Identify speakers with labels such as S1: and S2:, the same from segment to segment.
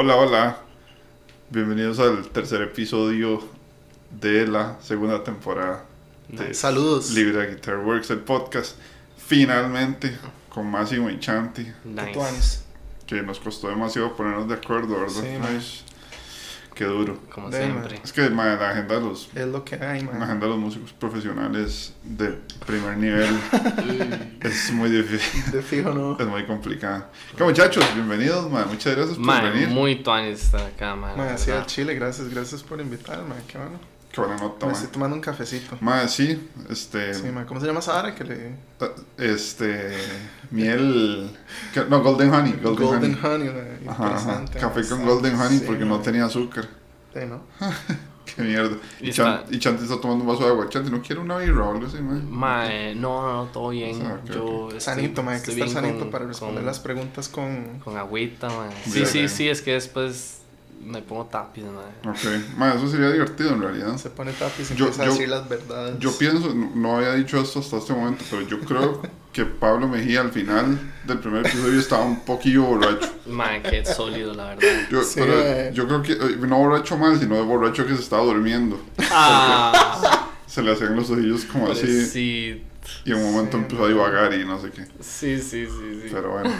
S1: Hola, hola. Bienvenidos al tercer episodio de la segunda temporada de
S2: Saludos.
S1: Libra Guitar Works, el podcast. Finalmente, con Máximo y Chanti,
S2: Tatuanes.
S1: que nos costó demasiado ponernos de acuerdo, ¿verdad?
S2: Sí, man.
S1: Qué duro.
S3: Como
S2: De,
S3: siempre.
S1: Es que ma, la agenda de los
S2: Es lo que hay,
S1: la
S2: man.
S1: agenda de los músicos profesionales de primer nivel es muy difícil,
S2: De fijo no.
S1: es muy complicada. ¿Qué muchachos? Bienvenidos, ma. muchas gracias por
S3: Man,
S1: venir.
S3: muy tuanis estar acá, man.
S2: Man,
S3: la
S2: así al chile, gracias, gracias por invitarme, qué bueno.
S1: Qué buena nota,
S2: Me
S1: ma.
S2: estoy tomando un cafecito.
S1: Ma, sí, este,
S2: Sí, ¿cómo se llama esa hora que le...
S1: este, miel, que- no, Golden Honey, Golden,
S2: Golden
S1: Honey. Ajá, ajá.
S2: interesante.
S1: Café con Golden Honey
S2: sí,
S1: porque no tenía azúcar.
S2: Sí, ¿no?
S1: Qué mierda. Y,
S3: Y
S1: Chan-
S3: está-
S1: y Chanti está tomando un vaso de agua. Chanti, ¿no quiere una birra o algo así, ma?
S3: Man, no, no, no, todo bien.
S1: Ah, ok,
S3: Yo estoy-
S2: Sanito, man, hay que
S3: estoy
S2: estar
S3: bien
S2: sanito
S3: con-
S2: para responder
S3: con-
S2: las preguntas con...
S3: Con agüita, man. Sí,
S1: Bien,
S3: sí,
S1: bien.
S3: sí, es que después me pongo tapiz, man.
S1: Ok, ma, eso sería divertido en realidad.
S2: Se pone tapiz y
S1: Yo-
S2: empieza
S1: yo-
S2: a decir las verdades.
S1: Yo pienso, no, había dicho esto hasta este momento, pero yo creo que Pablo Mejía al final del primer episodio estaba un poquillo borracho.
S3: Man, qué sólido, la verdad.
S1: Yo,
S2: Sí,
S1: pero
S2: eh.
S1: yo creo que, eh, no borracho mal, sino de borracho que se estaba durmiendo.
S3: Ah,
S1: Se le hacían los ojillos como así
S3: sí.
S1: y en un momento
S2: Sí,
S1: empezó a divagar y no sé qué.
S3: Sí, sí, sí, sí.
S1: Pero bueno,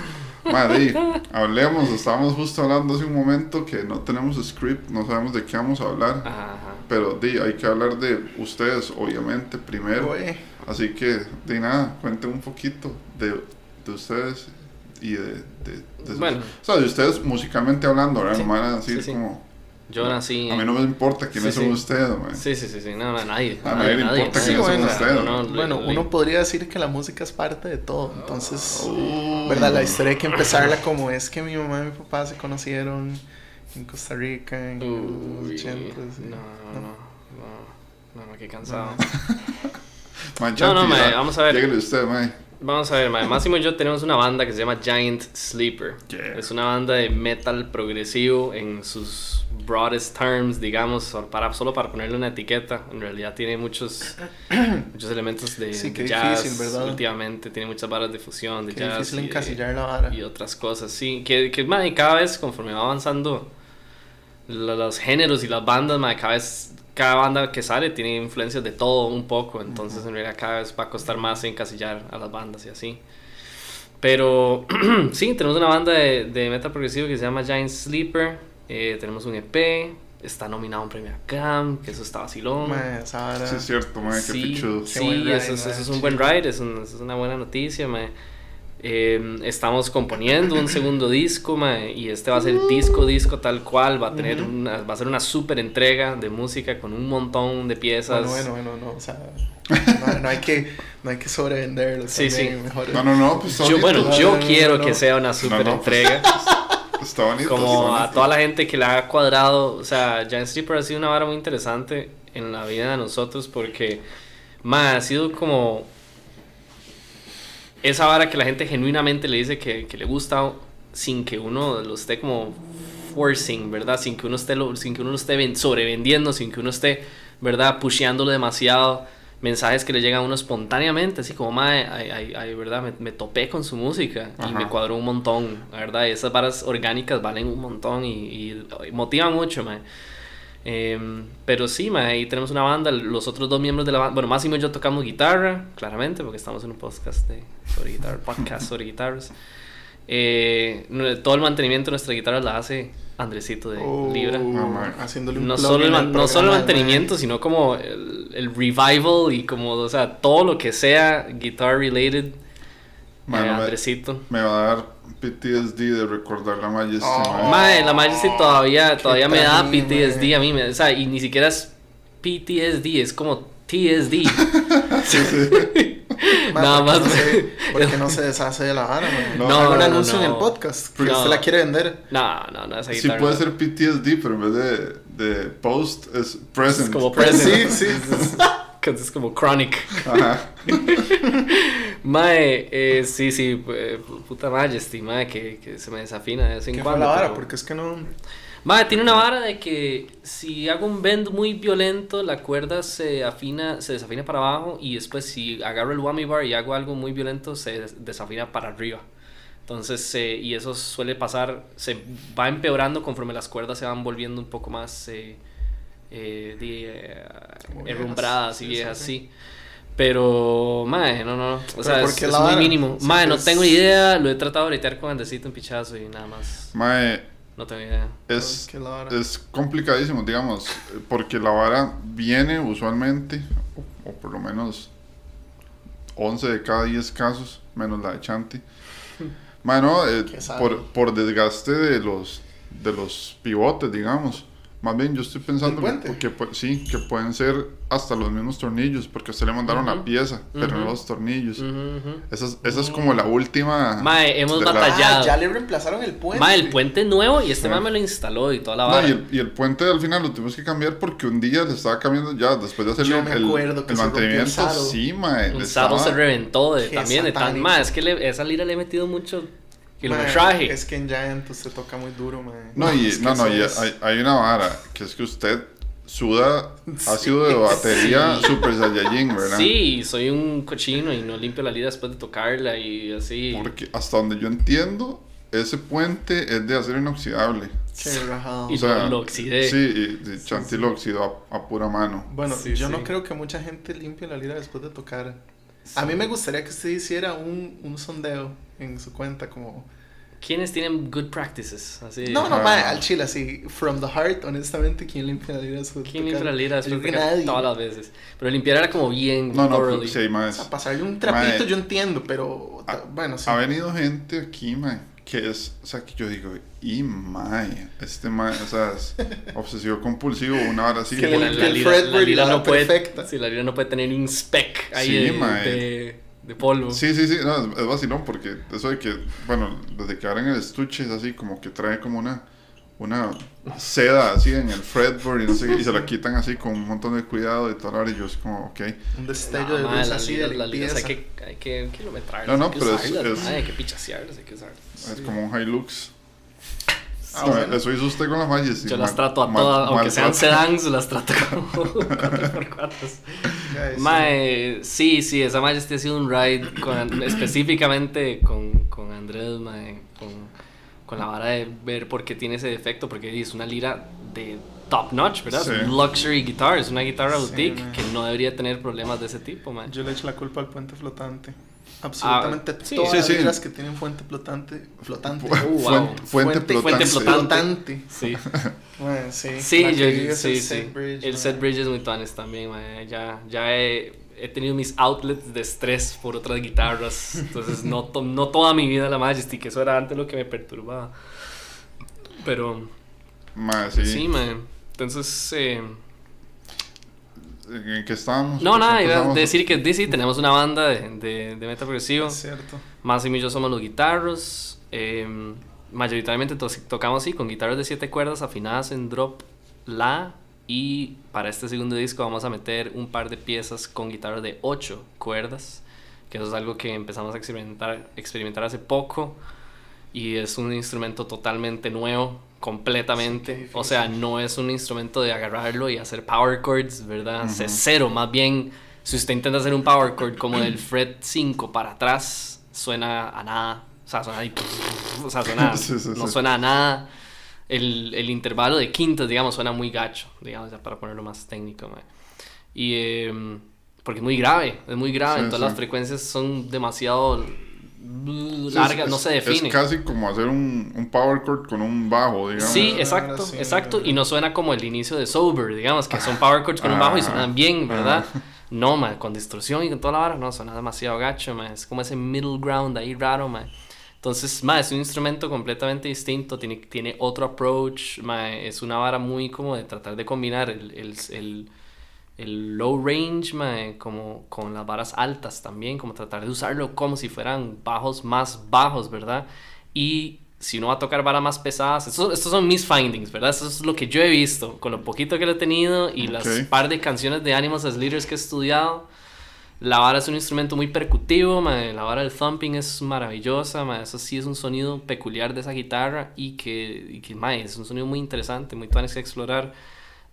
S1: madre, hablemos, estábamos justo hablando hace un momento que no tenemos script, no sabemos de qué vamos a hablar.
S3: Ajá, ajá.
S1: Pero di, hay que hablar de ustedes, obviamente, primero.
S2: Oye,
S1: Así que, de nada, cuenten un poquito de, de ustedes y de, de, de sus-
S3: Bueno.
S1: o sea, de ustedes musicalmente hablando, ¿verdad?
S3: Sí,
S1: No van a decir
S3: sí, sí.
S1: como,
S3: Yo nací.
S1: a mí no me importa quiénes
S3: Sí,
S1: son
S3: sí.
S1: ustedes, man.
S3: Sí, sí, sí, sí. No, no, nadie.
S1: A nadie le importa
S2: quiénes son
S1: ustedes.
S3: no,
S2: bueno,
S3: le-
S2: uno podría decir que la música es parte de todo, entonces...
S1: Oh.
S2: ¿Verdad? La historia hay que empezarla como es que mi mamá y mi papá se conocieron en Costa Rica en
S3: Uy,
S2: los 80. sí.
S3: no, no, no, no, no, no, qué cansado.
S1: Man,
S3: No, no,
S1: Chanti,
S3: mae,
S1: ya,
S3: vamos a ver.
S1: lléguele usted, man.
S3: Vamos a ver, mae, Máximo y yo tenemos una banda que se llama Giant Sleeper.
S1: Yeah.
S3: Es una banda de metal progresivo en sus broadest terms, digamos, para, solo para ponerle una etiqueta. En realidad tiene muchos, muchos elementos de,
S2: Sí,
S3: de jazz
S2: difícil, ¿verdad?
S3: últimamente. Tiene muchas barras de fusión, de
S2: Qué
S3: jazz.
S2: difícil
S3: y de-
S2: encasillar la vara.
S3: y otras cosas, sí. Que, que mae, cada vez conforme va avanzando lo- los géneros y las bandas, mae, cada vez cada banda que sale tiene influencias de todo un poco, entonces en realidad cada vez va a costar más encasillar a las bandas y así. Pero sí, tenemos una banda de, de metal progresivo que se llama Giant Sleeper, eh, tenemos un EP, está nominado a un premio ACAM, que eso está vacilón.
S2: Mae, esa vara-
S1: Sí, es cierto, man, qué
S3: Sí,
S1: pichudo.
S2: Qué
S3: sí,
S2: ride,
S3: eso, eso es un
S2: sí.
S3: buen ride, es, un- eso es una buena noticia, mae. Eh, estamos componiendo un segundo disco, mae, y este va a ser disco, disco tal cual, va a tener una, va a ser una super entrega de música con un montón de piezas.
S2: Bueno, bueno, bueno, no, o sea, no, no hay que, no hay que sobrevenderlo.
S3: Sí,
S2: también,
S3: sí.
S2: Mejor,
S1: No, no, no, pues
S3: Yo, bueno,
S2: No,
S3: yo quiero
S2: no.
S3: que sea una super
S1: no, pues,
S3: entrega,
S1: Está bonito.
S3: como
S1: está
S3: a toda la gente que le ha cuadrado, o sea, Giant Sleeper ha sido una vara muy interesante en la vida de nosotros porque, mae, ha sido como esa vara que la gente genuinamente le dice que, que le gusta sin que uno lo esté como forcing, ¿verdad? Sin que uno esté, lo- sin que uno lo esté ven- sobrevendiendo, sin que uno esté, ¿verdad? Pusheándolo demasiado. Mensajes que le llegan a uno espontáneamente, así como, mae, ay, ay, ay, ¿verdad? Me, me topé con su música y
S1: Ajá.
S3: me cuadró un montón, ¿verdad? Y esas varas orgánicas valen un montón y, y- y motivan mucho, mae. Em, pero sí, mae, ahí tenemos una banda. Los otros dos miembros de la banda, bueno, Máximo y yo tocamos guitarra, claramente, porque estamos en un podcast de, sobre guitarra, podcast sobre guitarras. Eh, todo el mantenimiento de nuestra guitarra la hace Andresito de
S2: Oh,
S3: Libra.
S2: Haciéndole un
S3: No solo, el, man- no solo el mantenimiento,
S2: mae.
S3: sino como el, el revival y como, o sea, todo lo que sea guitar related.
S1: Mae,
S3: eh,
S1: me-
S3: Andresito.
S1: Me va a dar PTSD de recordar la Majesty,
S2: Oh.
S1: Mae,
S3: la Majesty todavía, todavía me da PTSD
S2: mae.
S3: a mí, me- o sea, y ni siquiera es PTSD, es como TSD.
S1: Sí, sí.
S3: Nada
S2: ¿por qué
S3: más,
S2: No se,
S3: mae.
S2: ¿Por qué no se deshace de la vara?
S1: No,
S2: No, Haga un
S3: no,
S2: anuncio en
S3: no.
S2: el podcast. Porque
S3: No.
S2: usted la quiere vender.
S3: No, no, no, esa
S1: Sí
S3: guitarra.
S1: puede ser PTSD, pero en vez de, de post es present.
S3: Es como
S2: Sí,
S3: present.
S2: sí.
S3: Que es como chronic.
S1: Ajá.
S3: Mae, eh, sí, sí, eh, puta Majesty, mae, que, que se me desafina de vez en
S2: ¿Qué fue
S3: cuando.
S2: la vara?
S3: pero-
S2: Porque es que no...
S3: Mae, tiene una vara de que si hago un bend muy violento, la cuerda se afina, se desafina para abajo y después si agarro el whammy bar y hago algo muy violento, se des- desafina para arriba. Entonces, eh, y eso suele pasar, se va empeorando conforme las cuerdas se van volviendo un poco más eh, eh, de, eh, herrumbradas y viejas,
S2: sí.
S3: Pero, mae, no, no, no. O sea,
S2: ¿por
S3: es, muy mínimo.
S2: Sí,
S3: mae, no tengo idea. Lo he tratado de bretear con Andesito un pichazo y nada más.
S1: Mae,
S3: No tengo idea.
S1: es, es complicadísimo, digamos, porque la vara viene usualmente, o, o por lo menos 11 de cada 10 casos, menos la de Chanti.
S2: Qué sabe.
S1: por, por desgaste de los, de los pivotes, digamos. Más bien, yo estoy pensando que, pu- sí, que pueden ser hasta los mismos tornillos, porque a usted le mandaron la
S3: Ujú.
S1: pieza, pero no los tornillos.
S3: Ujú, ujú.
S1: Esa, es, esa es como la última.
S3: Mae, hemos
S1: de la-
S3: batallado.
S2: Ah, ya le reemplazaron el puente.
S3: Mae, el puente nuevo y este
S1: Sí.
S3: mae me lo instaló y toda la
S1: No,
S3: vara.
S1: y, el, y el puente al final lo tuvimos que cambiar porque un día le estaba cambiando ya después de hacerle
S2: Yo me
S1: el,
S2: que
S1: el
S2: el
S1: mantenimiento. Sí, mae.
S3: Saddle
S1: estaba-
S3: se reventó de, también de tan más. Es que le- esa lira le he metido mucho Kilometraje.
S2: Es que en Giant usted toca muy duro, mae.
S1: No, y,
S2: es que
S1: no, no, y hay, hay una vara que es que usted suda
S2: Sí.
S1: ácido de batería
S3: Sí.
S1: Super Saiyajin, ¿verdad?
S3: Sí, soy un cochino y no limpio la lira después de tocarla y así.
S1: Porque hasta donde yo entiendo, ese puente es de acero inoxidable.
S2: Qué rajado.
S3: Y
S1: O sea,
S3: lo- lo oxidé.
S1: Sí, y, y Chanti lo oxidó a, a pura mano.
S2: Bueno,
S3: Sí,
S2: yo
S3: sí.
S2: no creo que mucha gente limpie la lira después de tocar. A mí me gustaría que usted hiciera un, un sondeo en su cuenta como...
S3: ¿Quiénes tienen good practices? Así.
S2: No, no, mae, al chile, así, from the heart, honestamente, ¿quién limpia la lira
S3: ¿Quién limpia la lira
S2: Yo creo nadie.
S3: Todas las veces. Pero limpiar era como bien
S1: No, no, sí hay
S2: O
S1: más.
S2: sea, pasarle un trapito
S1: Mae.
S2: yo entiendo, pero...
S1: Ha-
S2: bueno, sí.
S1: Ha venido gente aquí, mae, que es, o sea, que yo digo, y mae, este mae, o sea, es obsesivo compulsivo, una hora así.
S2: Que
S3: la, la
S2: el
S3: lira,
S2: Fredbeard
S3: la
S2: y
S3: lira
S2: la
S3: no puede, sí, la lira no puede tener un speck ahí
S1: Sí,
S3: de,
S1: mae.
S3: de, de polvo.
S1: Sí, sí, sí, no, es, es vacilón porque eso de que, bueno, desde que abren el estuche es así como que trae como una, una seda así en el fretboard y no sé qué, y se la quitan así con un montón de cuidado y toda la hora y yo es como, ok.
S2: Un destello
S3: No,
S2: de luz
S3: las
S2: así de
S3: liras
S2: limpieza.
S3: hay que, hay que kilometrarlas,
S1: No, no,
S3: hay que
S1: pero es-
S3: usarlas,
S1: es-
S3: mae, hay que pichasearlas, hay que usarlas.
S1: Es como un Hilux.
S2: Ah,
S1: No,
S2: bueno.
S1: Eso hizo usted con las valles.
S3: Yo las trato a todas, aunque sean sedans, las trato como 4x4.
S2: Ya, sí.
S3: Mae, sí, sí, esa Majesty ha sido un ride con- específicamente con, con Andrés, mae, con, con la vara de ver por qué tiene ese defecto, porque es una lira de top notch, ¿verdad?
S1: Sí.
S3: Luxury guitar, es una guitarra
S2: Sí,
S3: boutique que no debería tener problemas de ese tipo, mae.
S2: Yo le echo la culpa al puente flotante. Absolutamente
S3: Ah, sí.
S2: todas
S1: Sí,
S2: las
S1: sí.
S2: que tienen fuente flotante, flotante.
S3: Uh, wow.
S1: fuente, fuente
S3: Fuente
S1: flotante.
S3: flotante.
S2: flotante.
S3: Sí,
S2: Bueno, sí.
S3: sí, yo, sí,
S2: el
S3: sí.
S2: set bridge,
S3: el
S2: mae.
S3: set bridge es muy tuanes también, mae. Ya, ya he, he tenido mis outlets de estrés por otras guitarras, entonces no, to- no toda mi vida la Majesty, que eso era antes lo que me perturbaba. Pero...
S1: Mae,
S3: Sí,
S1: sí.
S3: man. Entonces, eh,
S1: ¿En qué estábamos?
S3: no,
S1: ¿Por qué
S3: nada, iba a decir que sí, tenemos una banda de, de, de metal progresivo.
S2: Es cierto.
S3: Más y yo somos los guitarros. eh, mayoritariamente to- tocamos sí, con guitarras de 7 cuerdas afinadas en drop La. Y para este segundo disco vamos a meter un par de piezas con guitarras de 8 cuerdas. Que eso es algo que empezamos a experimentar, experimentar hace poco. Y es un instrumento totalmente nuevo, completamente.
S2: Sí,
S3: o sea, no es un instrumento de agarrarlo y hacer power chords, ¿verdad?
S1: Ujú.
S3: Es cero, más bien, si usted intenta hacer un power chord como del fret 5 para atrás, suena a nada. O sea, suena ahí, o sea, suena,
S1: Sí, sí,
S3: no suena a nada. El, el intervalo de quintas, digamos, suena muy gacho, digamos, ya para ponerlo más técnico, mae. Y em, porque es muy grave, es muy grave,
S1: Sí,
S3: entonces
S1: sí.
S3: las frecuencias son demasiado
S1: Sí, es-
S3: largas, no se define.
S1: Es casi como hacer un, un power chord con un bajo, digamos.
S3: Sí,
S2: Ah,
S3: exacto,
S2: sí,
S3: exacto.
S2: ah.
S3: Y no suena como el inicio de Sober, digamos, que son power chords con un bajo y
S1: Ah,
S3: suenan bien, ¿verdad?
S1: ah.
S3: No, man, con distorsión y con toda la vara, no, suena demasiado gacho, man. Es como ese middle ground ahí raro, man. Entonces, ma, es un instrumento completamente distinto, tiene, tiene otro approach, ma, es una vara muy como de tratar de combinar el, el, el, el low range ma, como con las varas altas también, como tratar de usarlo como si fueran bajos más bajos, ¿verdad? Y si uno va a tocar varas más pesadas, estos, estos son mis findings, ¿verdad? Eso es lo que yo he visto, con lo poquito que lo he tenido y las
S1: Ok.
S3: par de canciones de Animals as Leaders que he estudiado. La vara es un instrumento muy percutivo, mae, la vara del thumping es maravillosa, mae, eso sí es un sonido peculiar de esa guitarra y que, y que mae, es un sonido muy interesante, muy tuanes que explorar.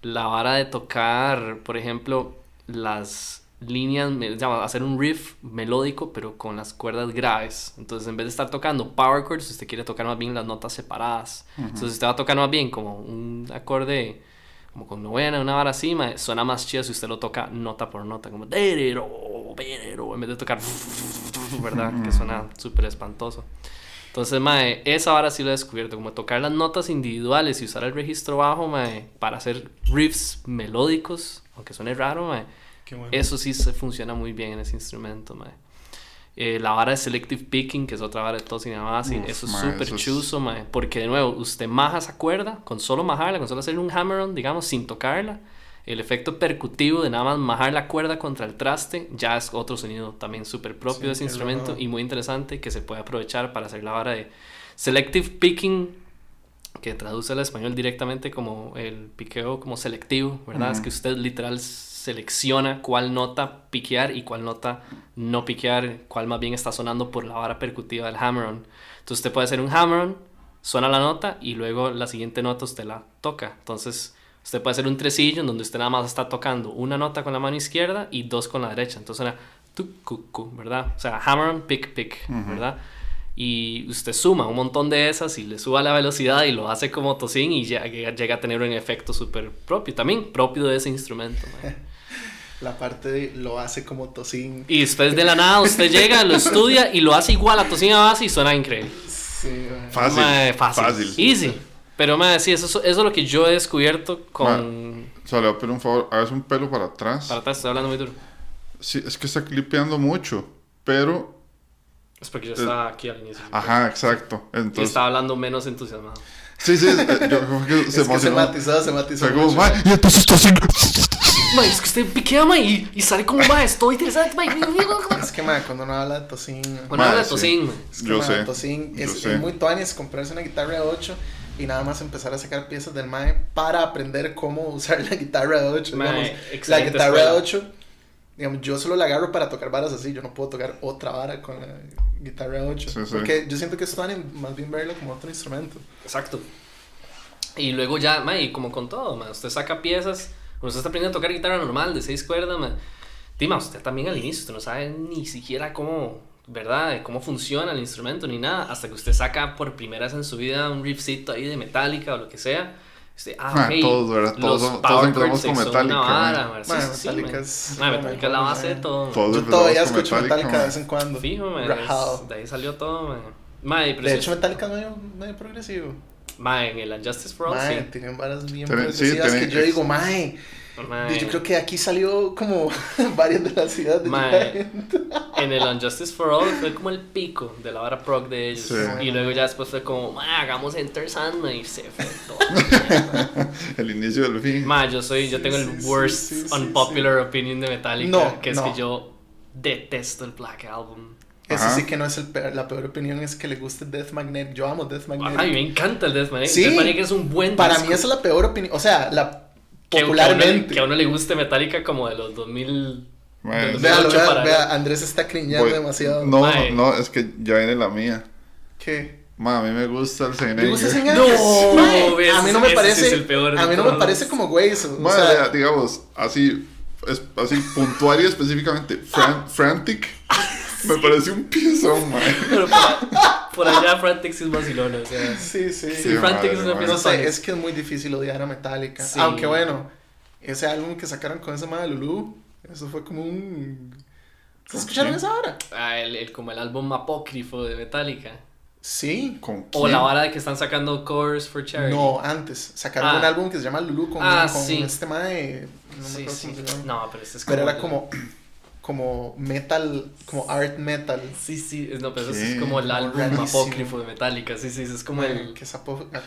S3: La vara de tocar, por ejemplo, las líneas, llama hacer un riff melódico, pero con las cuerdas graves. Entonces, en vez de estar tocando power chords, usted quiere tocar más bien las notas separadas. Entonces, usted va a tocar más bien como un acorde, como con novena, una vara así, suena más chido si usted lo toca nota por nota, como "Derero, derero", en vez de tocar, ¿verdad? Que suena súper espantoso. Entonces, mae, esa vara sí lo he descubierto, como tocar las notas individuales y usar el registro bajo, mae, para hacer riffs melódicos, aunque suene raro, mae.
S2: Qué bueno.
S3: Eso sí se funciona muy bien en ese instrumento, mae. Eh, la vara de selective picking, que es otra vara de Amasi,
S1: Uf,
S3: eso es súper chuzo, mae, porque de nuevo, usted maja esa cuerda, con solo majarla, con solo hacer un hammer-on, digamos, sin tocarla, el efecto percutivo de nada más majar la cuerda contra el traste ya es otro sonido también súper propio
S2: Sí,
S3: de ese instrumento y muy interesante que se puede aprovechar para hacer la vara de selective picking que traduce al español directamente como el piqueo como selectivo, ¿verdad? Es
S1: Ujú.
S3: que usted literal selecciona cuál nota piquear y cuál nota no piquear, cuál más bien está sonando por la vara percutiva del hammer-on. Entonces usted puede hacer un hammer-on, suena la nota y luego la siguiente nota usted la toca. Entonces usted puede hacer un tresillo en donde usted nada más está tocando una nota con la mano izquierda y dos con la derecha. Entonces suena tu, cu, cu, ¿verdad? O sea, hammer-on, pick, pick,
S1: Ujú.
S3: ¿verdad? y usted suma un montón de esas y le suba la velocidad y lo hace como tocín y ya- llega, llega a tener un efecto súper propio, también propio de ese instrumento.
S2: La parte de lo hace como tocín.
S3: Y después de la nada usted llega, lo estudia y lo hace igual a tocín a base y suena increíble.
S2: Sí.
S1: Fácil.
S3: Fácil.
S1: Fácil.
S3: Easy. Pero mae, sí, eso, eso es lo que yo he descubierto con...
S1: O sea, le voy a pedir un favor, hagas un pelo para atrás.
S3: Para atrás estoy hablando muy duro.
S1: Sí, es que está clipeando mucho, pero...
S3: Es porque yo estaba aquí al inicio.
S1: Ajá, exacto.
S3: Y
S1: Entonces...
S3: estaba hablando menos entusiasmado.
S1: Sí, sí, eh, yo creo que
S2: Es
S1: se
S2: que se matizó, se matizó.
S1: Fue como,
S2: mucho.
S1: "Ma, y entonces está así.
S3: Mae, es que usted piquea, mae, y, y sale como mae, es todo interesante, mae.
S2: Es que, mae, cuando uno habla de tocín.
S1: Mae,
S3: habla de
S1: sí.
S3: tocín, mae.
S2: Es que,
S1: Yo
S2: mae,
S1: sé,
S2: tocín
S1: yo
S2: es,
S1: sé.
S2: es muy tuanis comprarse una guitarra de 8 y nada más empezar a sacar piezas del mae para aprender cómo usar la guitarra de 8.
S3: Mae,
S2: digamos. la guitarra
S3: escuela.
S2: de 8, digamos, yo solo la agarro para tocar varas así. Yo no puedo tocar otra vara con la guitarra de 8.
S1: Sí, sí.
S2: Porque yo siento que es tuanis más bien verlo como otro instrumento.
S3: Exacto. Y luego ya, ma, y como con todo, ma, usted saca piezas, cuando usted está aprendiendo a tocar guitarra normal de seis cuerdas, ma, Dima, usted también al inicio, usted no sabe ni siquiera cómo, ¿verdad? De cómo funciona el instrumento ni nada, hasta que usted saca por primera vez en su vida un riffcito ahí de Metallica o lo que sea. Usted, ah,
S1: Ah,
S3: ok,
S1: todos, ¿verdad? Todos
S3: los
S1: todos empezamos con Metallica,
S3: vara,
S1: ma,
S3: sí, sí, sí,
S2: Metallica
S3: ma.
S2: es
S3: Ma,
S2: lo
S3: Metallica es la base de todo. ma.
S1: Todos
S2: Yo todavía
S1: con
S2: escucho Metallica, de
S1: ma.
S2: vez en cuando.
S3: Fijo, ma,
S2: Rajado.
S3: es- de ahí salió todo, ma. Ma, y pero
S2: De
S3: sí-
S2: hecho, Metallica es medio, medio progresivo.
S3: ma, en el Unjustice for All,
S2: Mae,
S3: sí.
S2: tienen varas bien
S1: Tiene- sí,
S2: progresivas
S1: tiene
S2: que yo digo, mae,
S3: Ma,
S2: yo creo que aquí salió como varias de las ciudades de
S3: Mae. En el Unjustice for All fue como el pico de la vara prog de ellos.
S1: Sí.
S3: Y luego ya después fue como, "Ma, hagamos Enter Sandman y se fue todo.
S1: El inicio del fin.
S3: Ma, yo soy, yo
S2: Sí,
S3: tengo el
S2: sí, sí,
S3: worst
S2: sí, sí,
S3: unpopular opinion de Metallica,
S2: No,
S3: que es
S2: no.
S3: que yo detesto el Black Album.
S2: Eso
S1: Ajá.
S2: sí que no es el peor- la peor opinión, es que le guste Death Magnet. Yo amo Death Magnet.
S3: A mí me encanta el Death Magnetic.
S2: Sí.
S3: Death Magnetic es un buen
S2: Para
S3: disco.
S2: mí esa es la peor opinión. O sea, la
S3: que, que a uno,
S2: popularmente.
S3: que a uno le guste Metallica como de los 2000.
S1: Mae,
S3: de-
S2: Véalo,
S3: ocho
S2: vea, vea, Andrés está criñando
S1: voy-
S2: demasiado.
S1: No,
S3: Mae.
S1: no, es que ya viene la mía.
S2: ¿Qué?
S1: Ma, a mí me gusta el Saint
S2: ¿Te gusta
S1: Anger.
S2: ese
S3: No?
S2: Mae,
S3: ese-
S2: a mí no me
S3: sí
S2: parece.
S3: es el peor
S2: a mí no me parece como güey eso. O sea,
S1: vea, digamos, así, es, así puntual y específicamente, fran- Frantic, me parece un piezón, mae.
S3: Pero por, por allá Frantic sí es vacilona, o sea.
S2: sí, sí.
S3: Sí,
S1: Sí,
S3: Frantic es una
S1: madre.
S2: No
S3: pieza
S2: sé, es que es muy difícil odiar a Metallica.
S3: Sí.
S2: Aunque bueno, ese álbum que sacaron con ese madre Lulu, eso fue como un. ¿Se escucharon
S1: quién?
S2: esa hora?
S3: Ah, el, el- como el álbum apócrifo de Metallica.
S2: Sí.
S1: ¿Con
S3: O
S1: quién?
S3: la vara de que están sacando covers for charity.
S2: No, antes. Sacaron
S3: Ah.
S2: un álbum que se llama Lulu con,
S3: Ah,
S2: con
S3: sí.
S2: este madre. No me
S3: sí, sí. No, pero este es
S2: Pero era como. Como metal. Como art metal.
S3: Sí, sí, es- no, pero
S1: ¿Qué?
S3: es como el álbum
S2: rarísimo.
S3: apócrifo de Metallica. Sí, sí, es como el.
S2: Que es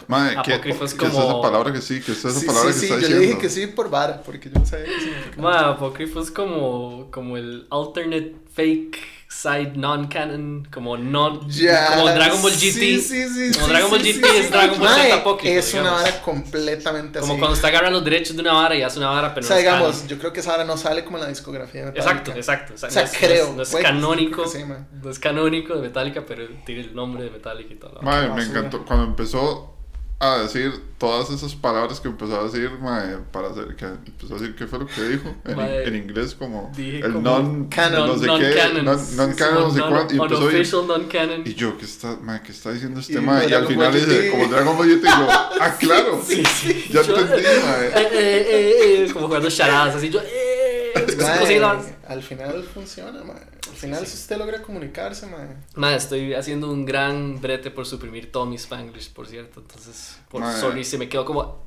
S1: Mae, ¿qué,
S3: Apócrifo es
S1: qué es
S3: como-
S1: esa palabra que sí? ¿Qué es esa
S2: Sí,
S1: palabra
S2: sí,
S1: que
S2: sí,
S1: está
S2: yo le
S1: diciendo?
S2: dije que sí por vara, porque yo no sabía qué significaba.
S3: Ma, apócrifo es como, como el alternate fake side non-canon, como non,
S2: Ya,
S3: como Dragon Ball GT.
S2: Sí, sí, sí.
S3: Como
S2: sí,
S3: Dragon Ball
S2: sí,
S3: GT
S2: sí,
S3: es
S2: sí.
S3: Dragon Ball Z
S2: Es una
S3: digamos.
S2: vara completamente
S3: Como
S2: así.
S3: cuando usted agarra los derechos de una vara y hace una vara, pero
S2: o sea,
S3: no es
S2: digamos,
S3: canon.
S2: yo creo que esa vara no sale como en la discografía de Metallica.
S3: Exacto, exacto.
S2: O sea,
S3: no es,
S2: creo.
S3: No es, no es
S2: güey,
S3: canónico. no es canónico de Metallica, pero tiene el nombre de Metallica y todo.
S2: Qué
S1: me encantó. Cuando empezó a decir todas esas palabras que empezó a decir, mae, para hacer, que empezó a decir, ¿qué fue lo que dijo? En,
S3: Mae,
S1: en inglés como
S3: dije
S1: el
S3: como
S1: non,
S2: canon,
S1: no sé
S3: non
S1: qué,
S3: canon.
S1: non, non canon, no sé cuánto, y empezó a decir,
S3: Unofficial non-canon.
S1: y yo, ¿qué está, mae, ¿qué está diciendo este
S2: Y
S1: mae? Y al final dice, como Dragon Ball GT, y yo, ah, claro,
S3: Sí, sí.
S1: ya
S3: Yo-
S1: entendí,
S3: Eh,
S1: mae.
S3: eh, eh, eh, como jugando charadas, así yo. Eh,
S2: Mae, al final funciona, mae. Al final, si usted logra comunicarse, mae.
S3: Ma, estoy haciendo un gran brete por suprimir todo mi Spanglish, por cierto. Entonces, por
S1: Ma.
S3: sorry, se me quedó como.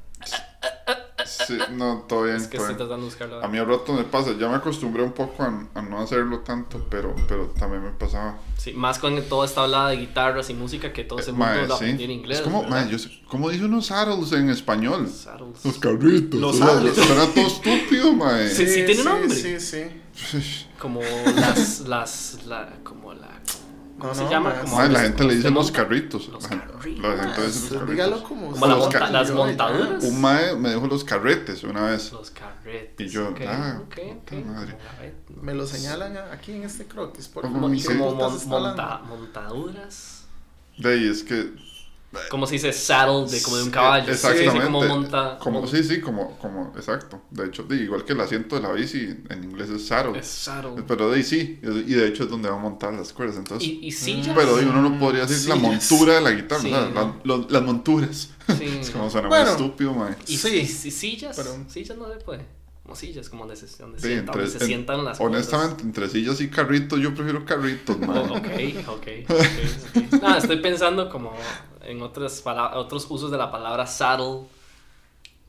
S1: Sí, no, todo bien,
S3: Es que estoy tratando de buscarlo.
S1: A mí al rato me pasa, ya me acostumbré un poco a, a no hacerlo tanto, pero, pero también me pasaba.
S3: Sí, más con toda esta hablada de guitarras y música que todo ese mundo
S1: Mae,
S3: lo
S1: sí.
S3: en inglés.
S1: Es como, mae, yo sé- ¿cómo dice unos saddles en español?
S3: Saddles.
S1: Los carritos.
S2: Los saddles.
S1: Suena todo estúpido, mae.
S3: Sí, sí, tiene nombre.
S2: Sí, sí.
S3: Como las. las la, como la. ¿Cómo
S2: No,
S3: se
S2: no,
S3: llama? Como
S1: Mae, la gente le dice los carritos.
S3: Los carritos.
S1: la gente dice los
S2: Usted Dígalo como
S3: Como la monta-
S1: ca-
S3: las montaduras.
S1: Un mae me dijo los carretes una vez.
S3: Los carretes.
S1: Y yo,
S3: ok,
S1: ah,
S3: ok, ok.
S1: puta madre.
S2: Me lo señalan aquí en este croquis. Por
S1: Como-
S2: favor,
S1: sí.
S2: ¿qué
S3: Como monta- montaduras.
S1: De ahí es que.
S3: Como se dice saddle de como de un caballo.
S1: Eh, Exactamente.
S3: como monta.
S1: Como, sí, sí, como, como, exacto. De hecho, igual que el asiento de la bici en inglés es saddle.
S3: Es saddle.
S1: Pero de ahí sí, y de hecho es donde van a montar las cuerdas. Entonces,
S3: Y, y sillas.
S1: pero de ahí uno no podría decir la
S2: Sillas.
S1: montura de la guitarra,
S3: Sí,
S1: o sea,
S3: no.
S1: la- lo- las monturas.
S3: Sí.
S1: Es como suena
S2: Bueno.
S1: muy estúpido, mae.
S3: Y,
S2: Sí.
S3: y- y sillas.
S2: Pero-
S3: Sillas no se puede. Como sillas, como donde se, donde
S1: Sí,
S3: sienta- donde
S1: entre-
S3: se
S1: en-
S3: sientan las
S1: Honestamente, entre sillas y carritos, yo prefiero carritos, mae.
S3: Oh, ok, ok, ok, ok. Nada, estoy pensando como en otras otros usos de la palabra saddle.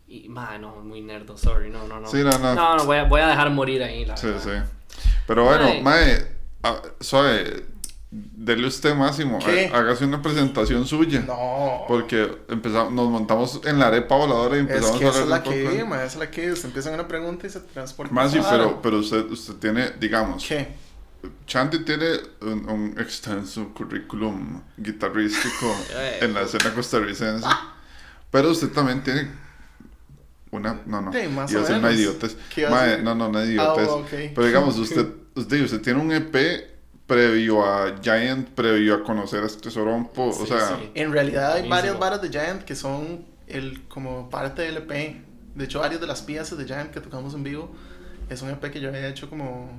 S3: Y, man, no, muy nerdo, sorry, no, no, no.
S1: Sí, no, no.
S3: No, no, voy a, voy a dejar morir ahí, la
S1: Sí,
S3: verdad.
S1: sí. Pero bueno,
S3: Mae.
S1: mae, ah, suave, dele usted máximo,
S2: ¿Qué?
S1: há- hágase una presentación suya.
S2: No.
S1: Porque empezamos, nos montamos en la arepa voladora y
S2: Es
S1: empezamos
S2: que
S1: a
S2: esa es
S1: hablar
S2: la que,
S1: poco-
S2: ma, esa es la que es. Empiezan una pregunta y se transporta.
S1: Más sí,
S2: Ah,
S1: pero, pero usted, usted tiene, digamos,
S2: ¿Qué?
S1: Chanti tiene un, un extenso currículum guitarrístico en la escena costarricense. Pero usted también tiene una. No, no.
S2: Sí, más
S1: iba
S2: o
S1: a ser una idiotez.
S2: ¿Qué iba a
S1: Mae,
S2: hacer?
S1: no, no, una idiotez.
S2: ok.
S1: Pero digamos, usted, usted, usted tiene un EP previo a Giant, previo a conocer a este Sorompo. o
S3: Sí,
S1: sea,
S3: sí.
S2: En realidad hay
S3: Buenísimo.
S2: varias varas de Giant que son el, como parte del EP. De hecho, varias de las piezas de Giant que tocamos en vivo es un EP que yo había hecho como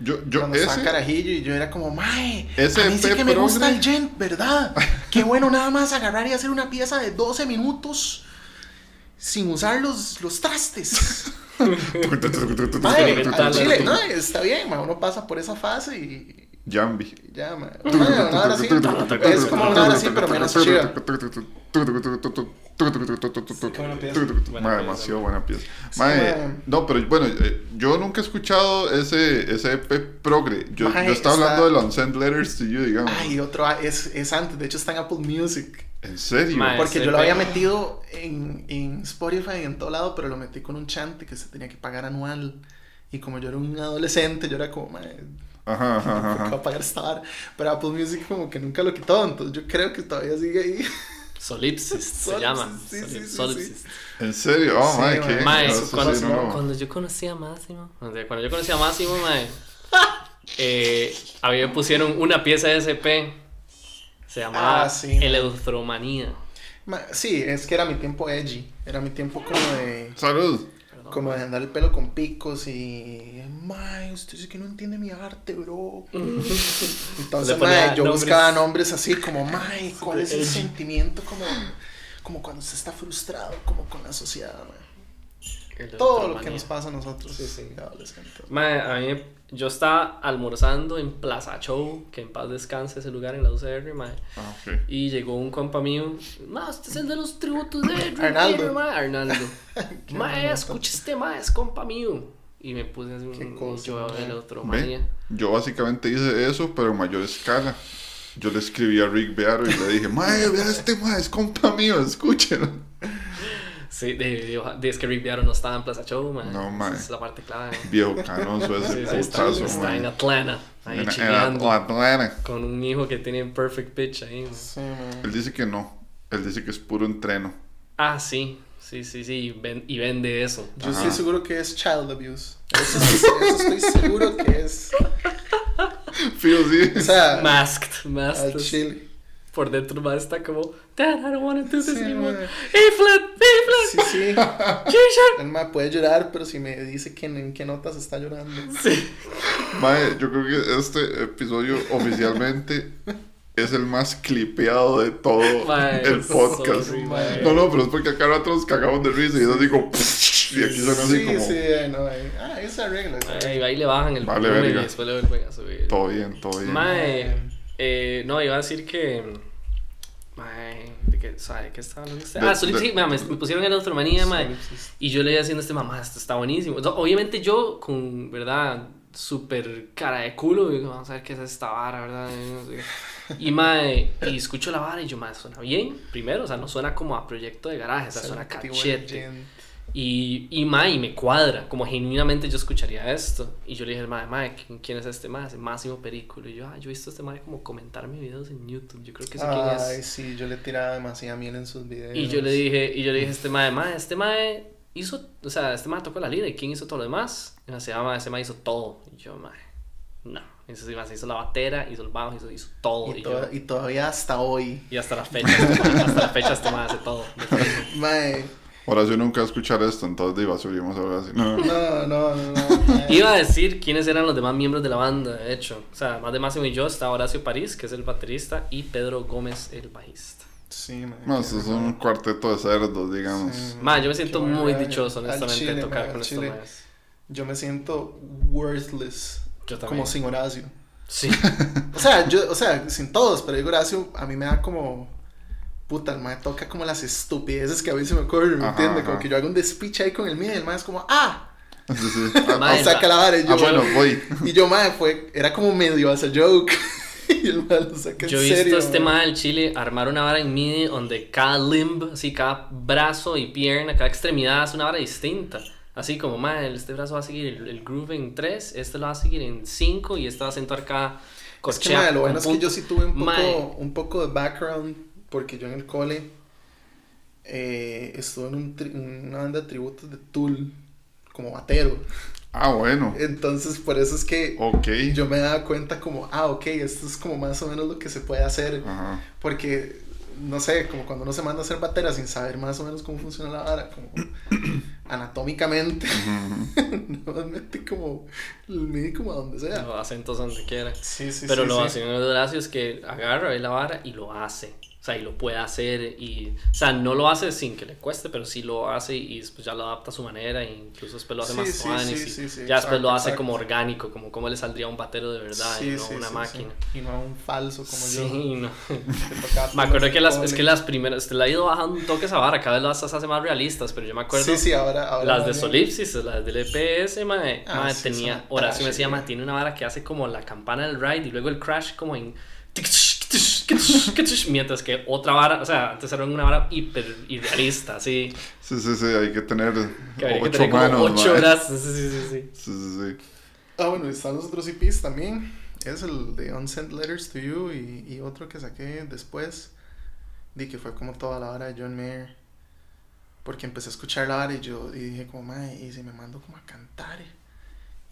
S1: yo, yo
S2: cuando estaba
S1: ese.
S2: carajillo y yo era como, mae,
S1: Ese
S2: a mí sí que me gusta
S1: progre".
S2: el Gent, ¿verdad? Qué bueno nada más agarrar y hacer una pieza de 12 minutos sin usar los, los trastes. Chile, no, está bien, mae, uno pasa por esa fase y,
S1: Jambi.
S2: ya, mae. Mae, una hora así, es como una hora así, pero menos chiva.
S1: demasiado buena pieza.
S2: Sí,
S1: Mae,
S2: mae.
S1: no, pero bueno, eh, yo nunca he escuchado ese, ese EP progre. Yo,
S2: Mae,
S1: yo estaba
S2: está-
S1: hablando de los Unsent Letters to You, digamos.
S2: Ay, otro, ah, es, es antes, de hecho está en Apple Music.
S1: ¿En serio?
S2: Porque yo lo había
S3: EP.
S2: metido en, en Spotify y en todo lado, pero lo metí con un chante que se tenía que pagar anual. Y como yo era un adolescente, yo era como, "Mae,
S1: Ajá, ajá,
S2: ¿por qué
S1: ajá.
S2: voy a pagar esta vara?". Pero Apple Music como que nunca lo quitó, entonces yo creo que todavía sigue ahí.
S3: Solipsist se llama.
S2: sí, sí, sí,
S3: Solipsist.
S1: ¿En serio? Oh,
S2: Sí,
S1: mae, qué.
S3: Mae, cuando,
S1: sí, no.
S3: cuando yo conocí a Máximo, cuando yo conocí a Máximo, mae, eh, a mí me pusieron una pieza de SP, se llamaba
S2: Ah, sí, mae.
S3: Electromanía.
S2: Ma- Sí, es que era mi tiempo edgy, era mi tiempo como de...
S1: Salud.
S2: Como de andar el pelo con picos y... Mae, usted sí que no entiende mi arte, bro. Entonces, mae, yo
S3: nombres.
S2: buscaba nombres así como, mae, ¿cuál es el sentimiento como, como cuando usted está frustrado, como con la sociedad, mae? Todo lo que nos pasa a nosotros,
S3: Sí, sí. Mae, a mí, yo estaba almorzando en Plaza Show, que en paz descanse ese lugar en la UCR, mae.
S1: Ah, ok.
S3: Y llegó un compa mío, ma, usted es el de los tributos de Dream
S2: Arnaldo.
S3: Theater, ma". Arnaldo.
S2: Qué
S3: ma,
S2: bueno.
S3: escucha este ma, es compa mío. Y me puse así
S2: Qué
S3: un
S2: cosa,
S3: yo el otro manía.
S1: Yo básicamente hice eso, pero en mayor escala. Yo le escribí a Rick Bearo y le dije, mae, vea este mae, es compa mío, escúchelo.
S3: Sí, de, de, es que Rick Bearo no estaba en Plaza Show, ma.
S1: No,
S3: Esa
S1: ma.
S3: Es la parte clave.
S1: Viejo canoso ese
S3: sí, está,
S1: putazo,
S3: está
S1: mae.
S3: en Atlanta, ahí
S1: En- en
S3: chileando,
S1: Atlanta.
S3: con un hijo que tiene perfect pitch ahí. ma.
S2: Sí, mae.
S1: Él dice que no. Él dice que es puro entreno.
S3: Ah, sí, sí, sí, sí, y ven- y vende eso.
S2: Yo
S1: Ajá.
S2: estoy seguro que es child abuse. Eso, estoy- eso estoy seguro que es.
S1: Fío, sí.
S2: O sea,
S3: Masked,
S2: al
S3: masked.
S2: chile.
S3: Por dentro más está como, Dad, I don't want to do this
S2: Sí,
S3: anymore.
S2: mae.
S3: E-flat, E-flat,
S2: Sí, sí.
S3: G-sharp.
S2: El mae puede llorar, pero si me dice que en, en qué notas está llorando.
S3: Sí.
S1: Mae, yo creo que este episodio oficialmente es el más clipeado de todo
S3: Mae,
S1: el podcast.
S3: sorry.
S1: No, no, pero es porque acá rato nos cagamos de risa y yo digo, y aquí suena así
S2: sí,
S1: como,
S2: sí, eh, no, eh. Ah, esa regla.
S3: Ahí, ahí le bajan el
S1: Vale,
S3: volumen y
S1: verga.
S3: después le vuelven a subir.
S1: todo bien, todo bien.
S3: Mae, eh, no, iba a decir que. Mae, ¿de qué, ¿sabe qué estaba hablando usted?
S1: De-
S3: ah, mae, me, me pusieron en la manía, mae.
S2: Solipsis.
S3: Y yo le iba haciendo a este mamá, esto está buenísimo. Obviamente yo, con, ¿verdad? Súper cara de culo, digo, vamos a ver qué es esta vara, ¿verdad? Y no sé. Y mae, y escucho la vara y yo, mae, suena bien. Primero, o sea, no suena como a proyecto de garaje, o sea, suena cachete. Y, y mae, y me cuadra, como genuinamente yo escucharía esto. Y yo le dije, mae, mae, ¿quién- ¿quién es este mae? Es Máximo Perículo. Y yo, ah, yo he visto a este mae como comentar mis videos en YouTube. Yo creo que sé quién
S2: Ay,
S3: es.
S2: sí, yo le tiraba demasiada miel en sus videos.
S3: Y yo le dije, y yo le dije, este mae, mae, este mae hizo, o sea, este mae tocó la lira, ¿y quién hizo todo lo demás? Y me decía, mae, ese mae hizo todo. Y yo, mae, no. Ese mae se hizo la batera, hizo el bajo, hizo, hizo todo.
S2: Y,
S3: Y,
S2: to-
S3: yo,
S2: y todavía hasta hoy.
S3: y hasta la fecha, este hasta la fecha este mae hace todo.
S2: Mae,
S1: Ahora yo nunca voy a escuchar esto, entonces digo, subimos ahora así. No,
S2: no, no, no. no.
S3: Iba a decir quiénes eran los demás miembros de la banda, de hecho. O sea, más de Máximo y yo está Horacio París, que es el baterista, y Pedro Gómez, el bajista.
S2: Sí,
S1: no, esto es un cuarteto de cerdos, digamos.
S2: Sí.
S3: Ma, yo me siento muy dichoso, honestamente,
S2: chile,
S3: de tocar con estos.
S2: Yo me siento worthless.
S3: Yo también.
S2: Como sin Horacio.
S3: Sí.
S2: O sea, yo, o sea, sin todos, pero digo Horacio, a mí me da como. Puta, el mae toca como las estupideces que a mí se me ocurren, ¿me entiendes? Como que yo hago un despiche ahí con el mío y el mae es como, ¡ah!
S1: Sí, sí. Ah,
S3: Mae,
S2: saca la vara y yo,
S1: ah, bueno, voy.
S2: y yo, mae, fue, era como medio as a joke. y el mae lo saca
S3: Yo he visto
S2: serio.
S3: este
S2: mae.
S3: del Chile armar una vara en MIDI donde cada limb, así cada brazo y pierna, cada extremidad hace una vara distinta. Así como, mae, este brazo va a seguir el, el groove en 3, este lo va a seguir en 5 y este va a acentuar cada
S2: Es que, mae, lo bueno es que yo sí tuve un poco,
S3: Mae.
S2: un poco de background, porque yo en el cole eh, estuve en un tri- una banda de tributos de Tool, como batero.
S1: Ah, bueno.
S2: Entonces, por eso es que yo me daba cuenta como, ah, ok, esto es como más o menos lo que se puede hacer.
S1: Ajá.
S2: Porque, no sé, como cuando uno se manda a hacer batera sin saber más o menos cómo funciona la vara, como anatómicamente,
S1: Ujú.
S2: normalmente como el MIDI como a donde sea.
S3: Lo acentos donde quiera.
S2: Sí, sí,
S3: Pero
S2: sí,
S3: lo
S2: sí.
S3: hace de Horacio es que agarra ahí la vara y lo hace. O sea, y lo puede hacer y... O sea, no lo hace sin que le cueste, pero sí lo hace y después ya lo adapta a su manera e incluso después lo hace
S2: Sí,
S3: más
S2: sí,
S3: tuanis
S2: sí,
S3: y
S2: sí, sí,
S3: ya después lo hace
S2: exacto.
S3: como orgánico, como cómo le saldría a un batero de verdad y no
S2: sí,
S3: una máquina.
S2: Y no a un falso como yo.
S3: Sí, no. Me acuerdo que las, es que las primeras, usted le ha ido bajando un toque esa vara, cada vez las hace más realistas, pero yo me acuerdo
S2: Sí, sí, ahora. ahora
S3: las de Solipsis, las del EPS, mae,
S2: Ah, sí,
S3: tenía, Horacio me decía,
S2: sí.
S3: tiene una vara que hace como la campana del ride y luego el crash como en... Mientras que otra vara, o sea, antes era una vara hiper irrealista, así.
S1: Sí, sí, sí, hay que tener
S3: Que había que
S1: ocho
S3: tener
S1: manos.
S3: ocho brazos, sí, sí, sí, sí.
S1: Sí, sí, sí.
S2: Ah, bueno, están los otros EPs también. Es el de Unsent Letters to You y, y otro que saqué después. Di que fue como toda la hora de John Mayer. Porque empecé a escuchar la vara y yo y dije como, mae, y si me mando como a cantar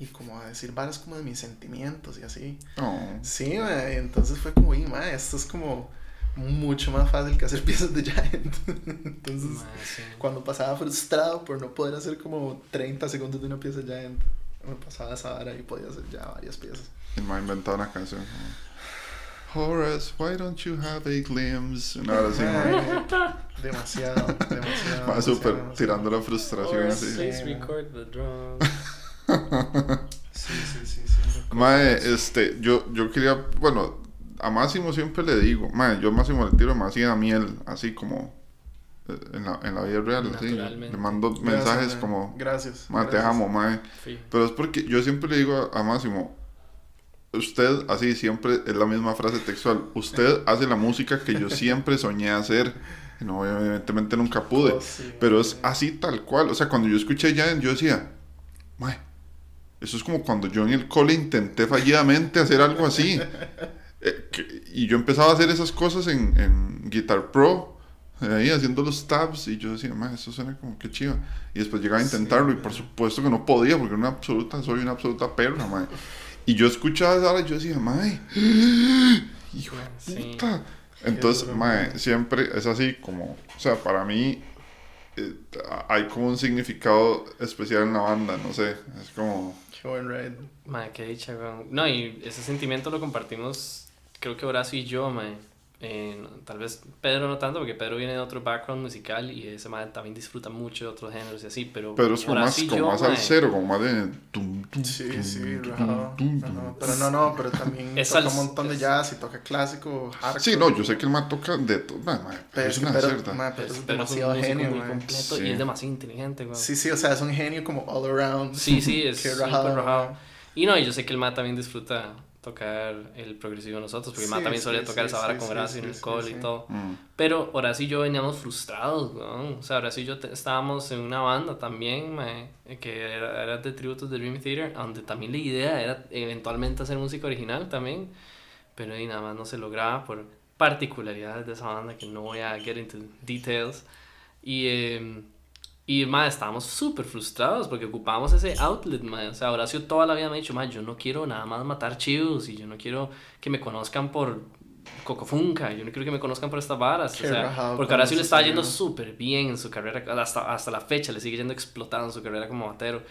S2: y como a decir varas como de mis sentimientos y así.
S1: No.
S2: Sí, mae, entonces fue como, y mae, esto es como mucho más fácil que hacer piezas de Giant. entonces,
S3: Mae, sí.
S2: cuando pasaba frustrado por no poder hacer como 30 segundos de una pieza de Giant, me pasaba esa vara y podía hacer ya varias piezas.
S1: Y me ha inventado una canción Horace, why don't you have eight limbs? Una hora así,
S2: demasiado, demasiado.
S1: Mae, súper tirando la frustración
S3: Horace,
S1: así.
S3: please
S2: Sí.
S3: record the drums.
S2: Sí, sí, sí, sí.
S1: Mae, este, yo, yo quería, bueno, a Máximo siempre le digo, mae, yo a Máximo le tiro demasiada miel, así como eh, en la, en la vida real, así. Le mando
S2: Gracias,
S1: mensajes
S2: mae.
S1: como,
S2: Gracias.
S1: mae, te amo, mae.
S3: Sí.
S1: Pero es porque yo siempre le digo a, a Máximo, usted, así siempre es la misma frase textual, usted hace la música que yo siempre soñé hacer. No, evidentemente nunca pude.
S2: Oh, sí,
S1: pero es así tal cual. O sea, cuando yo escuché Giant, yo decía, mae, eso es como cuando yo en el cole intenté fallidamente hacer algo así. Eh, que- y yo empezaba a hacer esas cosas en, en Guitar Pro, eh, ahí haciendo los tabs, y yo decía, mae, eso suena como que chiva. Y después llegaba a
S2: Sí,
S1: intentarlo, y por supuesto que no podía, porque una absoluta, soy una absoluta perra, mae. Y yo escuchaba esa hora y yo decía, mae, hijo de
S3: Sí.
S1: puta. Entonces, mae. siempre es así como, o sea, para mí eh, hay como un significado especial en la banda, no sé, es como,
S2: Qué
S3: dicha. No, y ese sentimiento lo compartimos, creo que Horacio y yo, mae. Eh, tal vez Pedro no tanto, porque Pedro viene de otro background musical y ese mae también disfruta mucho de otros géneros y así, pero,
S1: pero es como más, como
S3: yo,
S1: más al cero, como más de... tum, tum,
S2: Sí,
S1: tum,
S2: sí,
S1: tum,
S2: rajado. Pero no, no, pero también
S3: Es
S2: toca
S3: al-
S2: un montón de jazz y toca clásico, hardcore.
S1: Sí, no, yo sé que el man toca de todo, pero
S2: Pero
S1: es una
S2: Pedro,
S1: cerda.
S2: mae, pero
S3: Pero
S2: es
S3: es un
S2: demasiado genio,
S3: muy completo
S1: Sí.
S3: y es demasiado inteligente, weón.
S2: Sí, sí, o sea, es un genio como all around.
S3: Sí, sí, es
S2: rajado,
S3: rajado. Y no, y yo sé que el ma también disfruta tocar el progresivo de nosotros, porque
S2: Sí,
S3: también
S2: sí,
S3: solía tocar
S2: sí,
S3: esa vara
S2: sí,
S3: con Horacio
S2: sí,
S3: en el
S2: sí,
S3: call
S2: sí.
S3: y todo.
S1: Mm.
S3: Pero Horacio y yo veníamos frustrados, weón. O sea, Horacio y yo te- estábamos en una banda también, mae, que era, era de tributos de Dream Theater, donde también la idea era eventualmente hacer música original también, pero ahí nada más no se lograba por particularidades de esa banda que no voy a get into details. Y, eh, y mae, estábamos súper frustrados porque ocupábamos ese outlet, mae. O sea, Horacio toda la vida me ha dicho, mae, yo no quiero nada más matar chivos y yo no quiero que me conozcan por Cocofunca, yo no quiero que me conozcan por estas varas.
S2: Qué
S3: o sea,
S2: rajado
S3: porque Horacio le
S2: sí,
S3: yendo súper bien en su carrera, hasta, hasta la fecha le sigue yendo explotando en su carrera como batero.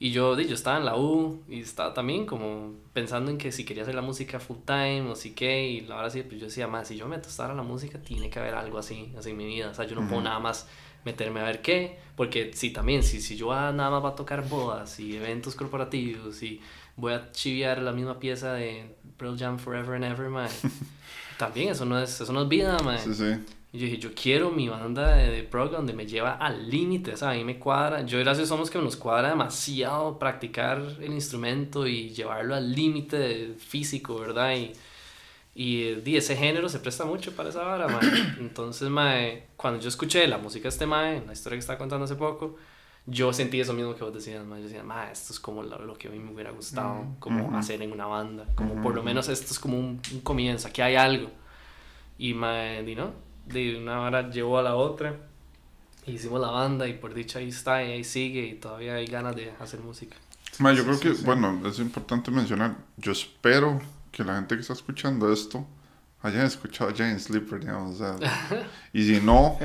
S3: Y yo, yo estaba en la U y estaba también como pensando en que si quería hacer la música full time o si qué. Y ahora sí, pues yo decía, más si yo me meto a la música, tiene que haber algo así, así en mi vida. O sea, yo no puedo nada más meterme a ver qué. Porque sí, también, si, si yo ah, nada más va a tocar bodas y eventos corporativos y voy a chiviar la misma pieza de Pearl Jam Forever and Ever, man. también eso no es, eso no es vida, man.
S1: Sí, sí.
S3: Y yo dije, yo quiero mi banda de, de prog donde me lleva al límite, o sea, a mí me cuadra. Yo y Horacio somos que nos cuadra demasiado practicar el instrumento y llevarlo al límite físico, ¿verdad? Y, y, di, ese género se presta mucho para esa vara, mae. Entonces, mae, cuando yo escuché la música de este mae, la historia que estaba contando hace poco, yo sentí eso mismo que vos decías, mae. Yo decía, mae, esto es como lo, lo que a mí me hubiera gustado,
S2: Mm.
S3: como hacer en una banda. Como por lo menos esto es como un, un comienzo, aquí hay algo. Y mae, di, ¿no? De una hora llevó a la otra. y Hicimos la banda y por dicho ahí está y ahí sigue y todavía hay ganas de hacer música.
S1: Ma, yo
S2: Sí,
S1: creo
S2: sí,
S1: que,
S2: sí.
S1: bueno, es importante mencionar, yo espero que la gente que está escuchando esto hayan escuchado Giant Sleeper, digamos, o sea, y si no,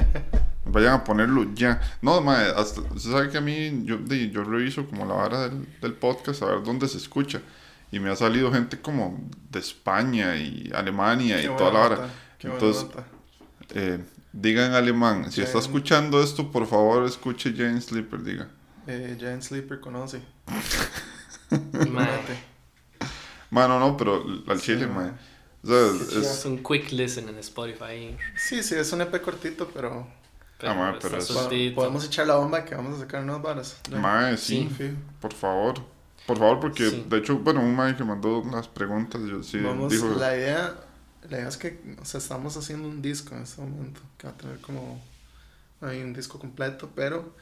S1: vayan a ponerlo ya. No, ma, hasta, usted sabe que a mí, yo, yo reviso como la vara del, del podcast, a ver dónde se escucha, y me ha salido gente como de España y Alemania y
S2: Qué
S1: toda la vara. Entonces. Eh, diga en alemán, si está
S2: Giant-
S1: escuchando esto, por favor, escuche Giant Sleeper, diga.
S2: Eh, Giant Sleeper conoce.
S1: Mano, no, pero al
S2: Sí,
S1: chile,
S2: ma.
S1: ma. O sea,
S3: es
S1: es,
S3: un quick listen en Spotify.
S2: Sí, sí, es un EP cortito, pero
S3: Pero,
S1: mae, pero
S3: está
S1: es-
S3: sueltito.
S2: podemos echar la bomba que vamos a sacar unas varas.
S1: Mae, sí,
S2: Sí.
S1: por favor. Por favor, porque
S3: Sí.
S1: de hecho, bueno, un mae que mandó las preguntas, yo sí
S2: Vamos,
S1: dijo,
S2: la idea, la idea es que, o sea, estamos haciendo un disco en este momento, que va a tener como, hay un disco completo, pero,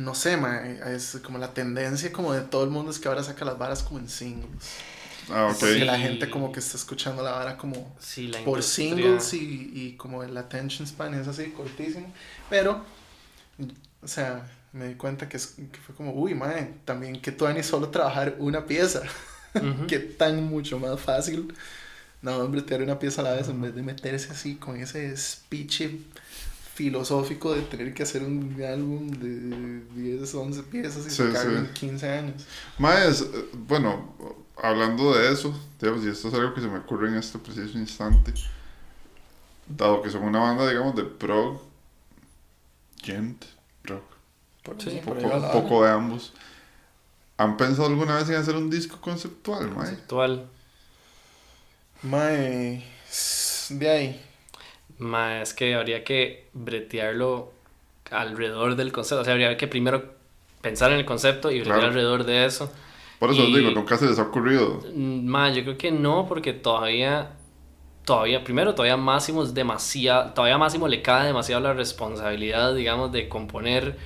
S2: no sé, ma, es como la tendencia como de todo el mundo es que ahora saca las varas como en singles.
S1: ah, ok.
S3: Sí.
S2: la gente como que está escuchando la vara como
S3: Sí, la
S2: por
S3: industria-
S2: singles y, y como el attention span es así cortísimo, pero, o sea, me di cuenta que, es, que fue como, uy, mae, también que tú ni solo trabajar una pieza.
S3: Ujú.
S2: que tan mucho más fácil. No, hombre, tener una pieza a la vez en vez de meterse así con ese speech filosófico de tener que hacer un álbum de 10, 11 piezas y
S1: Sí,
S2: sacarlo
S1: sí.
S2: en 15 años.
S1: Es, eh, bueno, hablando de eso, digamos, y esto es algo que se me ocurre en este preciso instante, dado que son una banda, digamos, de prog, gent, prog,
S2: Por,
S3: Sí.
S1: un poco, un poco de ambos. ¿Han pensado alguna vez en hacer un disco conceptual, mae?
S3: Conceptual.
S2: Mae, de ahí.
S3: Ma, es que habría que bretearlo alrededor del concepto. O sea, habría que primero pensar en el concepto y bretear
S1: Claro.
S3: alrededor de eso.
S1: Por eso os
S3: Y-
S1: digo, nunca se les ha ocurrido.
S3: Mm, Ma, yo creo que no, porque todavía, todavía, primero, todavía Máximo es demasiado, todavía Máximo le cae demasiado la responsabilidad, digamos, de componer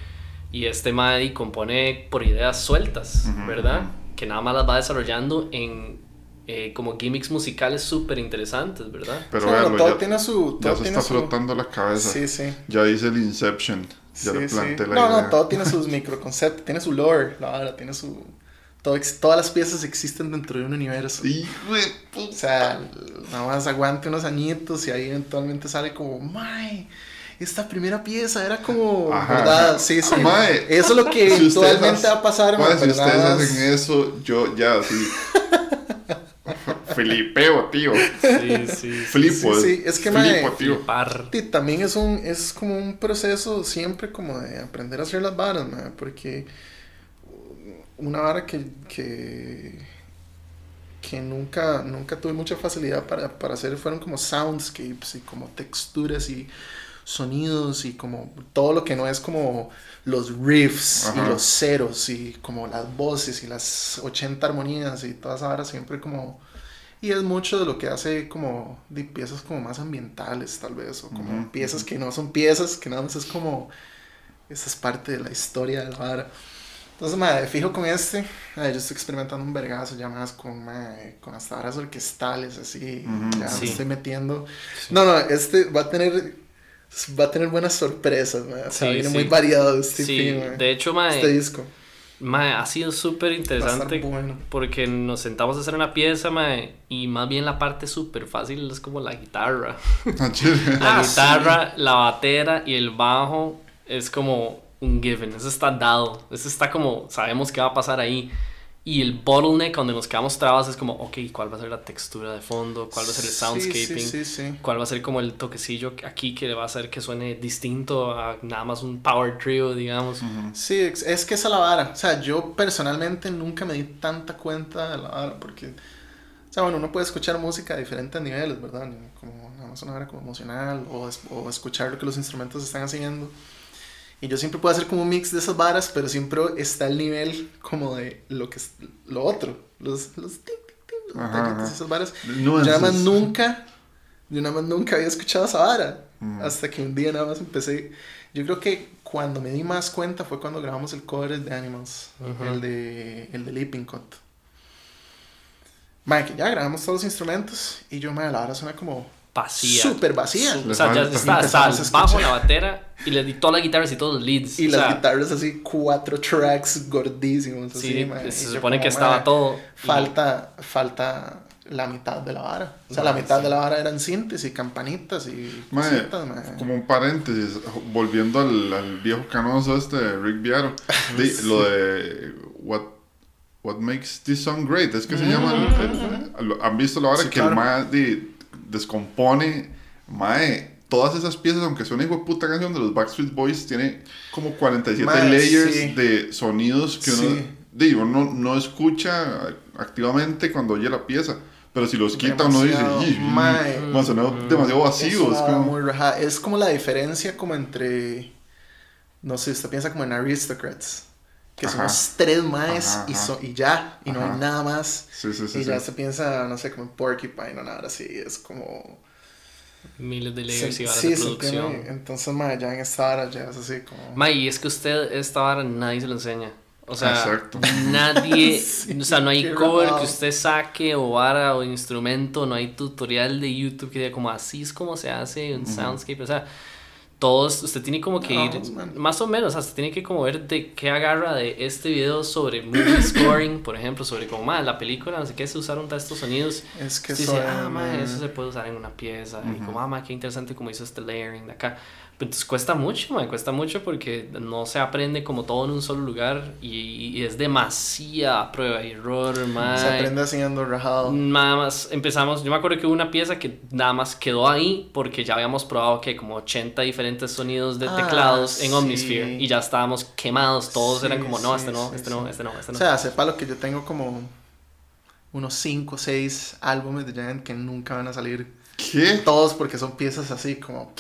S3: y este Maddy compone por ideas sueltas, ¿verdad? Que nada más las va desarrollando en eh, como gimmicks musicales súper interesantes, ¿verdad?
S1: Pero
S2: O sea, bueno, todo
S1: ya,
S2: tiene su.
S1: ya
S2: Todo
S1: se
S2: tiene
S1: está
S2: su...
S1: frotando la cabeza.
S2: Sí, sí.
S1: Ya hice el Inception. Ya
S2: sí,
S1: le
S2: sí.
S1: planté la
S2: No,
S1: idea.
S2: no, todo tiene sus microconceptos, tiene su lore, la vara, tiene su. Todo, todas las piezas existen dentro de un universo.
S1: Hijo de
S2: O
S1: puta.
S2: sea, nada más aguante unos añitos y ahí eventualmente sale como, mae, esta primera pieza era como,
S1: Ajá.
S2: ¿verdad? Sí, sí.
S1: Mae,
S2: Eso es lo que
S1: si
S2: eventualmente va a pasar,
S1: mae, si ustedes hacen eso, yo ya así. Filipeo, tío.
S3: Sí, sí.
S1: Flipo.
S2: Sí, sí, es que,
S1: flipo, tío.
S2: Y también es un es como un proceso siempre como de aprender a hacer las varas, mae, porque una vara que, que que nunca nunca tuve mucha facilidad para, para hacer fueron como soundscapes y como texturas y sonidos y como todo lo que no es como los riffs
S1: Ajá.
S2: y los ceros y como las voces y las 80 armonías y todas esas varas siempre como y es mucho de lo que hace como de piezas como más ambientales tal vez o como
S1: Ujú,
S2: piezas que no son piezas que nada más es como esa es parte de la historia de la vara entonces madre fijo con este madre, yo estoy experimentando un vergazo ya más con madre, con hasta varas orquestales así
S1: Ujú.
S2: ya
S3: Sí.
S2: me estoy metiendo no no este va a tener va a tener buenas sorpresas madre. o sea,
S3: Sí,
S2: viene
S3: sí.
S2: muy variado este
S3: Sí,
S2: madre.
S3: de hecho, mae,
S2: este disco
S3: mae, ha sido súper interesante
S2: bueno
S3: porque nos sentamos a hacer una pieza, mae, y más bien la parte súper fácil es como la guitarra.
S1: Ah.
S3: La
S2: Ah,
S3: guitarra, la batera y el bajo es como un given, eso está dado, eso está como, sabemos qué va a pasar ahí. Y el bottleneck donde nos quedamos trabas es como, ok, ¿cuál va a ser la textura de fondo? ¿Cuál va a ser el soundscaping?
S2: sí, sí, sí.
S3: ¿Cuál va a ser como el toquecillo aquí que le va a hacer que suene distinto a nada más un power trio, digamos?
S2: Sí, es que esa es la vara. O sea, yo personalmente nunca me di tanta cuenta de la vara porque, o sea, bueno, uno puede escuchar música a diferentes niveles, ¿verdad? Como nada más una vara como emocional o, es- o escuchar lo que los instrumentos están haciendo. Y yo siempre puedo hacer como un mix de esas varas, pero siempre está el nivel como de lo que es lo otro. Los, los tin, tin, tin, los
S1: Ajá,
S2: taquitos,
S1: ajá.
S2: esas varas.
S1: No,
S2: yo nada más
S1: es-
S2: nunca, yo nada más nunca había escuchado esa vara.
S1: Mm.
S2: Hasta que un día nada más empecé. Yo creo que cuando me di más cuenta fue cuando grabamos el cover de Animals, el de el de Leaping Cut. Que ya grabamos todos los instrumentos y yo, mae, la vara suena como
S3: Vacía.
S2: súper vacía.
S3: O sea, ya
S1: falta.
S3: está, está
S2: Empezamos a
S3: el bajo, la batera y le di todas las guitarras y todos los leads.
S2: Y
S3: o
S2: las
S3: sea,
S2: guitarras así, cuatro tracks gordísimos. Así,
S3: Sí,
S2: mae,
S3: se supone
S2: como,
S3: que estaba todo. y-
S2: Falta, falta la mitad de la vara. O sea, la mitad
S3: sí.
S2: de la vara eran cintas y campanitas y cositas,
S1: como un paréntesis, volviendo al, al viejo canoso este de Rick Viaro, lo de What, What Makes This Song Great, es que se llama. el- el- lo- ¿Han visto la
S2: Sí,
S1: que
S2: claro.
S1: el Mae di- descompone? Mae, todas esas piezas, aunque sea una puta canción de los Backstreet Boys, tiene como 47
S2: Mae,
S1: layers
S2: sí.
S1: de sonidos que uno,
S2: Sí.
S1: di, uno no escucha activamente cuando oye la pieza. Pero si los quita, uno dice,
S2: Demasiado,
S1: "Ih,
S2: mae.
S1: mae, sonó demasiado vacío.
S2: Es,
S1: Es como,
S2: muy raja. Es como la diferencia como entre, no sé, usted piensa como en Aristocrats, que
S1: Ajá.
S2: los tres más
S1: Ajá,
S2: y, so- y ya, y no hay nada más.
S1: Sí, sí, sí.
S2: y
S1: sí.
S2: ya se piensa, no sé, como en Porcupine o nada así, es como...
S3: Miles de
S2: se-
S3: layers y varas
S2: sí,
S3: de producción.
S2: tiene- entonces, ma, ya en esta hora ya es así como...
S3: Ma, y es que usted, esta vara nadie se lo enseña. O sea,
S1: Exacto.
S3: nadie,
S2: Sí,
S3: o sea, no hay cover que usted saque o vara o instrumento, no hay tutorial de YouTube que diga como así es como se hace un soundscape, o sea, todos, usted tiene como que
S2: No,
S3: ir,
S2: man.
S3: más o menos, usted tiene que como ver de qué agarra de este video sobre movie scoring, por ejemplo, sobre como, ma, la película, no sé qué, se usaron todos estos sonidos,
S2: es que
S3: dice, ah, ma,
S2: ma,
S3: eso se puede usar en una pieza. Y como, ah, qué interesante como hizo este layering de acá. Entonces cuesta mucho, ma, cuesta mucho porque no se aprende como todo en un solo lugar y, y es demasiada prueba y error, ma.
S2: Se aprende haciendo rajado.
S3: Nada más empezamos, yo me acuerdo que hubo una pieza que nada más quedó ahí porque ya habíamos probado que como 80 diferentes sonidos de
S2: Ah,
S3: teclados en
S2: sí.
S3: Omnisphere y ya estábamos quemados, todos
S2: Sí,
S3: eran como, no,
S2: sí,
S3: este no,
S2: sí,
S3: este
S2: sí.
S3: no, este no, este no.
S2: O sea, sepa lo que yo tengo como unos 5 o 6 álbumes de Giant que nunca van a salir.
S1: ¿Qué?
S2: Todos porque son piezas así como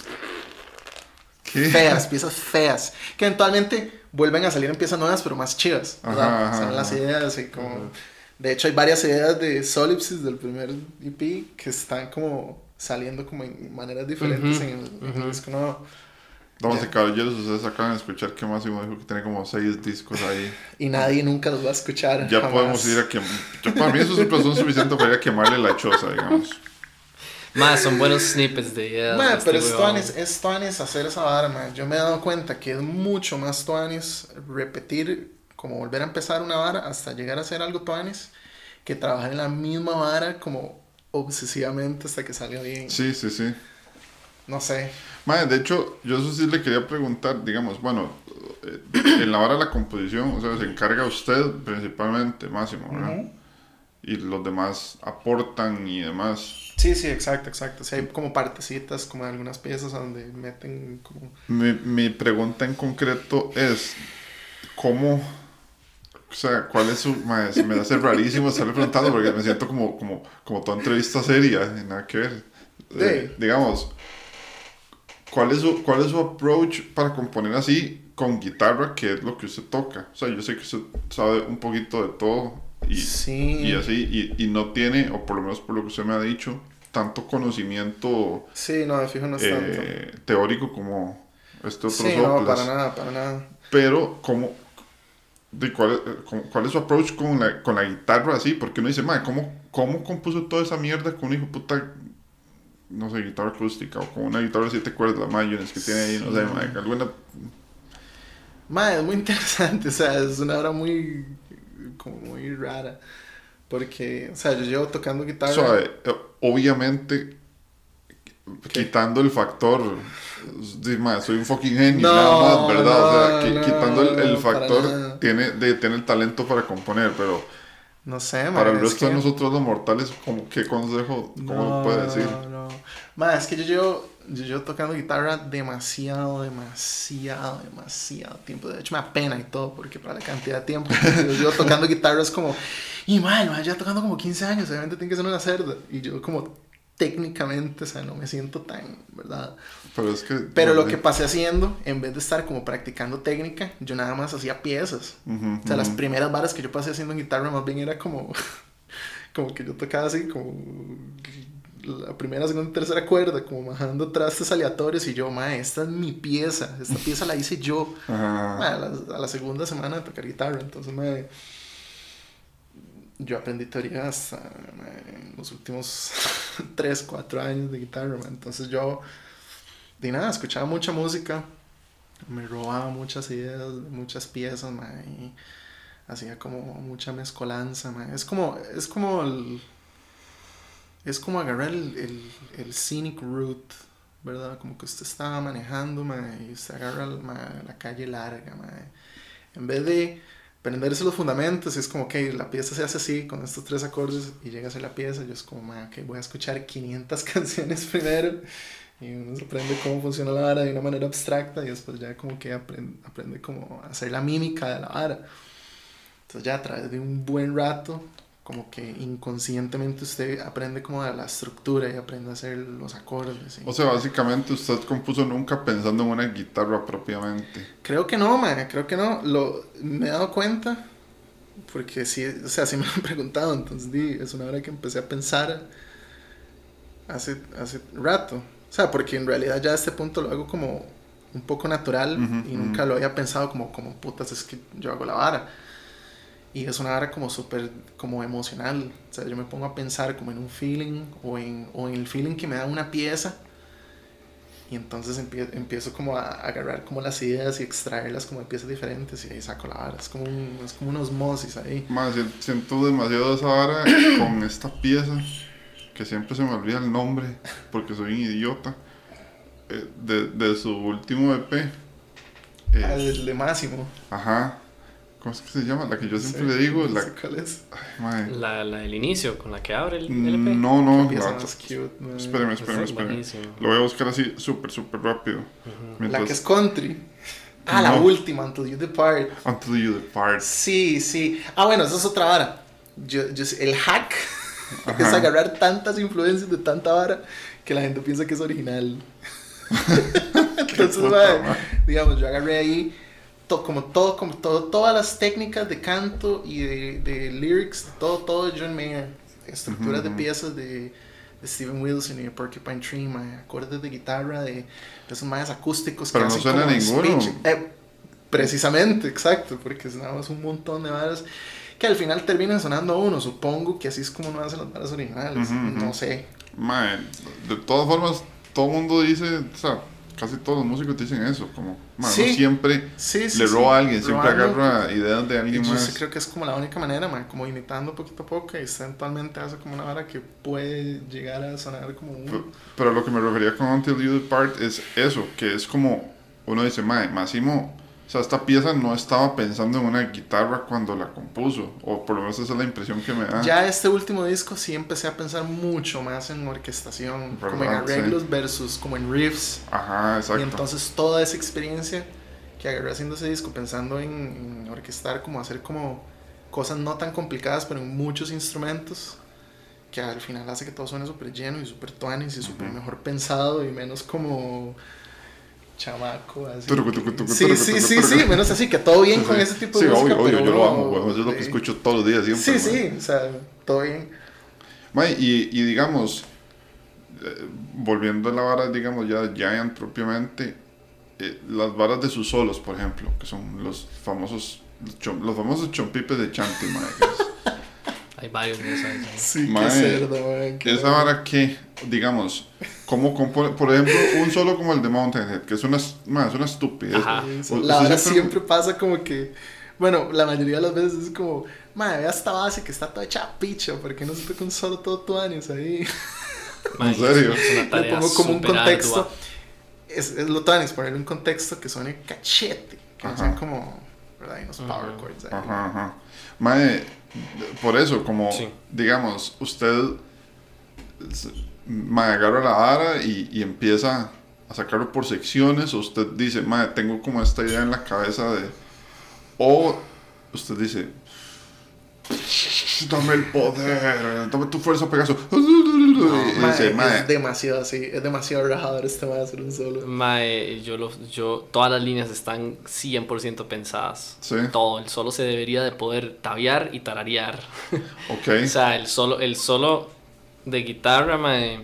S1: ¿Qué?
S2: feas, piezas feas. Que eventualmente vuelven a salir en piezas nuevas, pero más chivas. ¿verdad?
S1: Ajá, ajá,
S2: son las ideas y como... De hecho, hay varias ideas de Solipsis del primer EP que están como saliendo como en maneras diferentes en, el, en el disco nuevo.
S1: Damas y caballeros, ustedes acaban de escuchar que más dijo que tiene como seis discos ahí.
S2: Y nadie nunca los va a escuchar.
S1: Ya
S2: jamás.
S1: podemos ir a quemar. Para mí eso es razón suficiente para ir a quemarle la choza, digamos.
S3: Más son buenos snippets de ideas.
S2: Ma,
S3: de este
S2: pero es tuanis, es tuanis hacer esa vara. Yo me he dado cuenta que es mucho más tuanis repetir, como volver a empezar una vara hasta llegar a hacer algo tuanis, que trabajar en la misma vara como obsesivamente hasta que salga bien.
S1: Sí, sí, sí.
S2: No sé.
S1: Mae, de hecho, yo eso sí le quería preguntar, digamos, bueno, eh, en la hora de la composición, o sea, se encarga usted principalmente, Máximo, ¿verdad?
S2: Ujú.
S1: Y los demás aportan y demás.
S2: Sí, sí, exacto, exacto. Sí, hay como partecitas, como de algunas piezas donde meten como...
S1: Mi, mi pregunta en concreto es, ¿cómo, o sea, cuál es su, mae, se me hace rarísimo estarle preguntando porque me siento como, como, como toda entrevista seria, y nada que ver. Eh,
S2: Sí.
S1: digamos, ¿cuál es, su, ¿cuál es su approach para componer así con guitarra, que es lo que usted toca? O sea, yo sé que usted sabe un poquito de todo y,
S2: Sí.
S1: y así, y, y no tiene, o por lo menos por lo que usted me ha dicho, tanto conocimiento
S2: Sí, no, fijo no es tanto.
S1: eh, teórico como este otro
S2: Sí, no, para nada, para nada.
S1: Pero, ¿cómo, de cuál, eh, cuál es su approach con la, con la guitarra así? Porque uno dice, madre, ¿cómo, ¿cómo compuso toda esa mierda con un hijo puta, no sé, guitarra acústica o con una guitarra de siete cuerdas, la Mayonnaise que tiene ahí, no sé, madre, alguna...
S2: Madre, es muy interesante, o sea, es una hora muy, como muy rara. Porque, o sea, yo llevo tocando guitarra.
S1: Eh, obviamente, quitando el factor, soy un fucking genio,
S2: No,
S1: nada más, ¿verdad? o sea,
S2: no,
S1: quitando el, el
S2: no,
S1: factor, tiene, de, tiene el talento para componer, pero...
S2: No sé,
S1: Para el resto de nosotros los mortales, ¿cómo, ¿qué consejo cómo
S2: No,
S1: lo puede decir?
S2: No, no. Ma, es que yo llevo, yo llevo tocando guitarra demasiado, demasiado, demasiado tiempo. De hecho, me apena y todo, porque para la cantidad de tiempo que yo llevo tocando guitarra es como, y mal, ma, ya tocando como 15 años, obviamente tiene que ser una cerda. Y yo, como, técnicamente, o sea, no me siento tan, ¿verdad?
S1: Pero es que...
S2: Pero lo que pasé haciendo, en vez de estar como practicando técnica, yo nada más hacía piezas.
S1: ujú,
S2: O sea, las
S1: ujú.
S2: primeras varas que yo pasé haciendo en guitarra más bien era como, como que yo tocaba así, como la primera, segunda y tercera cuerda, como bajando trastes aleatorios y yo, ma, esta es mi pieza, esta pieza la hice yo.
S1: Ajá.
S2: Ma, a, la, a la segunda semana de tocar guitarra, entonces me... Yo aprendí teoría hasta ma, en los últimos 3, 4 años de guitarra, ma. entonces yo, de nada, escuchaba mucha música, me robaba muchas ideas, de muchas piezas, ma, y hacía como mucha mezcolanza, ma. Es como, es como es como agarrar el, el, el scenic route, ¿verdad? Como que usted estaba manejando, ma, y usted agarra la calle larga, ma. En vez de aprenderse los fundamentos, es como que la pieza se hace así, con estos tres acordes, y llega a ser la pieza, yo es como, ma, ok, voy a escuchar 500 canciones primero, y uno se aprende cómo funciona la vara de una manera abstracta, y después ya como que aprende, aprende como a hacer la mímica de la vara. Entonces ya a través de un buen rato, como que inconscientemente usted aprende como de la estructura y aprende a hacer los acordes. y-
S1: O sea, básicamente usted compuso nunca pensando en una guitarra propiamente.
S2: Creo que no, man, creo que no. Lo, me he dado cuenta, porque sí, o sea, sí me lo han preguntado, entonces di, es una hora que empecé a pensar hace, hace rato. O sea, porque en realidad ya a este punto lo hago como un poco natural
S1: Ujú,
S2: y nunca
S1: ujú.
S2: lo había pensado como, como putas, es que yo hago la vara. Y es una vara como súper como emocional. O sea, yo me pongo a pensar como en un feeling o en, o en el feeling que me da una pieza. Y entonces empie- empiezo como a agarrar como las ideas y extraerlas como de piezas diferentes y ahí saco la vara. Es como, un, es como una osmosis ahí.
S1: Más, siento demasiado esa vara con esta pieza, que siempre se me olvida el nombre, porque soy un idiota, eh, de, de su último EP. Eh,
S2: Ah, el de Máximo.
S1: ajá. ¿Cómo es que se llama? La que yo siempre
S2: Sí,
S1: le digo,
S2: no
S1: la...
S2: cuál es.
S1: Ay.
S3: La, la del inicio, con la que abre el, el EP.
S1: No, no, la-
S2: man.
S1: Espérame, espérame,
S3: es
S1: espérame. Lo voy a buscar así súper, súper rápido.
S2: La
S1: Mientras-
S2: que es country. Ah, la última, Until You Depart.
S1: Until You Depart.
S2: Sí, sí. Ah, bueno, esa es otra vara. Yo, yo, el hack es agarrar tantas influencias de tanta vara que la gente piensa que es original. Entonces,
S1: madre.
S2: digamos, yo agarré ahí to- como todo, como todo, todas las técnicas de canto y de, de lyrics, todo, todo de John Mayer, estructuras
S1: Ujú,
S2: de
S1: ujú.
S2: piezas de, de Steven Wilson y de Porcupine Tree, mae, acordes de guitarra de, de esos más acústicos
S1: Pero
S2: que
S1: no
S2: hacen
S1: suena
S2: como
S1: ninguno.
S2: Eh, precisamente, exacto, porque es nada más un montón de varas que al final terminan sonando a uno. Supongo que así es como uno hace las varas originales.
S1: Ujú, ujú.
S2: No sé.
S1: Mae, de todas formas, todo el mundo dice, o sea, casi todos los músicos te dicen eso, como,
S2: Sí.
S1: uno siempre
S2: Sí, sí,
S1: le roba a alguien, siempre agarra ideas de alguien
S2: yo
S1: más.
S2: sí creo que es como la única manera, man, como imitando poquito a poco y eventualmente hace como una hora que puede llegar a sonar como un...
S1: Pero, pero lo que me refería con Until You Depart es eso, que es como uno dice, mae, Massimo, o sea, esta pieza no estaba pensando en una guitarra cuando la compuso, o por lo menos esa es la impresión que me da.
S2: Ya este último disco sí empecé a pensar mucho más en orquestación, como en
S1: ¿Verdad?
S2: arreglos versus como en riffs.
S1: Ajá, exacto.
S2: Y entonces toda esa experiencia que agarré haciendo ese disco, pensando en, en orquestar, como hacer como cosas no tan complicadas, pero en muchos instrumentos, que al final hace que todo suene súper lleno y súper tuanis y súper
S1: Ujú.
S2: mejor pensado y menos como chamaco, así. Sí, sí, sí, sí, menos así, que todo bien
S1: Sí,
S2: con
S1: sí.
S2: ese tipo
S1: Sí,
S2: de música.
S1: obvio, obvio,
S2: pero
S1: yo lo amo, weón, eso es lo que
S2: de-
S1: escucho todos los días siempre.
S2: Sí, sí, o sea, todo bien.
S1: Y, y digamos, eh, volviendo a la vara, digamos, ya Giant propiamente, eh, las varas de sus solos, por ejemplo, que son los famosos, los, chom- los famosos chompipes de Chanty,
S3: Hay varios de esas. ¿no?
S2: Sí,
S1: Mae,
S2: qué cerdo, man, qué
S1: Esa vara que, digamos, ¿cómo compone? Por ejemplo, un solo como el de Mountainhead, que es una, mae, es una estupidez.
S3: Ajá.
S1: O-
S2: La
S1: usted
S2: hora siempre pasa como que, bueno, la mayoría de las veces es como, madre, vea esta base que está toda hecha picha, ¿por qué no se toca un solo todo tuanis ahí?
S3: Mae,
S1: serio?
S3: Es una
S2: Le
S3: tarea
S2: pongo como un contexto,
S3: ardua.
S2: es, es lo tuanis, ponerle un contexto que suene cachete, que no
S1: Ajá.
S2: sean como, ¿verdad? Y unos power chords ahí.
S1: Ajá, ajá. Mae, por eso, como,
S3: Sí.
S1: digamos, usted mae, agarra la vara y, y empieza a sacarlo por secciones, o usted dice, mae, tengo como esta idea en la cabeza de... O usted dice, dame el poder, dame tu fuerza, Pegaso. y
S2: Mae,
S1: dice, mae,
S2: es demasiado así, es demasiado rajador este va a hacer un solo.
S3: Mae, yo lo, yo, todas las líneas están 100% pensadas.
S1: Sí.
S3: Todo, el solo se debería de poder tabiar y tararear.
S1: ok.
S3: O sea, el solo, el solo de guitarra, mae,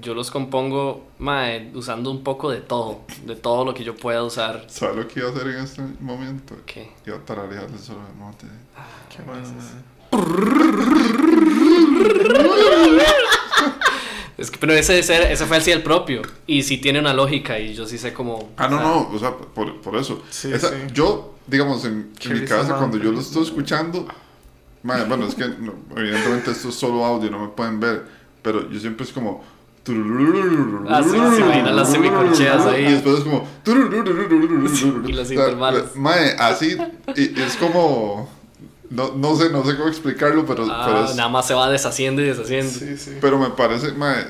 S3: yo los compongo, mae, usando un poco de todo, de todo lo que yo pueda usar.
S1: ¿Sabe lo que iba a hacer en este momento?
S3: ¿Qué?
S1: Iba a tararearle solo de monte.
S2: Qué bueno.
S3: Es que, pero ese, ese, ese fue así el propio. Y sí tiene una lógica y yo sí sé cómo...
S1: Ah, no, no, o sea, por, por eso.
S2: Sí,
S1: Esa-
S2: sí.
S1: Yo, digamos, en, en mi casa, cuando yo lo estoy escuchando, madre, bueno, es que no, evidentemente esto es solo audio, no me pueden ver, pero yo siempre es como...
S3: Ah, sí, se imaginan las semicorcheas ahí.
S1: Y después es como...
S3: Y los intervalos.
S1: Mae, así, es como... No, no sé, no sé cómo explicarlo, pero,
S3: nada más se va deshaciendo y deshaciendo.
S2: Sí, sí.
S1: pero me parece, mae,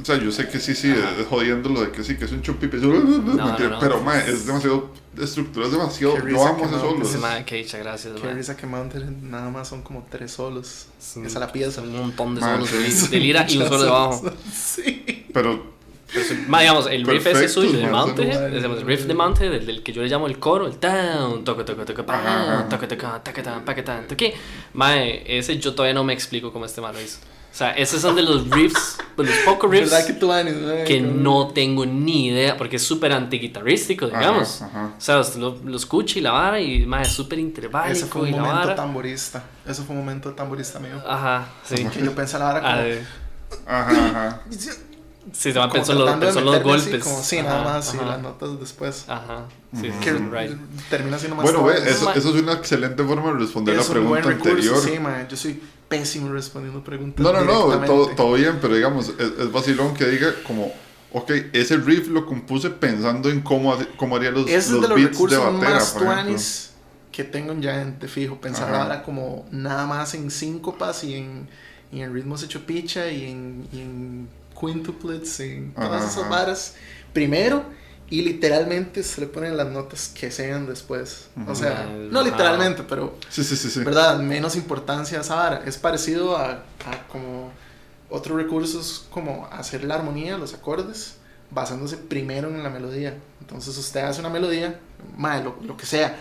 S1: o sea, yo sé que sí, sí, es jodiendo lo de que sí, que es un
S3: no.
S1: Pero, mae, es demasiado, la estructura es demasiado,
S2: Qué no,
S1: solo.
S2: que
S3: Ese
S2: Sí.
S3: mae, qué dicha, gracias,
S2: Qué risa que Mountain nada más son como tres solos.
S3: Sí.
S2: Esa la pieza.
S3: Un montón de solos de, de lira y un solo debajo.
S2: Sí.
S1: Pero,
S3: Pero digamos, el riff ese suyo, el Mountain, el riff de Mountain, el del que yo le llamo el coro, el down, toca, toca, toca, toca, toca, toca, toca, toca, toca, ese yo todavía no me explico cómo este mae lo hizo. O sea, esos son de los riffs, de los pocos riffs
S2: ¿Verdad que mae?
S3: que no tengo ni idea, porque es súper antiguitarrístico, digamos.
S1: Ajá, ajá.
S3: O sea, usted lo, lo escucha y la vara y mae, es súper interválico
S2: Ese fue un
S3: y la
S2: momento
S3: vara.
S2: tamborista. Eso fue un momento tamborista mío.
S3: Ajá, sí.
S2: Que yo pensé la hora como.
S1: Ajá, ajá.
S3: sí, se va a
S2: como
S3: pensar los,
S2: tratando de
S3: pensó en los
S2: así,
S3: golpes.
S2: como, sí, nada
S3: Ajá,
S2: más. Y
S3: ajá.
S2: las notas después.
S3: Ajá, sí,
S1: Ujú.
S3: sí,
S2: Que
S3: right.
S2: termina siendo más
S1: Bueno, ve, eso, eso es una excelente forma de responder
S2: Es
S1: la
S2: un buen
S1: pregunta
S2: recurso,
S1: anterior.
S2: sí, mae. Yo soy pésimo respondiendo preguntas.
S1: No, no, no, todo, todo bien, pero digamos, es, es vacilón que diga como, ok, ese riff lo compuse pensando en cómo, cómo haría los,
S2: es
S1: los
S2: de los
S1: beats de
S2: recursos
S1: batera,
S2: más
S1: por ejemplo.
S2: tuanis que tengo en Giant, de fijo. Pensar
S1: Ajá.
S2: ahora como nada más en síncopas y en, y en ritmos hecho picha y en, y en quintuplets y en todas esas varas. Primero, y literalmente se le ponen las notas que sean después. O sea, no literalmente, pero
S1: Sí, sí, sí, sí.
S2: ¿verdad? Menos importancia a esa vara. Es parecido a, a como otros recursos como hacer la armonía, los acordes, basándose primero en la melodía. Entonces usted hace una melodía, mae, lo, lo que sea,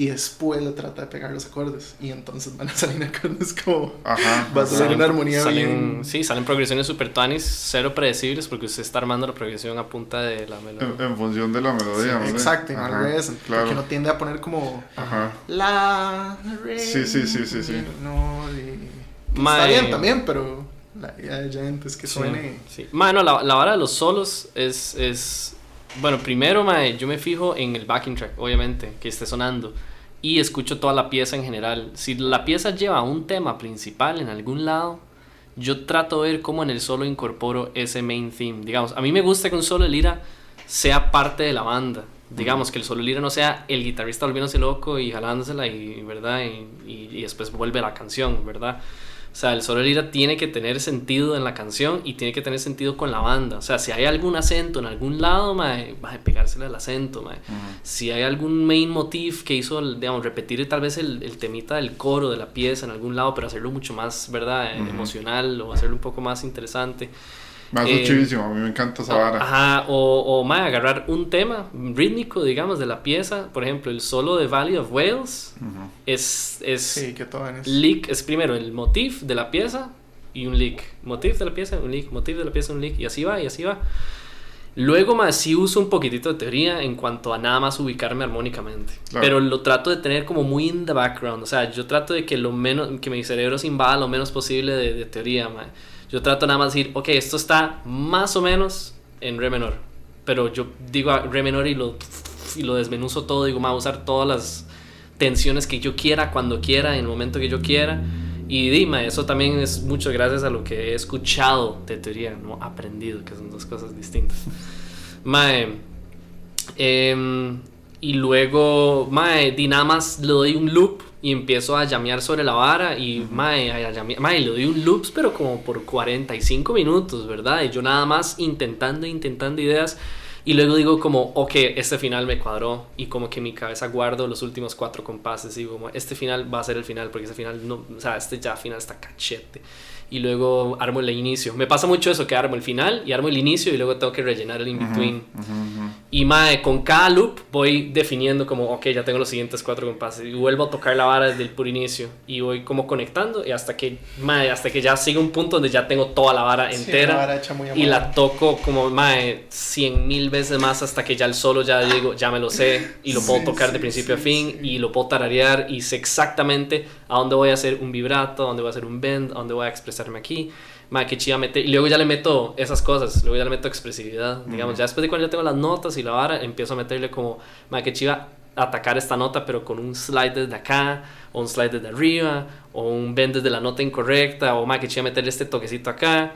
S2: y después le trata de pegar los acordes. Y entonces van a salir acordes como...
S1: Ajá.
S2: Va a
S1: ajá.
S2: salir una armonía
S3: salen,
S2: bien-
S3: Sí, salen progresiones super tuanis, cero predecibles, porque usted está armando la progresión a punta de la
S1: En,
S3: melodía.
S1: en función de la melodía, ¿vale?
S2: Exacto, no al
S1: Ajá,
S2: revés,
S1: Claro.
S2: porque no tiende a poner como
S1: Ajá.
S2: la, re,
S1: Sí, sí, sí, sí, sí.
S2: No, y- está bien también, pero la idea de Giant es que
S3: Sí,
S2: suene...
S3: Sí. Mano, la, la vara de los solos es, es Bueno, primero, mae, yo me fijo en el backing track, obviamente, que esté sonando. Y escucho toda la pieza en general. Si la pieza lleva un tema principal en algún lado, yo trato de ver cómo en el solo incorporo ese main theme. Digamos, a mí me gusta que un solo de lira sea parte de la banda. Digamos, que el solo de lira no sea el guitarrista volviéndose loco y jalándosela y, ¿verdad? Y, y, y después vuelve la canción, ¿verdad? O sea, el solo lira tiene que tener sentido en la canción y tiene que tener sentido con la banda. O sea, si hay algún acento en algún lado, mae, va a pegársele al acento, mae. Si hay algún main motif que hizo, digamos, repetir tal vez el, el, temita del coro de la pieza en algún lado, pero hacerlo mucho más, ¿verdad? Emocional o hacerlo un poco más interesante.
S1: Más eh, chivísimo, a mí me encanta esa vara.
S3: Ajá, o, o más agarrar un tema rítmico, digamos, de la pieza. Por ejemplo, el solo de Valley of Wales uh -huh. es, es,
S2: sí, que todo es.
S3: Lick, es primero el motif de la pieza y un lick. Motif de la pieza, un lick. Motif de la pieza, un lick. Y así va, y así va. Luego más sí uso un poquitito de teoría en cuanto a nada más ubicarme armónicamente. Claro. Pero lo trato de tener como muy in the background. O sea, yo trato de que lo menos, que mi cerebro se invada lo menos posible de, de teoría, man. Yo trato nada más de decir, ok, esto está más o menos en re menor. Pero yo digo re menor y lo, y lo desmenuzo todo. Digo, voy a usar todas las tensiones que yo quiera, cuando quiera, en el momento que yo quiera. Y dime, eso también es mucho gracias a lo que he escuchado de teoría, no aprendido, que son dos cosas distintas. Mae, eh, y luego, mae, di nada más le doy un loop y empiezo a llamear sobre la vara y, uh -huh. mae, a llamear, mae, le doy un loops, pero como por 45 minutos, ¿verdad? Y yo nada más intentando, intentando ideas. Y luego digo como, ok, este final me cuadró y como que en mi cabeza guardo los últimos cuatro compases y digo como, este final va a ser el final porque ese final no, o sea, este ya final está cachete. Y luego armo el inicio. Me pasa mucho eso, que armo el final y armo el inicio y luego tengo que rellenar el in-between. Uh -huh, uh -huh. Y mae, con cada loop voy definiendo como, ok, ya tengo los siguientes cuatro compases y vuelvo a tocar la vara desde el puro inicio y voy como conectando y hasta que, mae, hasta que ya sigue un punto donde ya tengo toda la vara entera
S2: sí, la vara muy
S3: y la toco como, mae, cien mil veces más hasta que ya el solo ya digo, ya me lo sé y lo puedo sí, tocar sí, de principio a fin y lo puedo tararear y sé exactamente a dónde voy a hacer un vibrato, a dónde voy a hacer un bend, a dónde voy a expresarme aquí ma, que chiva meter. Y luego ya le meto esas cosas, luego ya le meto expresividad. Digamos, uh -huh. ya después de cuando ya tengo las notas y la vara, empiezo a meterle como, ma, que chiva atacar esta nota, pero con un slide desde acá, o un slide desde arriba, o un bend desde la nota incorrecta, o ma, que chiva meterle este toquecito acá,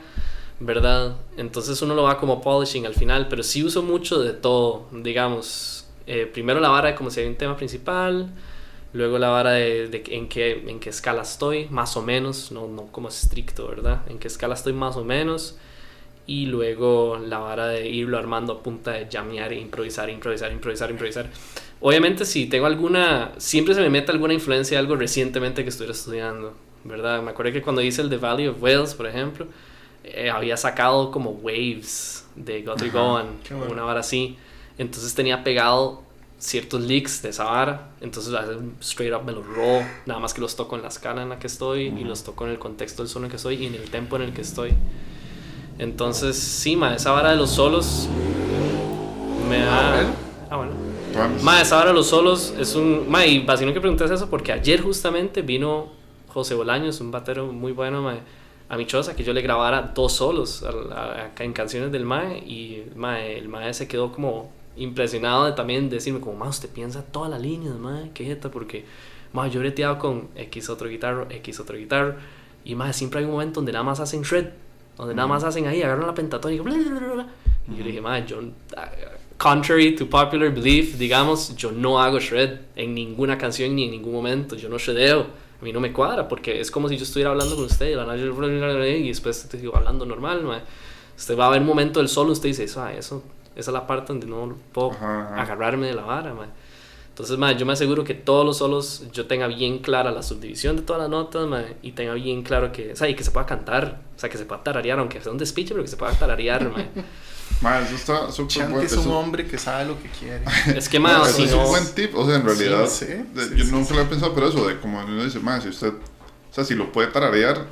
S3: ¿verdad? Entonces uno lo va como polishing al final, pero sí uso mucho de todo, digamos. Eh, primero la vara como si hay un tema principal, Luego la vara de, de, en, qué, en qué escala estoy, más o menos, no, no como estricto, ¿verdad? En qué escala estoy más o menos. Y luego la vara de irlo armando a punta de llamear, improvisar, improvisar, improvisar, improvisar. Obviamente si tengo alguna, siempre se me mete alguna influencia de algo recientemente que estuviera estudiando, ¿verdad? Me acuerdo que cuando hice el The Valley of Wales, por ejemplo, eh, había sacado como waves de Guthrie Gowan, bueno. una vara así. Entonces tenía pegado ciertos leaks de esa vara. Entonces, straight up me los robo. Nada más que los toco en la escala en la que estoy uh -huh. y los toco en el contexto del solo en el que estoy y en el tempo en el que estoy. Entonces, sí, ma, esa vara de los solos me da. Ah, bueno. Ma, esa vara de los solos es un. Ma, y vacino que preguntes eso porque ayer justamente vino José Bolaños, un batero muy bueno, ma, a mi choza, que yo le grabara dos solos a, a, a, en canciones del Mae y ma, el Mae se quedó como impresionado de también decirme como, más usted piensa toda la línea, madre, qué jeta, porque, más yo he breteado con X otro guitarro, X otro guitarro, y más siempre hay un momento donde nada más hacen shred, donde mm. nada más hacen ahí, agarran la pentatónica, bla, bla, bla, bla. y mm. yo le dije, madre, yo, uh, contrary to popular belief, digamos, yo no hago shred en ninguna canción ni en ningún momento, yo no shredeo, a mí no me cuadra, porque es como si yo estuviera hablando con usted, y después te digo hablando normal, madre. Usted va a ver un momento del solo, usted dice, eso, ah, eso esa es la parte donde no puedo ajá, ajá. agarrarme de la vara, man. Entonces, man, yo me aseguro que todos los solos yo tenga bien clara la subdivisión de todas las notas, man, y tenga bien claro que, o sea, y que se pueda cantar, o sea, que se pueda tararear, aunque sea un despiche, pero que se pueda tararear, man.
S1: Man, eso está súper bueno.
S2: es un hombre que sabe lo que quiere.
S3: Es que,
S1: no,
S3: si
S1: es
S3: no...
S1: un buen tip, o sea, en realidad,
S2: sí, sí,
S1: de, yo sí, nunca lo he pensado, pero eso de como uno dice, man, si usted, o sea, si lo puede tararear,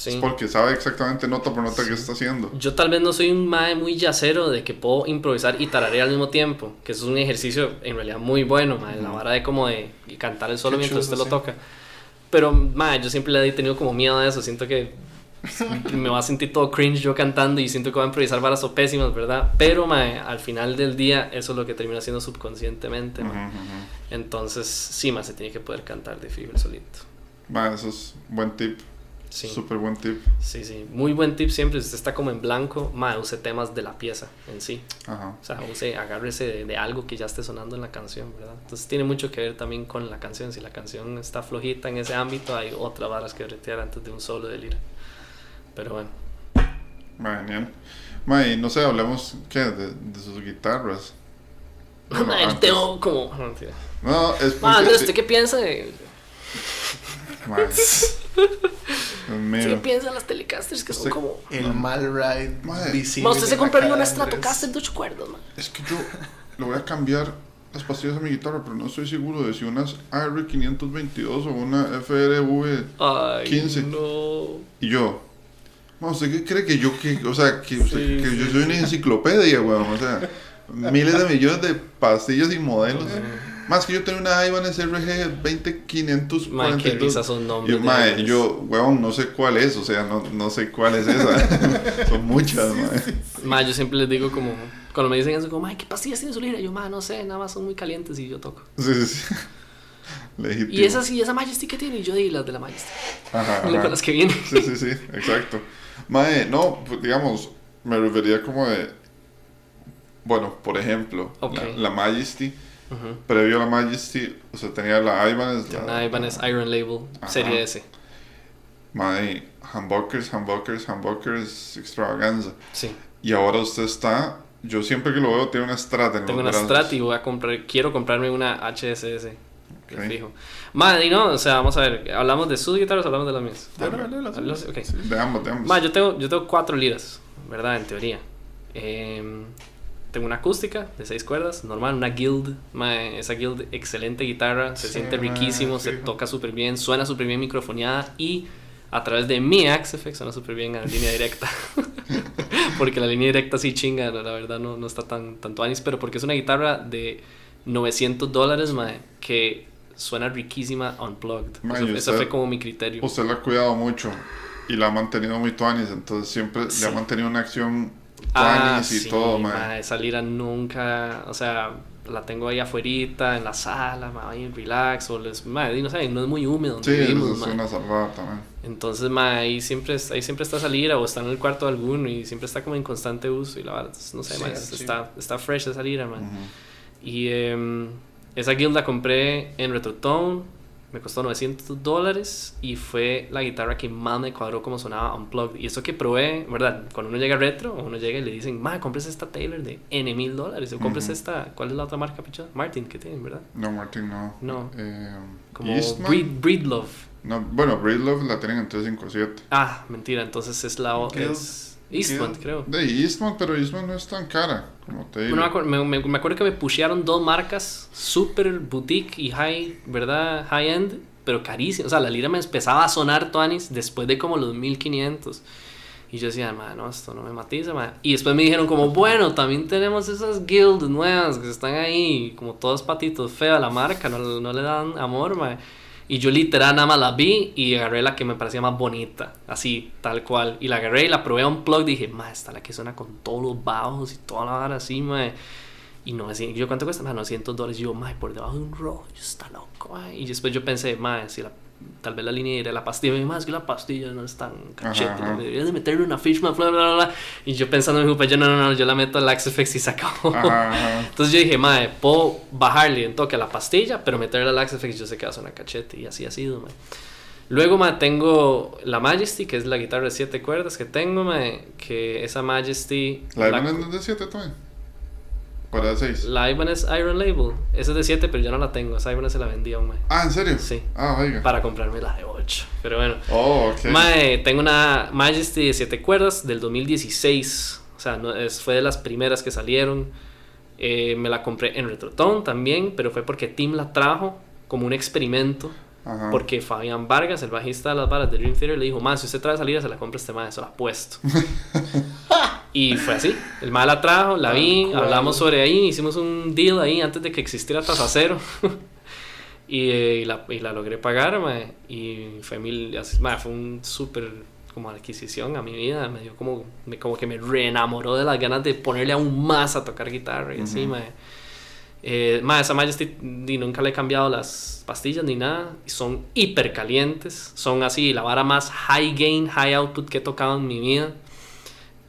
S1: Sí. Es porque sabe exactamente nota por nota sí. qué está haciendo.
S3: Yo tal vez no soy un mae muy yacero de que puedo improvisar y tararear al mismo tiempo, que eso es un ejercicio en realidad muy bueno, mae, mm. la vara de como de cantar el solo qué mientras chulo, usted sí. lo toca. Pero mae, yo siempre le he tenido como miedo a eso, siento que me voy a sentir todo cringe yo cantando y siento que voy a improvisar varas o pésimas, ¿verdad? Pero, mae, al final del día, eso es lo que termina haciendo subconscientemente, mae. Entonces, sí, mae, se tiene que poder cantar de fijo el solito.
S1: Ma, eso es buen tip.
S3: Sí.
S1: Súper buen tip.
S3: Sí, sí. Muy buen tip siempre. Si usted está como en blanco, mae, use temas de la pieza en sí.
S1: Ajá.
S3: O sea, use, agárrese de, de algo que ya esté sonando en la canción, ¿verdad? Entonces tiene mucho que ver también con la canción. Si la canción está flojita en ese ámbito, hay otras varas que bretear antes de un solo de lira. Pero bueno.
S1: Ma, genial. Ma, y no sé, hablemos, ¿qué? De, de sus guitarras. Bueno,
S3: Mae,
S1: antes.
S3: tengo como... no,
S1: es.
S3: Ma, Andrés, ¿usted qué piensa de...
S1: Ma, Dios
S3: ¿Usted
S1: mío.
S3: qué piensa de las Telecasters que son como...
S2: El mal ride
S1: Madre.
S2: visible.
S3: Usted se
S2: en
S3: compraría una. Stratocaster de 8 cuerdas, man.
S1: Es que yo le voy a cambiar las pastillas a mi guitarra, pero no estoy seguro de si una es AR522 o una FRV.
S3: Ay,
S1: 15.
S3: no.
S1: Y yo, ¿usted qué cree que yo, que, o sea, que, usted-
S3: Sí,
S1: que yo
S3: sí,
S1: soy una enciclopedia, weón? O sea, miles de millones de pastillas y modelos. Más que yo tengo una Ibanez RG 20542.
S3: Man, qué risa son
S1: Y
S3: nombres. de
S1: mae, yo, weón, no sé cuál es, o sea, no, no sé cuál es esa. Son muchas, mae.
S3: Ma, yo siempre les digo como... Cuando me dicen eso, como, ay, ¿qué pastillas tiene su lira? Yo, ma, no sé, nada más son muy calientes y yo toco.
S1: Sí, sí, sí. Legítimo.
S3: Y esas y esa Majesty que tiene, y yo di las de la Majesty.
S1: Ajá, ajá.
S3: las que vienen.
S1: Sí, sí, sí, exacto. Mae, no, pues, digamos, me refería como de. Bueno, por ejemplo, la Majesty, Previo a la Majesty, o sea, tenía la Ibanez, la,
S3: Una Ibanez Iron Label,
S1: Ajá.
S3: serie S.
S1: Mae, humbuckers, humbuckers, humbuckers, extravaganza.
S3: Sí.
S1: Y ahora usted está, yo siempre que lo veo tiene una Strat en
S3: Tengo
S1: los
S3: una
S1: brazos.
S3: Strat y voy a comprar, quiero comprarme una HSS. de
S1: Ok.
S3: Fijo. Madre, y no, o sea, vamos a ver, hablamos de sus guitarras, hablamos de las mías.
S2: Dale, dale, las
S3: Hablamos-
S2: suyas.
S3: ok.
S2: Sí.
S1: De ambos, de ambos.
S3: Ma, yo tengo, yo tengo cuatro liras, ¿verdad? En teoría. Em, tengo una acústica de seis cuerdas, normal, una guild. Ma, esa guild, excelente guitarra, se
S2: Sí,
S3: siente
S2: ma,
S3: riquísimo, se
S2: fijo.
S3: toca súper bien, suena súper bien microfoneada y a través de mi Axefx suena súper bien a la línea directa. porque la línea directa sí chinga, la verdad no, no está tan tanto anis, pero porque es una guitarra de 900 dólares, ma, que suena riquísima unplugged.
S1: Ma,
S3: Eso, eso
S1: usted-
S3: fue como mi criterio.
S1: Usted la ha cuidado mucho y la ha mantenido muy tuanis, entonces siempre
S3: Sí.
S1: le ha mantenido una acción
S3: Ah,
S1: tuanis y
S3: sí,
S1: todo,
S3: ma,
S1: mae.
S3: esa lira nunca, o sea, la tengo ahí afuerita, en la sala, ma, ahí en relax, o les, ma, y no sé, no es muy húmedo donde
S1: Sí,
S3: vivimos,
S1: es una salvada también.
S3: Entonces, ma, ahí siempre, ahí siempre está esa lira, o está en el cuarto de alguno, y siempre está como en constante uso, y la verdad, no sé,
S2: Sí,
S3: ma, es-
S2: sí.
S3: está, está fresh esa lira, ma.
S1: Ujú.
S3: Y em, esa guild la compré en Retrotone, me costó 900 dólares y fue la guitarra que más me cuadró como sonaba unplugged. Y eso que probé, ¿verdad? Cuando uno llega a retro, uno llega y le dicen, ma, compres esta Taylor de N mil dólares, o compres
S1: Ujú.
S3: esta, ¿cuál es la otra marca, picho? Martin, que tienen, ¿verdad?
S1: No, Martín, no.
S3: No.
S1: Eh,
S3: Como. Breed, Breedlove.
S1: No, bueno, Breedlove la tienen en 357.
S3: Ah, mentira, entonces es la es Eastman,
S2: Guild.
S3: creo.
S1: De Eastman, pero Eastman no es tan cara, como te digo.
S3: Bueno, me, me- me- acuerdo que me pushearon dos marcas super boutique y high, ¿verdad? High end, pero carísimas. O sea, la lira me empezaba a sonar Tuanis después de como los 1500. Y yo decía, "Ma, no, esto no me matiza, ma". Y después me dijeron como, bueno, también tenemos esas guilds nuevas que están ahí, como todos patitos, fea la marca, no, no le dan amor, ma. Y yo literal nada más la vi y agarré la que me parecía más bonita, así, tal cual. Y la agarré y la probé a un plug dije, ma, esta es la que suena con todos los bajos y toda la vara así, ma. Y no decía, yo cuánto cuesta, ma, 900 dólares. Y yo, ma, por debajo de un rojo, yo está loco, ma. Y después yo pensé, ma, si la, tal vez la línea de la pastilla, me es que la pastilla no es tan cachete,
S1: ajá.
S3: deberías de meterle una Fishman, bla, bla, bla. Y yo pensando en mi yo, no, no, no, yo la meto al Axefx y se acabó.
S1: Ajá, ajá.
S3: Entonces yo dije, madre, puedo bajarle un toque a la pastilla, pero meterle al Axefix yo sé que va a sonar cachete. Y así ha sido, mae. Luego, mae, tengo la Majesty, que es la guitarra de siete cuerdas que tengo, mae, que esa Majesty...
S1: La es de 7 también. Para de 6.
S3: la Ibanez Iron Label. Esa es de 7, pero yo no la tengo. Esa Ibanez se la vendí a un mae.
S1: Ah, ¿en serio?
S3: Sí.
S1: Ah, oiga.
S3: Para comprarme la de 8. Pero bueno.
S1: Oh, ok.
S3: Mae, tengo una Majesty de 7 cuerdas del 2016. O sea, no, es, fue de las primeras que salieron. Eh, me la compré en Retrotone también, pero fue porque Tim la trajo como un experimento.
S1: Ajá.
S3: Porque Fabián Vargas, el bajista de las balas de Dream Theater, le dijo: Más, si usted trae salida, se la compra este mae, eso la ha puesto. y fue así. El mae la trajo, la vi,
S2: cual.
S3: hablamos sobre ahí, hicimos un deal ahí antes de que existiera tasa cero. y, eh, y la, y la logré pagar, mae, y fue mil. así- mae, fue un súper como adquisición a mi vida, me dio como, me, como que me reenamoró de las ganas de ponerle aún más a tocar guitarra y así, mae. Eh, esa Majesty ni nunca le he cambiado las pastillas ni nada, son hiper calientes, son así la vara más high gain, high output que he tocado en mi vida.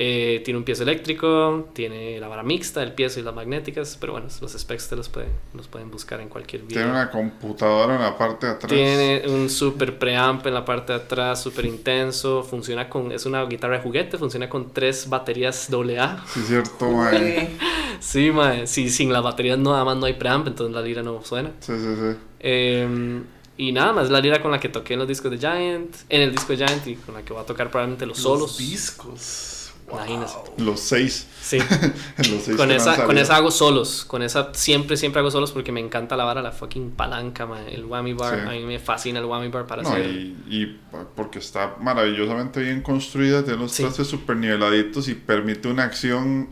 S3: Eh, tiene un piezo eléctrico, tiene la vara mixta, el piezo y las magnéticas, pero bueno, los specs te los pueden, los pueden buscar en cualquier video.
S1: Tiene una computadora en la parte de atrás.
S3: Tiene un super preamp en la parte de atrás, súper intenso. Funciona con. Es una guitarra de juguete, funciona con tres baterías AA.
S1: Sí, cierto, mae.
S3: Sí, mae. Sí, sin las baterías no, nada más no hay preamp, entonces la lira no suena.
S1: Sí, sí, sí.
S3: Eh, y nada más, la lira con la que toqué en los discos de Giant, en el disco de Giant y con la que voy a tocar probablemente los solos.
S2: Los discos. Wow.
S3: Imagínese.
S1: Los seis.
S3: Sí.
S1: Los seis
S3: con esa, con esa hago solos. Con esa siempre, siempre hago solos porque me encanta la vara, la fucking palanca, el whammy bar.
S1: Sí.
S3: A mí me fascina el whammy bar para
S1: No,
S3: hacer.
S1: y, y porque está maravillosamente bien construida, tiene los
S3: Sí.
S1: trastes súper niveladitos y permite una acción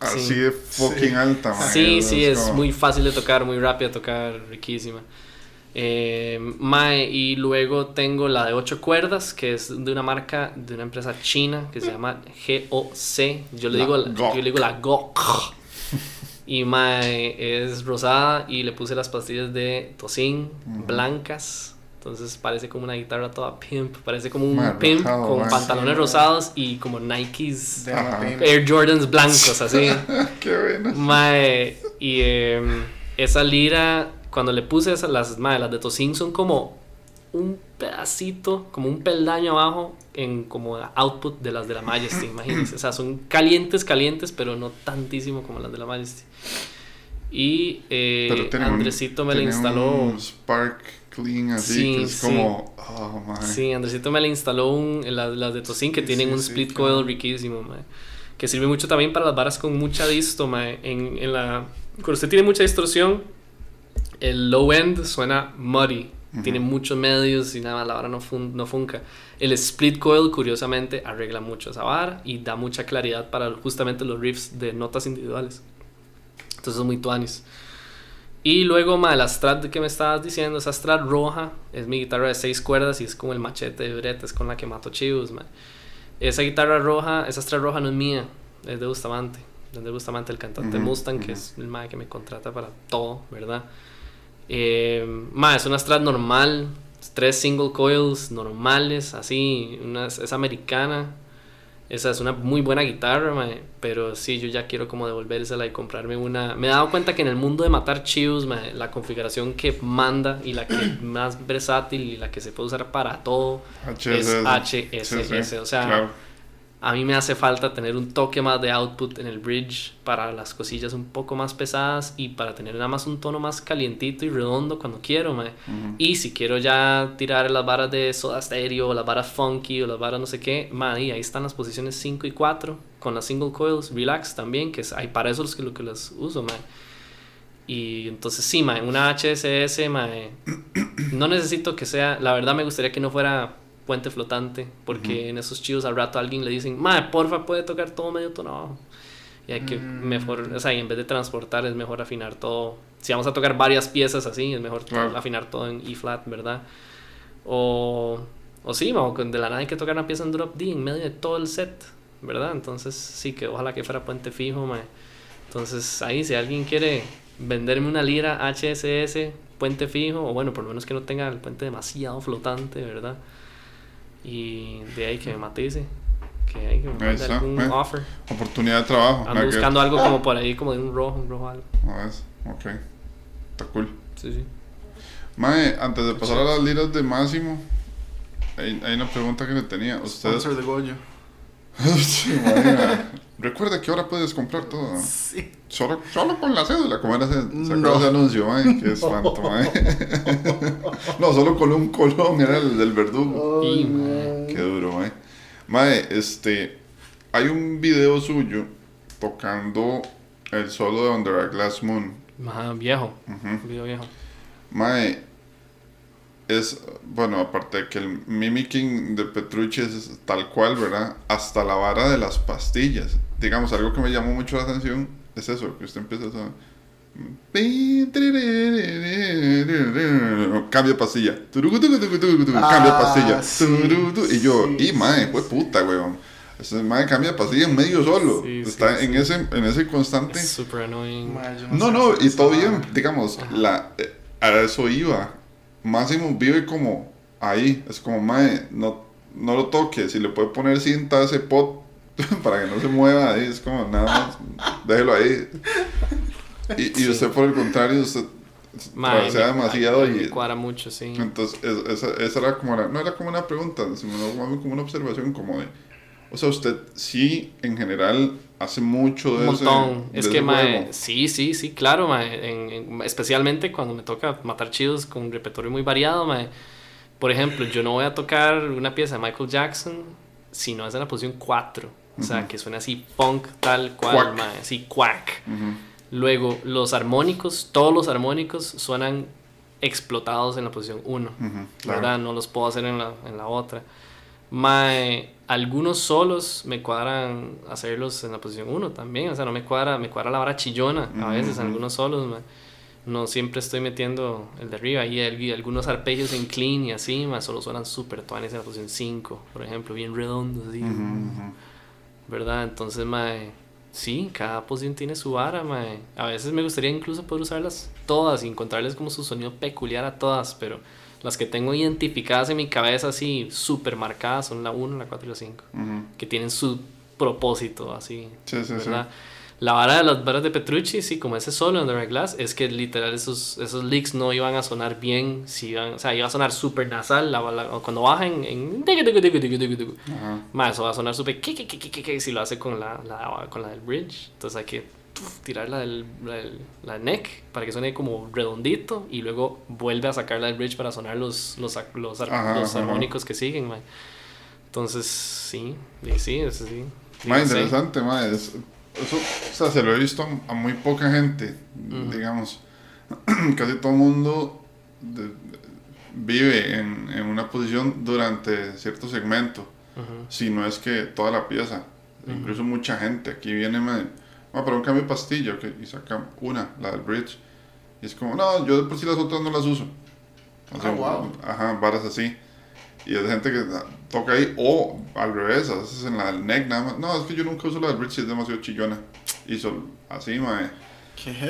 S1: así
S3: Sí.
S1: de fucking
S2: Sí.
S1: alta.
S3: Sí, sí, es
S1: como-
S3: muy fácil de tocar, muy rápida de tocar, riquísima. Eh, mae, y luego tengo la de 8 cuerdas, que es de una marca, de una empresa china que se llama GOC. Yo le
S1: La
S3: digo la,
S1: GOC.
S3: yo le digo la GOC. Y mae, es rosada y le puse las pastillas de tocín blancas. Entonces parece como una guitarra toda pimp, parece como un
S1: Mae,
S3: pimp con
S1: mae.
S3: pantalones
S2: Sí,
S3: rosados y como Nikes. Air Jordans blancos, así.
S1: Qué bueno.
S3: Mae, y em, esa lira, cuando le puse esas, las, mae, las de Tocin son como un pedacito, como un peldaño abajo en como output de las de la Majesty, imagínense. O sea, son calientes, calientes, pero no tantísimo como las de la Majesty. Y eh,
S1: un-
S3: Andresito me la instaló.
S1: Un Spark Clean así,
S3: Sí,
S1: que es
S3: sí.
S1: como. Oh.
S3: Sí, Andresito me le instaló un, las, las de Tocin que
S2: Sí,
S3: tienen un split
S2: claro.
S3: coil riquísimo, mae, Que sirve mucho también para las varas con mucha disto. En, en la, cuando usted tiene mucha distorsión, el low end suena muddy. Tiene muchos medios y nada más la vara no, fun, no funca. El split coil, curiosamente, arregla mucho esa vara y da mucha claridad para justamente los riffs de notas individuales. Entonces es muy tuanis. Y luego, ma, la Strat que me estabas diciendo, esa Strat roja, es mi guitarra de seis cuerdas y es como el machete de Brett, es con la que mato chivos, ma. Esa guitarra roja, esa Strat roja no es mía, es de Bustamante. Es de Bustamante, el cantante
S1: Ujú,
S3: Mustang, que es el ma que me contrata para todo, ¿verdad? Eh, ma, es una Strat normal, tres single coils normales, así, una, es americana. Esa es una muy buena guitarra, mae, pero sí, yo ya quiero como devolvérsela y comprarme una. Me he dado cuenta que en el mundo de matar chivos, mae, la configuración que manda y la que más versátil y la que se puede usar para todo es HSS. O sea,
S1: Claro.
S3: A mí me hace falta tener un toque más de output en el bridge para las cosillas un poco más pesadas y para tener nada más un tono más calientito y redondo cuando quiero, mae.
S1: Ujú.
S3: Y si quiero ya tirar las varas de soda stereo, o las varas funky, o las varas no sé qué, man, y ahí están las posiciones 5 y 4, con las single coils, relax también, que es, hay para eso es que lo que las uso, man. Y entonces sí, man, una HSS, man, no necesito que sea, la verdad me gustaría que no fuera puente flotante, porque en esos chivos al rato a alguien le dicen, man, porfa, puede tocar todo medio tono abajo. Y hay que
S2: Mm.
S3: mejor, o sea, y en vez de transportar es mejor afinar todo. Si vamos a tocar varias piezas así, es mejor afinar todo en E flat, ¿verdad? O, o sí, de la nada hay que tocar una pieza en drop D en medio de todo el set, ¿verdad? Entonces sí, que ojalá que fuera puente fijo, mae. Entonces ahí, si alguien quiere venderme una lira HSS, puente fijo, o bueno, por lo menos que no tenga el puente demasiado flotante, ¿verdad? Y de ahí que me matice, que hay que me
S1: está,
S3: algún
S1: eh.
S3: offer.
S1: Oportunidad de trabajo.
S3: Ando
S1: que-
S3: buscando algo como por ahí, como de un rojo, un rojo algo.
S1: No es, ok. Está cool.
S3: Sí, sí.
S1: Mae, antes de pasar a las liras de Máximo, hay, hay una pregunta que le tenía. Ustedes.
S2: Sponsor de Goyo.
S1: Sí, Recuerda que ahora puedes comprar todo.
S2: Sí.
S1: Solo, solo con la cédula, como era ese, ¿se
S2: No.
S1: ese anuncio, mae? Qué espanto, mae. no, solo con un colón, era el del verdugo.
S3: Y,
S1: Qué duro, mae. Mae, este. Hay un video suyo tocando el solo de Under a Glass Moon.
S3: Ajá, viejo,
S1: Ujú.
S3: video viejo.
S1: Mae, es, bueno, aparte de que el mimicking de Petrucci es tal cual, ¿verdad? Hasta la vara de las pastillas. Digamos, algo que me llamó mucho la atención es eso, que usted empieza a Cambia pastilla. Cambia
S2: Ah,
S1: pastilla. Y yo, y mae, fue puta, weón. Ese mae cambia pastilla en medio solo. Está en ese en ese constante.
S3: Es super annoying.
S1: No, no, y todo bien, digamos, la, eh, a eso iba. Máximo vive como ahí, es como, mae, no, no lo toque, si le puede poner cinta a ese pot para que no se mueva ahí, es como, nada más, déjelo ahí. Y, y usted por el contrario, usted
S3: Mae,
S1: trabajea
S3: me-
S1: demasiado
S3: me
S1: y...
S3: cuadra mucho, sí.
S1: Entonces, es- esa, esa era como, la- no era como una pregunta, sino más bien como una observación, como de, o sea, usted sí, en general, hace mucho de
S3: Un
S1: ese,
S3: montón.
S1: de
S3: Es
S1: ese
S3: que, mae, sí, sí, sí, claro, mae. En- en- especialmente cuando me toca matar chidos con un repertorio muy variado, mae. Por ejemplo, yo no voy a tocar una pieza de Michael Jackson si no es en la posición 4. O sea,
S1: Ujú.
S3: que suena así funk tal cual,
S1: Quack.
S3: Así, quack.
S1: Ujú.
S3: Luego, los armónicos, todos los armónicos suenan explotados en la posición 1.
S1: Ujú, claro.
S3: ¿verdad? No los puedo hacer en la, en la otra. Mae, algunos solos me cuadran hacerlos en la posición 1 también, o sea, no me cuadra, me cuadra la vara chillona a veces,
S1: Ujú.
S3: algunos solos, mae. No siempre estoy metiendo el de arriba y el- algunos arpegios en clean y así, mae, solo suenan súper tuanes en la posición 5, por ejemplo, bien redondos, así. ¿Verdad? Entonces, mae, sí, cada posición tiene su vara, mae. A veces me gustaría incluso poder usarlas todas y encontrarles como su sonido peculiar a todas, pero las que tengo identificadas en mi cabeza así, súper marcadas, son la 1, la 4 y la 5,
S1: Ujú.
S3: que tienen su propósito, así,
S1: Sí, sí, sí.
S3: La vara de las varas de Petrucci, sí, como ese solo en The Red Glass, es que literal esos, esos licks no iban a sonar bien, si iban, o sea, iba a sonar súper nasal, la, la- cuando bajan en... Más, eso va a sonar súper si lo hace con la, la- con la del bridge. Entonces hay que tirar la del, la del- la neck para que suene como redondito y luego vuelve a sacar la del bridge para sonar los, los, los, ar-
S1: Ajá,
S3: los
S1: ajá.
S3: armónicos que siguen, mae. Entonces, sí, sí, eso sí. Sí,
S1: Más interesante, ma, es- eso, o sea, se lo he visto a muy poca gente, digamos. Casi todo el mundo de- vive en, en una posición durante cierto segmento,
S3: Ujú.
S1: si no es que toda la pieza. Incluso mucha gente aquí viene, ma, ma, para un cambio de pastilla, ok, y saca una, la del bridge. Y es como, no, yo de por sí las otras no las uso. O sea,
S2: Ah, wow.
S1: Ajá, varas así. Y es gente que ah, toca ahí, o al revés, a veces en la del neck nada más. No, es que yo nunca uso la del bridge, es demasiado chillona. Y son así, mae.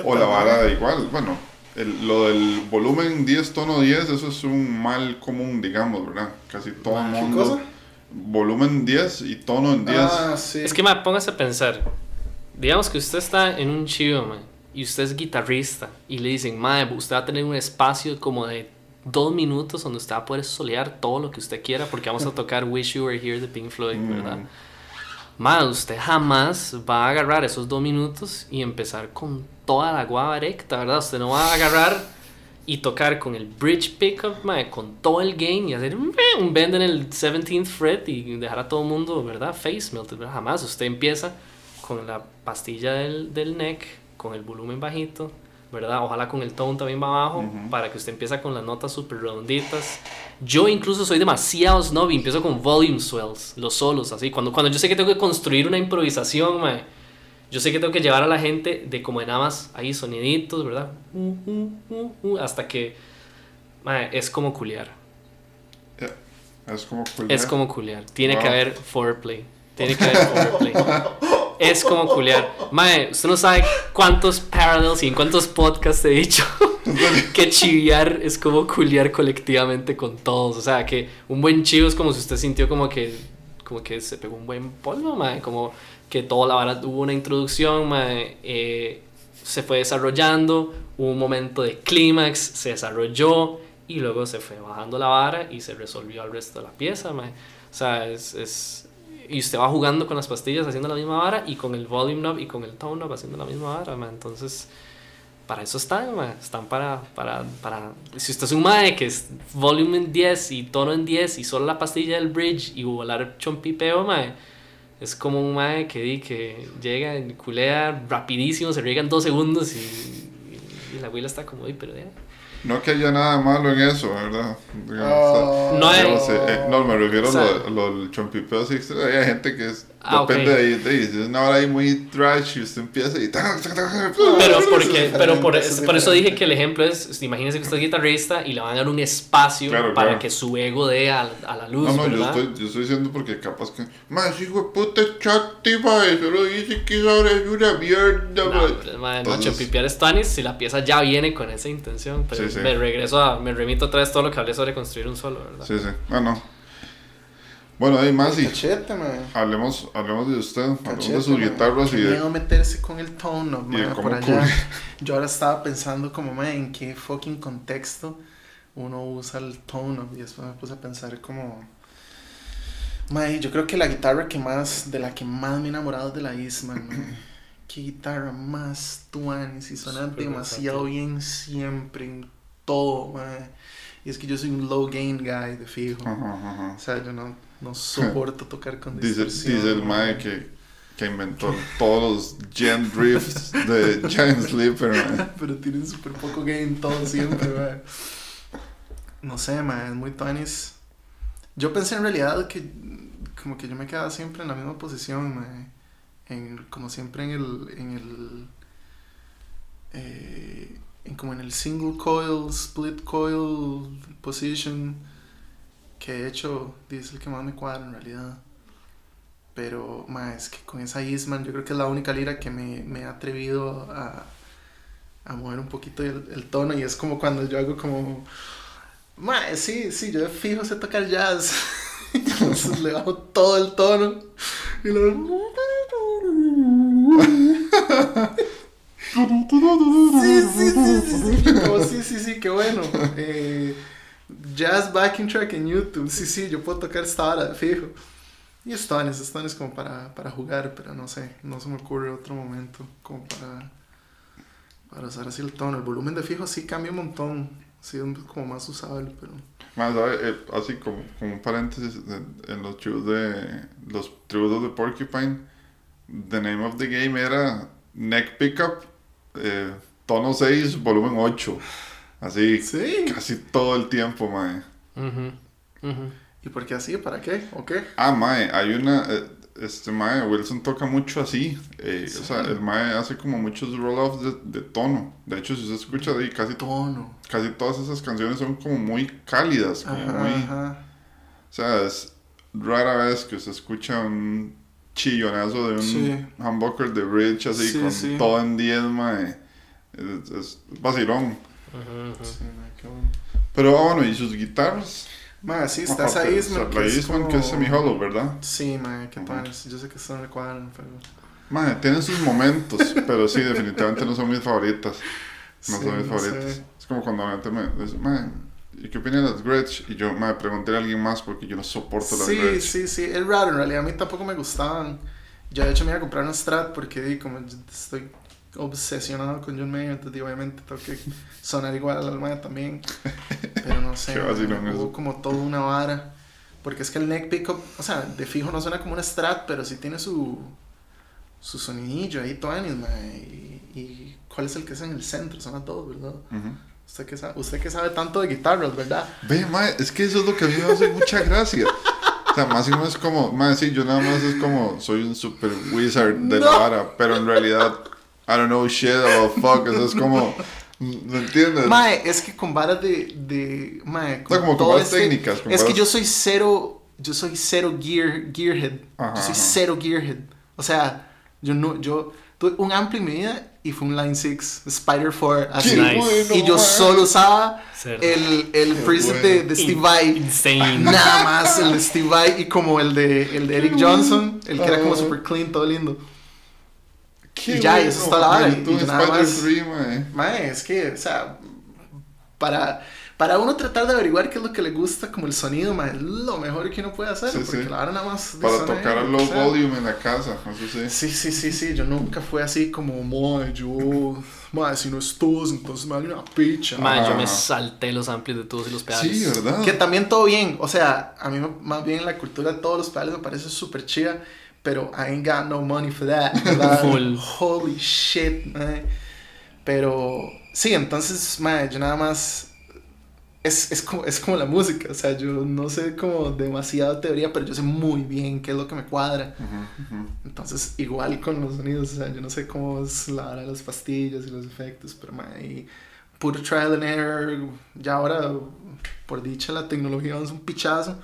S1: O la vara de igual, bueno, el- lo del volumen 10, tono 10, eso es un mal común, digamos, ¿verdad? Casi todo el
S2: ¿Qué
S1: mundo.
S2: cosa?
S1: Volumen 10 y tono en 10.
S2: Ah, sí.
S3: Es que, ma, póngase a pensar. Digamos que usted está en un chivo, ma, y usted es guitarrista, y le dicen, ma, usted va a tener un espacio como de dos minutos donde usted va a poder solear todo lo que usted quiera, porque vamos a tocar Wish You Were Here de Pink Floyd,
S1: Mm.
S3: ¿verdad? Ma, usted jamás va a agarrar esos dos minutos y empezar con toda la guava erecta, ¿verdad? Usted no va a agarrar y tocar con el bridge pickup, ma, con todo el gain y hacer un un bend en el 17th fret y dejar a todo el mundo, ¿verdad? Face melted, ¿verdad? Jamás. Usted empieza con la pastilla del, del neck, con el volumen bajito, ¿verdad? Ojalá con el tone también va abajo, para que usted empiece con las notas súper redonditas. Yo incluso soy demasiado snob y empiezo con volume swells, los solos, así. Cuando, cuando yo sé que tengo que construir una improvisación, mae, yo sé que tengo que llevar a la gente de como de nada más ahí soniditos, ¿verdad? Uh, uh, uh, uh, hasta que mae, es como culiar.
S1: Ya, Es como cool,
S3: Es como culiar. Tiene
S1: Wow.
S3: que haber foreplay. Tiene que haber foreplay. es como culiar. Mae, usted no sabe cuántos parallels y en cuántos podcasts he dicho que chiviar es como culiar colectivamente con todos. O sea, que un buen chivo es como si usted sintió como que, como que se pegó un buen polvo, mae. Como que toda la vara hubo una introducción, mae. eh, se fue desarrollando, hubo un momento de clímax, se desarrolló y luego se fue bajando la vara y se resolvió el resto de la pieza, mae. O sea, es, es... Y usted va jugando con las pastillas haciendo la misma vara y con el volume knob y con el tone knob haciendo la misma vara, mae. Entonces, para eso están, mae. Están para, para, para... Si usted es un mae que es volume en 10 y tono en 10 y solo la pastilla del bridge y volar chompipeo, mae. Es como un mae que, que llega, culea rapidísimo, se riega en dos segundos y, y, y la abuela está como, "Ay, pero ya".
S1: No que haya nada malo en eso, ¿verdad? Digamos,
S2: Oh,
S3: No hay-
S1: digamos, eh, eh, no, me refiero
S3: O sea-
S1: a lo, lo del chompipeo. Hay gente que es
S3: Ah.
S1: Depende de ahí, de. Si es una hora ahí muy trash y usted empieza y...
S3: Pero, porque, pero por,
S2: Eso es
S3: por eso dije que el ejemplo es, imagínense que usted es guitarrista y le van a dar un espacio
S1: Claro,
S3: para
S1: claro.
S3: que su ego dé a, a la luz,
S1: No, no, yo estoy, yo estoy diciendo porque capaz que... Más hijo de puta chati, mae. Solo dice que esa hora es una mierda,
S3: No,
S1: mae.
S3: madre,
S1: Entonces-
S3: macho, pipiar es tuanis si la pieza ya viene con esa intención. Pero
S1: Sí, sí.
S3: me regreso a, me remito otra vez todo lo que hablé sobre construir un solo, ¿verdad?
S1: Sí, sí. Ah, no. Bueno, ahí más y...
S2: Cachete, man.
S1: Hablemos, hablemos de usted, hablemos
S2: Cachete,
S1: de sus
S2: man.
S1: guitarras y de...
S2: miedo meterse con el tone up,
S1: y de
S2: man, por allá. Yo ahora estaba pensando como, man, en qué fucking contexto uno usa el tone up. Y después me puse a pensar como... Man, yo creo que la guitarra que más, de la que más me he enamorado es de la Eastman, man. Qué guitarra más tuanis y suena
S3: Súper
S2: demasiado bien siempre, en todo, man. Y es que yo soy un low gain guy, de fijo.
S1: Ajá, ajá.
S2: O sea, yo no, no soporto tocar con
S1: Dice,
S2: distorsión.
S1: dice el mae que, que inventó todos los gen drifts de Giant Sleeper, mae.
S2: Pero tienen súper poco gain todo siempre, man. No sé, man, es muy tuanis. Yo pensé en realidad que como que yo me quedaba siempre en la misma posición, man. En, como siempre en el... En el eh, en como en el single coil, split coil position que he hecho, es el que más me cuadra en realidad. Pero, ma, es que con esa Eastman yo creo que es la única lira que me, me he atrevido a, a mover un poquito el, el tono y es como cuando yo hago como... Ma, sí, sí, yo de fijo sé tocar jazz. Entonces le bajo todo el tono y luego... Sí, sí, sí, sí, sí. Sí, sí, sí, qué bueno. Eh, jazz backing track en YouTube. Sí, sí, yo puedo tocar esta hora, fijo. Y Stones, Stones como para, para jugar, pero no sé, no se me ocurre otro momento como para, para usar así el tono. El volumen de fijo sí cambia un montón, sí como más usable, pero...
S1: Más. Eh, así como, como un paréntesis, en, los tributos de los tributos de Porcupine, the name of the game era neck pickup, eh, tono 6, volumen 8. Así,
S2: Sí.
S1: casi todo el tiempo, mae.
S2: ¿Y por qué así? ¿Para qué? ¿O qué?
S1: Ah, mae, hay una. eh, este mae, Wilson toca mucho así. eh,
S2: Sí.
S1: O sea, el mae hace como muchos roll-offs de, de tono. De hecho, si usted escucha de ahí, casi, to-
S2: Tono.
S1: casi todas esas canciones son como muy cálidas. Como
S2: Ajá,
S1: muy.
S2: ajá.
S1: O sea, es rara vez que usted escucha un chillonazo de un
S2: Sí.
S1: humbucker de bridge así
S2: Sí,
S1: con
S2: sí.
S1: todo en 10, mae. Es, es vacilón.
S2: Sí, qué bueno.
S1: Pero ah, bueno, ¿y sus guitarras?
S2: Ma, sí, está esa Eastman.
S1: la Eastman que es semi-hollow, ¿verdad?
S2: Sí, ma, qué tuanis. Yo sé que eso no le cuadran, pero...
S1: Mae, tienen sus momentos, pero sí, definitivamente no son mis favoritas. No
S2: Sí,
S1: son mis
S2: no
S1: favoritas.
S2: sé.
S1: Es como cuando la gente me dice, mae, ¿y qué opinan de las Gretsch? Y yo, mae, pregunté a alguien más porque yo no soporto las
S2: Sí,
S1: Gretsch.
S2: sí, sí, es raro, en realidad a mí tampoco me gustaban. Yo de hecho me iba a comprar una Strat porque di, como estoy obsesionado con John Mayer, entonces obviamente tengo que sonar igual al Alma también. Pero no sé, hubo como toda una vara. Porque es que el neck pickup, o sea, de fijo no suena como una Strat, pero sí tiene su su sonidillo ahí, Tuanis. Y, y cuál es el que es en el centro, son las dos, ¿verdad?
S1: Ujú.
S2: Usted que, sabe, usted que sabe tanto de guitarras, ¿verdad?
S1: Ve, mae, es que eso es lo que a mí me hace mucha gracia. O sea, más o menos como, mae, sí, yo nada más es como, soy un super wizard de la
S2: No.
S1: vara, pero en realidad, I don't know shit about fuck, eso es como, ¿me entiendes?
S2: Mae, es que con varas de. de mae,
S1: No, como con varas
S2: este-
S1: técnicas, con
S2: Es que yo soy cero. Yo soy cero gear, gearhead.
S1: Ajá,
S2: yo soy
S1: ajá.
S2: cero gearhead. O sea, yo no. Yo tuve un ampli en mi vida y fue un Line 6, Spider 4, así.
S1: Qué
S3: Nice.
S1: bueno,
S2: y yo
S1: mae.
S2: solo usaba el, el preset
S1: bueno.
S2: de, de Steve Vai.
S3: Insane.
S2: Nada más el de Steve Vai y como el de, el de Eric Johnson, el que era como super clean, todo lindo.
S1: Qué
S2: y ya, y eso está la vara, y
S1: un
S2: nada más-
S1: 3, mae.
S2: Mae, es que, o sea, para, para uno tratar de averiguar qué es lo que le gusta como el sonido, mae, es lo mejor que uno puede hacer,
S1: Sí,
S2: porque
S1: sí.
S2: la hora nada más...
S1: Para tocar a
S2: bien,
S1: low
S2: o sea.
S1: volume en la casa, eso sí.
S2: Sí, sí, sí, sí, yo nunca fui así como, mae, yo, mae, si no es tos, entonces me vale una picha.
S3: Mae, yo me salté los amplios de todos y los pedales.
S1: Sí, ¿verdad?
S2: Que también todo bien, o sea, a mí más bien la cultura de todos los pedales me parece súper chida, pero I ain't got no money for that.
S3: Full.
S2: Holy shit, man. Pero sí, entonces, man, yo nada más es, es, como, es como la música, o sea, yo no sé como demasiado teoría, pero yo sé muy bien qué es lo que me cuadra.
S1: Ujú, ujú.
S2: Entonces, igual con los sonidos, o sea, yo no sé cómo es la hora de las pastillas y los efectos, pero mae, puro trial and error. Ya ahora, por dicha, la tecnología es un pichazo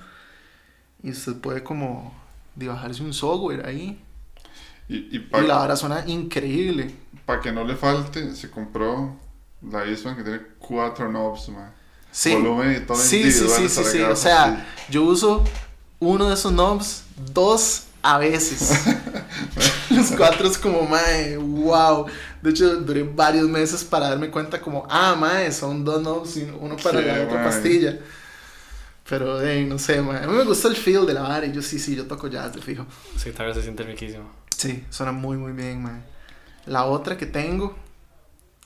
S2: y usted puede como de bajarse un software ahí
S1: Y, y
S2: y
S1: para
S2: la hora suena increíble.
S1: que no le falte, se compró la Eastman que tiene cuatro knobs, man.
S2: Sí.
S1: Volumen y todo
S2: Sí, sí, sí, sí,
S1: para
S2: sí. O sea, yo uso uno de esos knobs dos a veces. Los cuatro es como, mae, wow. De hecho, duré varios meses para darme cuenta como, ah, mae, son dos knobs y uno para la otra pastilla. Pero, eh, no sé, mae. A mí me gusta el feel de la vara y yo sí, sí, yo toco jazz, de fijo.
S3: Esa guitarra se siente riquísimo.
S2: Sí, suena muy, muy bien, mae. La otra que tengo,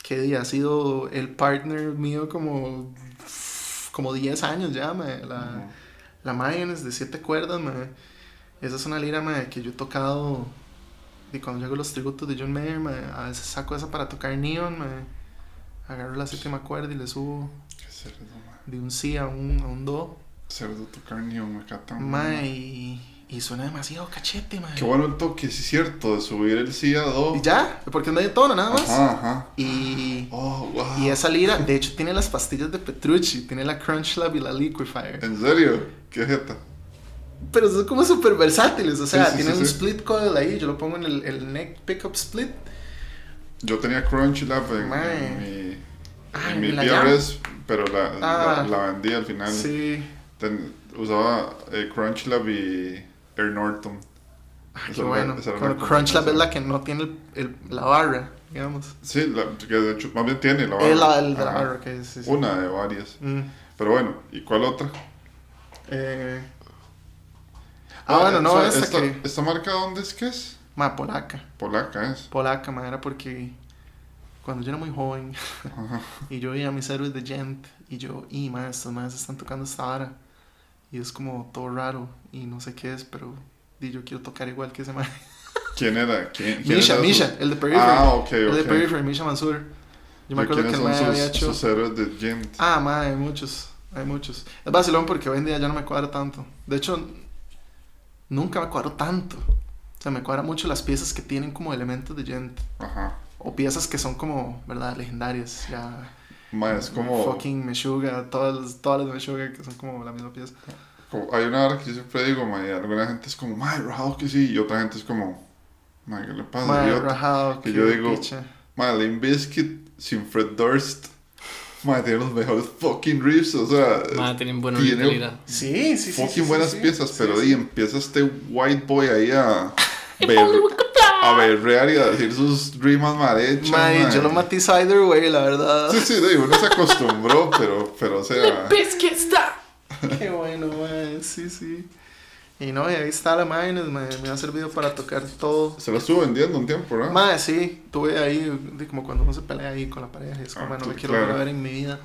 S2: que ha sido el partner mío como, como 10 años ya, mae. La,
S1: Ujú.
S2: la Mayonnaise de 7 cuerdas, mae. Esa es una lira, mae, que yo he tocado. Y cuando hago los tributos de John Mayer, mae, a veces saco esa para tocar Neon, mae. Agarro la séptima cuerda y le subo
S1: Qué cerdo, man.
S2: de un Si a un, a un Do.
S1: Cerdo tocar ni un tan
S2: Mae, y, y suena demasiado cachete, mae.
S1: Qué bueno el toque, sí es cierto, de subir el sí a do.
S2: Y ya, porque es medio tono nada más.
S1: Ajá, ajá.
S2: Y,
S1: Oh, wow.
S2: y esa lira, de hecho, tiene las pastillas de Petrucci, tiene la Crunch Lab y la Liquifier.
S1: ¿En serio? ¿Qué jeta?
S2: Pero son como súper versátiles, o sea,
S1: Sí, sí,
S2: tienen
S1: sí,
S2: un split coil ahí, yo lo pongo en el, el neck pickup split.
S1: Yo tenía Crunchy Lab en, en mi,
S2: Ah,
S1: en mi
S2: ¿en la
S1: PRS, pero la,
S2: Ah.
S1: la, la vendí al final.
S2: Sí.
S1: Ten- usaba eh, Crunch Lab y Air Norton.
S2: Ah,
S1: Esa
S2: qué bueno. es la que no tiene el, el- la barra, digamos.
S1: Sí, la, que de hecho más bien tiene la
S2: Es la,
S1: barra.
S2: el de la barra, que es. sí, sí.
S1: Una de varias.
S2: Mm.
S1: Pero bueno, ¿y cuál otra?
S2: Eh, Ah, bueno, no,
S1: o sea,
S2: esta
S1: esta,
S2: que.
S1: ¿Esta marca dónde es que es?
S2: Ma, polaca.
S1: Polaca es.
S2: Polaca, ma, era porque cuando yo era muy joven y yo veía a mis héroes de Gent y yo, y ma, estos más están tocando esta vara. Y es como todo raro y no sé qué es, pero di, yo quiero tocar igual que ese man.
S1: ¿Quién era? ¿Quién, quién
S2: Misha,
S1: era
S2: Misha,
S1: su-
S2: el de Periphery.
S1: Ah, ok,
S2: El de
S1: ok.
S2: Periphery, Misha Mansur. Yo me
S1: ¿Y
S2: acuerdo que el man había hecho.
S1: sus héroes de Gent?
S2: Ah, ma, hay muchos. Hay muchos. Es vacilón porque hoy en día ya no me cuadra tanto. De hecho, nunca me cuadro tanto. O sea, me cuadra mucho las piezas que tienen como elementos de Gent.
S1: Ajá.
S2: O piezas que son como, ¿verdad? Legendarias. Ya.
S1: Ma, es como,
S2: Fucking Meshuga. Todas, las- todas las Meshuga que son como la misma pieza.
S1: como- Hay una hora que yo siempre digo, ma, y alguna gente es como, ma, rajado que sí. Y otra gente es como, ma, ¿qué le pasa?
S2: Ma,
S1: idiota?"
S2: rajado.
S1: que yo digo,
S2: picha.
S1: Ma, Limp Bizkit sin Fred Durst. Ma, tiene los mejores fucking riffs. O sea,
S3: Madre, tienen buena
S1: tiene.
S2: Sí, sí, sí.
S1: fucking
S2: sí, sí,
S1: buenas
S2: sí.
S1: piezas.
S2: Sí,
S1: pero
S2: sí.
S1: di, empieza este white boy ahí a. Ver, a berrear y a decir sus rimas mal hechas.
S2: Yo lo matizo either way, la verdad.
S1: Sí, sí, uno se acostumbró, pero, pero o sea.
S3: Biscuit está.
S2: Qué bueno, man. Sí, sí. Y no, y ahí está la man. Me ha servido para tocar todo.
S1: Se lo estuvo vendiendo un tiempo, ¿no?
S2: Madre, sí, tuve ahí, como cuando uno se pelea ahí con la pareja, y es como,
S1: Ah,
S2: bueno, no me quiero
S1: claro.
S2: volver a ver en mi vida.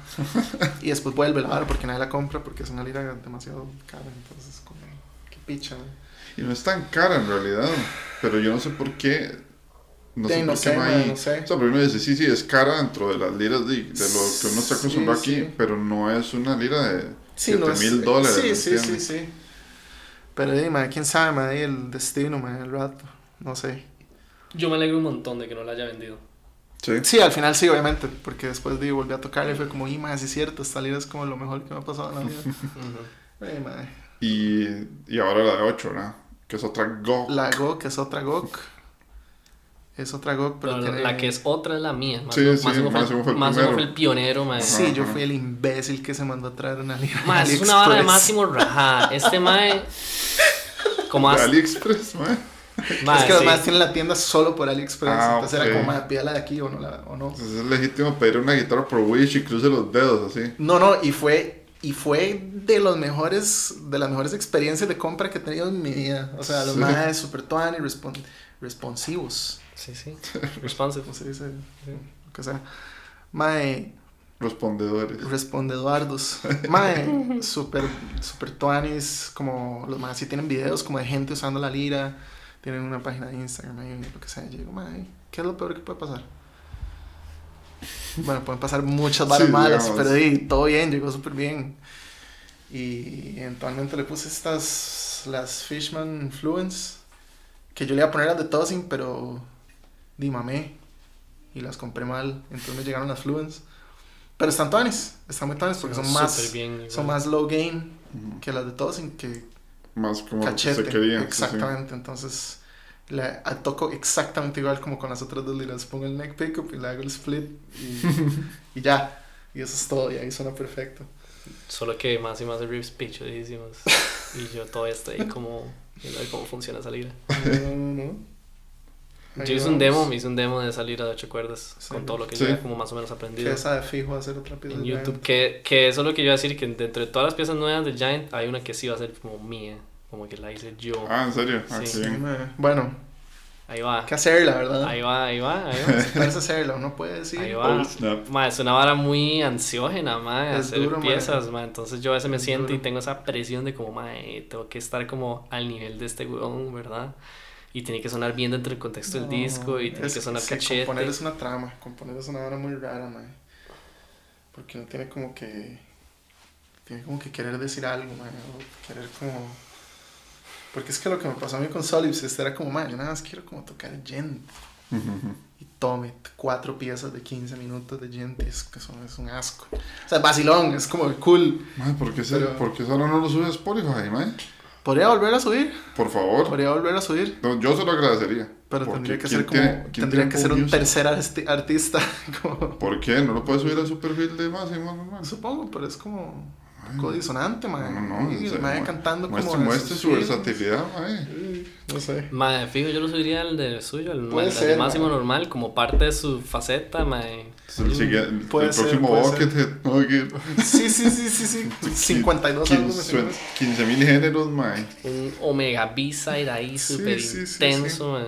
S2: y después vuelve la vara porque nadie la compra porque es una lira demasiado cara, entonces, como, qué picha, man.
S1: Y no es tan cara en realidad. Pero yo no sé por qué. No sé
S2: no
S1: por qué
S2: sé,
S1: no hay.
S2: no sé.
S1: O sea, pero uno dice, sí, sí, es cara dentro de las liras de, de lo que uno está acostumbrado
S2: Sí,
S1: aquí.
S2: sí.
S1: Pero no es una lira de
S2: Sí,
S1: 7
S2: no es-
S1: mil dólares.
S2: Sí,
S1: ¿me
S2: sí, sí, sí. Pero, man, quién sabe, man, ahí el destino, man, el rato, no sé.
S3: Yo me alegro un montón de que no la haya vendido.
S1: Sí.
S2: Sí, al final sí, obviamente, porque después de volví a tocarle y fue como, y más, sí es cierto, esta lira es como lo mejor que me ha pasado en la vida.
S1: Y, y ahora la de 8, ¿verdad? Que es otra Go.
S2: La GOK es otra GOK. Es otra GOK, pero,
S3: la que es otra es la mía. Más
S1: Sí, sí,
S3: más fue,
S1: fue el primero.
S3: fue el pionero, mae.
S2: Sí, yo fui el imbécil que se mandó a traer una.
S3: Mae,
S2: de
S3: es una vara de máximo rajada. Este mae. Como
S1: De. AliExpress,
S3: mae,
S2: es que
S3: sí.
S2: además tienen la tienda solo por AliExpress.
S1: Ah,
S2: entonces era como, "Ma, pídala de aquí o no. La, o no.
S1: Entonces es legítimo pedir una guitarra por Wish y cruce los dedos así.
S2: no, no, y fue, y fue de los mejores, de las mejores experiencias de compra que he tenido en mi vida. O sea, los
S1: Sí.
S2: más super tuan y respon- responsivos.
S3: Sí, sí. Responsive.
S2: ¿Cómo se dice? Lo que sea. Mae,
S1: Respondedores.
S2: respondeduardos. Mae, super, super tuanis, como los más, si tienen videos como de gente usando la lira, tienen una página de Instagram, ahí, lo que sea. Yo digo, mae, ¿qué es lo peor que puede pasar? Bueno, pueden pasar muchas varas
S1: Sí,
S2: malas,
S1: digamos.
S2: pero sí, todo bien, llegó súper bien. Y eventualmente le puse estas, las Fishman Fluence, que yo le iba a poner las de Tossing, pero di mamé y las compré mal, entonces me llegaron las Fluence. Pero están tones, están muy tones porque son más,
S3: bien,
S2: son más low gain
S1: Ujú.
S2: que las de Tossing, que
S1: Más como lo que
S2: cachete.
S1: se quería. sí, sí.
S2: exactamente, entonces le a- toco exactamente igual como con las otras dos liras. Pongo el neck pickup y le hago el split y, y ya. Y eso es todo, y ahí suena perfecto.
S3: Solo que más y más de riffs pichudísimos. y yo todavía estoy como viendo cómo funciona esa lira.
S2: No, no. Ahí
S3: Yo hice un demo, me hice un demo de esa lira de 8 cuerdas
S2: Sí.
S3: con todo lo que
S1: Sí.
S3: yo ya como más o menos
S2: Que
S3: aprendido
S2: esa de fijo va a ser otra pieza
S3: en
S2: de
S3: YouTube.
S2: Giant.
S3: Que, que eso es lo que yo iba a decir, que dentro de todas las piezas nuevas de Giant hay una que sí va a ser como mía, como que la hice yo.
S1: Ah, ¿en serio? Ah,
S3: Sí.
S1: qué bien.
S2: Bueno,
S3: Ahí va,
S2: hay que hacerla, ¿verdad?
S3: ahí va, ahí va, ahí va.
S2: Parece hacerla, uno puede decir.
S3: Ahí va.
S1: Oh.
S3: Ma, es una vara muy ansiógena, ma,
S2: Es
S3: hacer
S2: duro,
S3: piezas, ma. Entonces yo a veces me
S2: Es
S3: siento y
S2: duro.
S3: tengo esa presión de como, ma, eh, tengo que estar como al nivel de este weón, ¿verdad? Y tiene que sonar bien dentro del contexto del
S2: No,
S3: disco y tiene
S2: es-
S3: que sonar
S2: sí,
S3: cachete.
S2: Componer es una trama, componer es una hora muy rara, man. Porque uno tiene como que. Tiene como que querer decir algo, man. O querer como. Porque es que lo que me pasó a mí con Solipsist era como, man, yo nada más quiero como tocar gent. Y tome cuatro piezas de 15 minutos de gent. y Es que eso es un asco. O sea, vacilón, es como cool.
S1: Mae, ¿por qué, se,
S2: Pero-
S1: ¿por qué solo no lo sube a Spotify, mae?
S2: Podría volver a subir.
S1: Por favor.
S2: Podría volver a subir.
S1: No, yo se lo agradecería.
S2: Pero tendría que
S1: ¿quién
S2: ser como.
S1: tiene-
S2: tendría que ser un tercer arti- artista. como-
S1: ¿Por qué? ¿No lo puedes subir a su perfil de Máximo normal?
S2: Supongo, pero es como un poco disonante, man.
S1: No, no, no,
S2: Y el mae cantando
S1: Muestre,
S2: como.
S1: muestre su
S2: sí,
S1: versatilidad, mae.
S2: sí, No sé.
S3: Ma, fijo, yo lo subiría al de suyo, al,
S2: Puede
S3: al
S2: ser,
S3: máximo
S2: ma.
S3: normal, como parte de su faceta, ma.
S1: Es el, el
S2: Puede ser,
S1: próximo Buckethead. ¿no? Que-
S2: Sí, sí, sí, sí, sí. 52
S1: quin-
S2: álbumes.
S1: suen- 15.000 géneros, mae.
S3: Un Omega B-side ahí
S2: Sí,
S3: súper
S2: sí, sí,
S3: intenso, ma.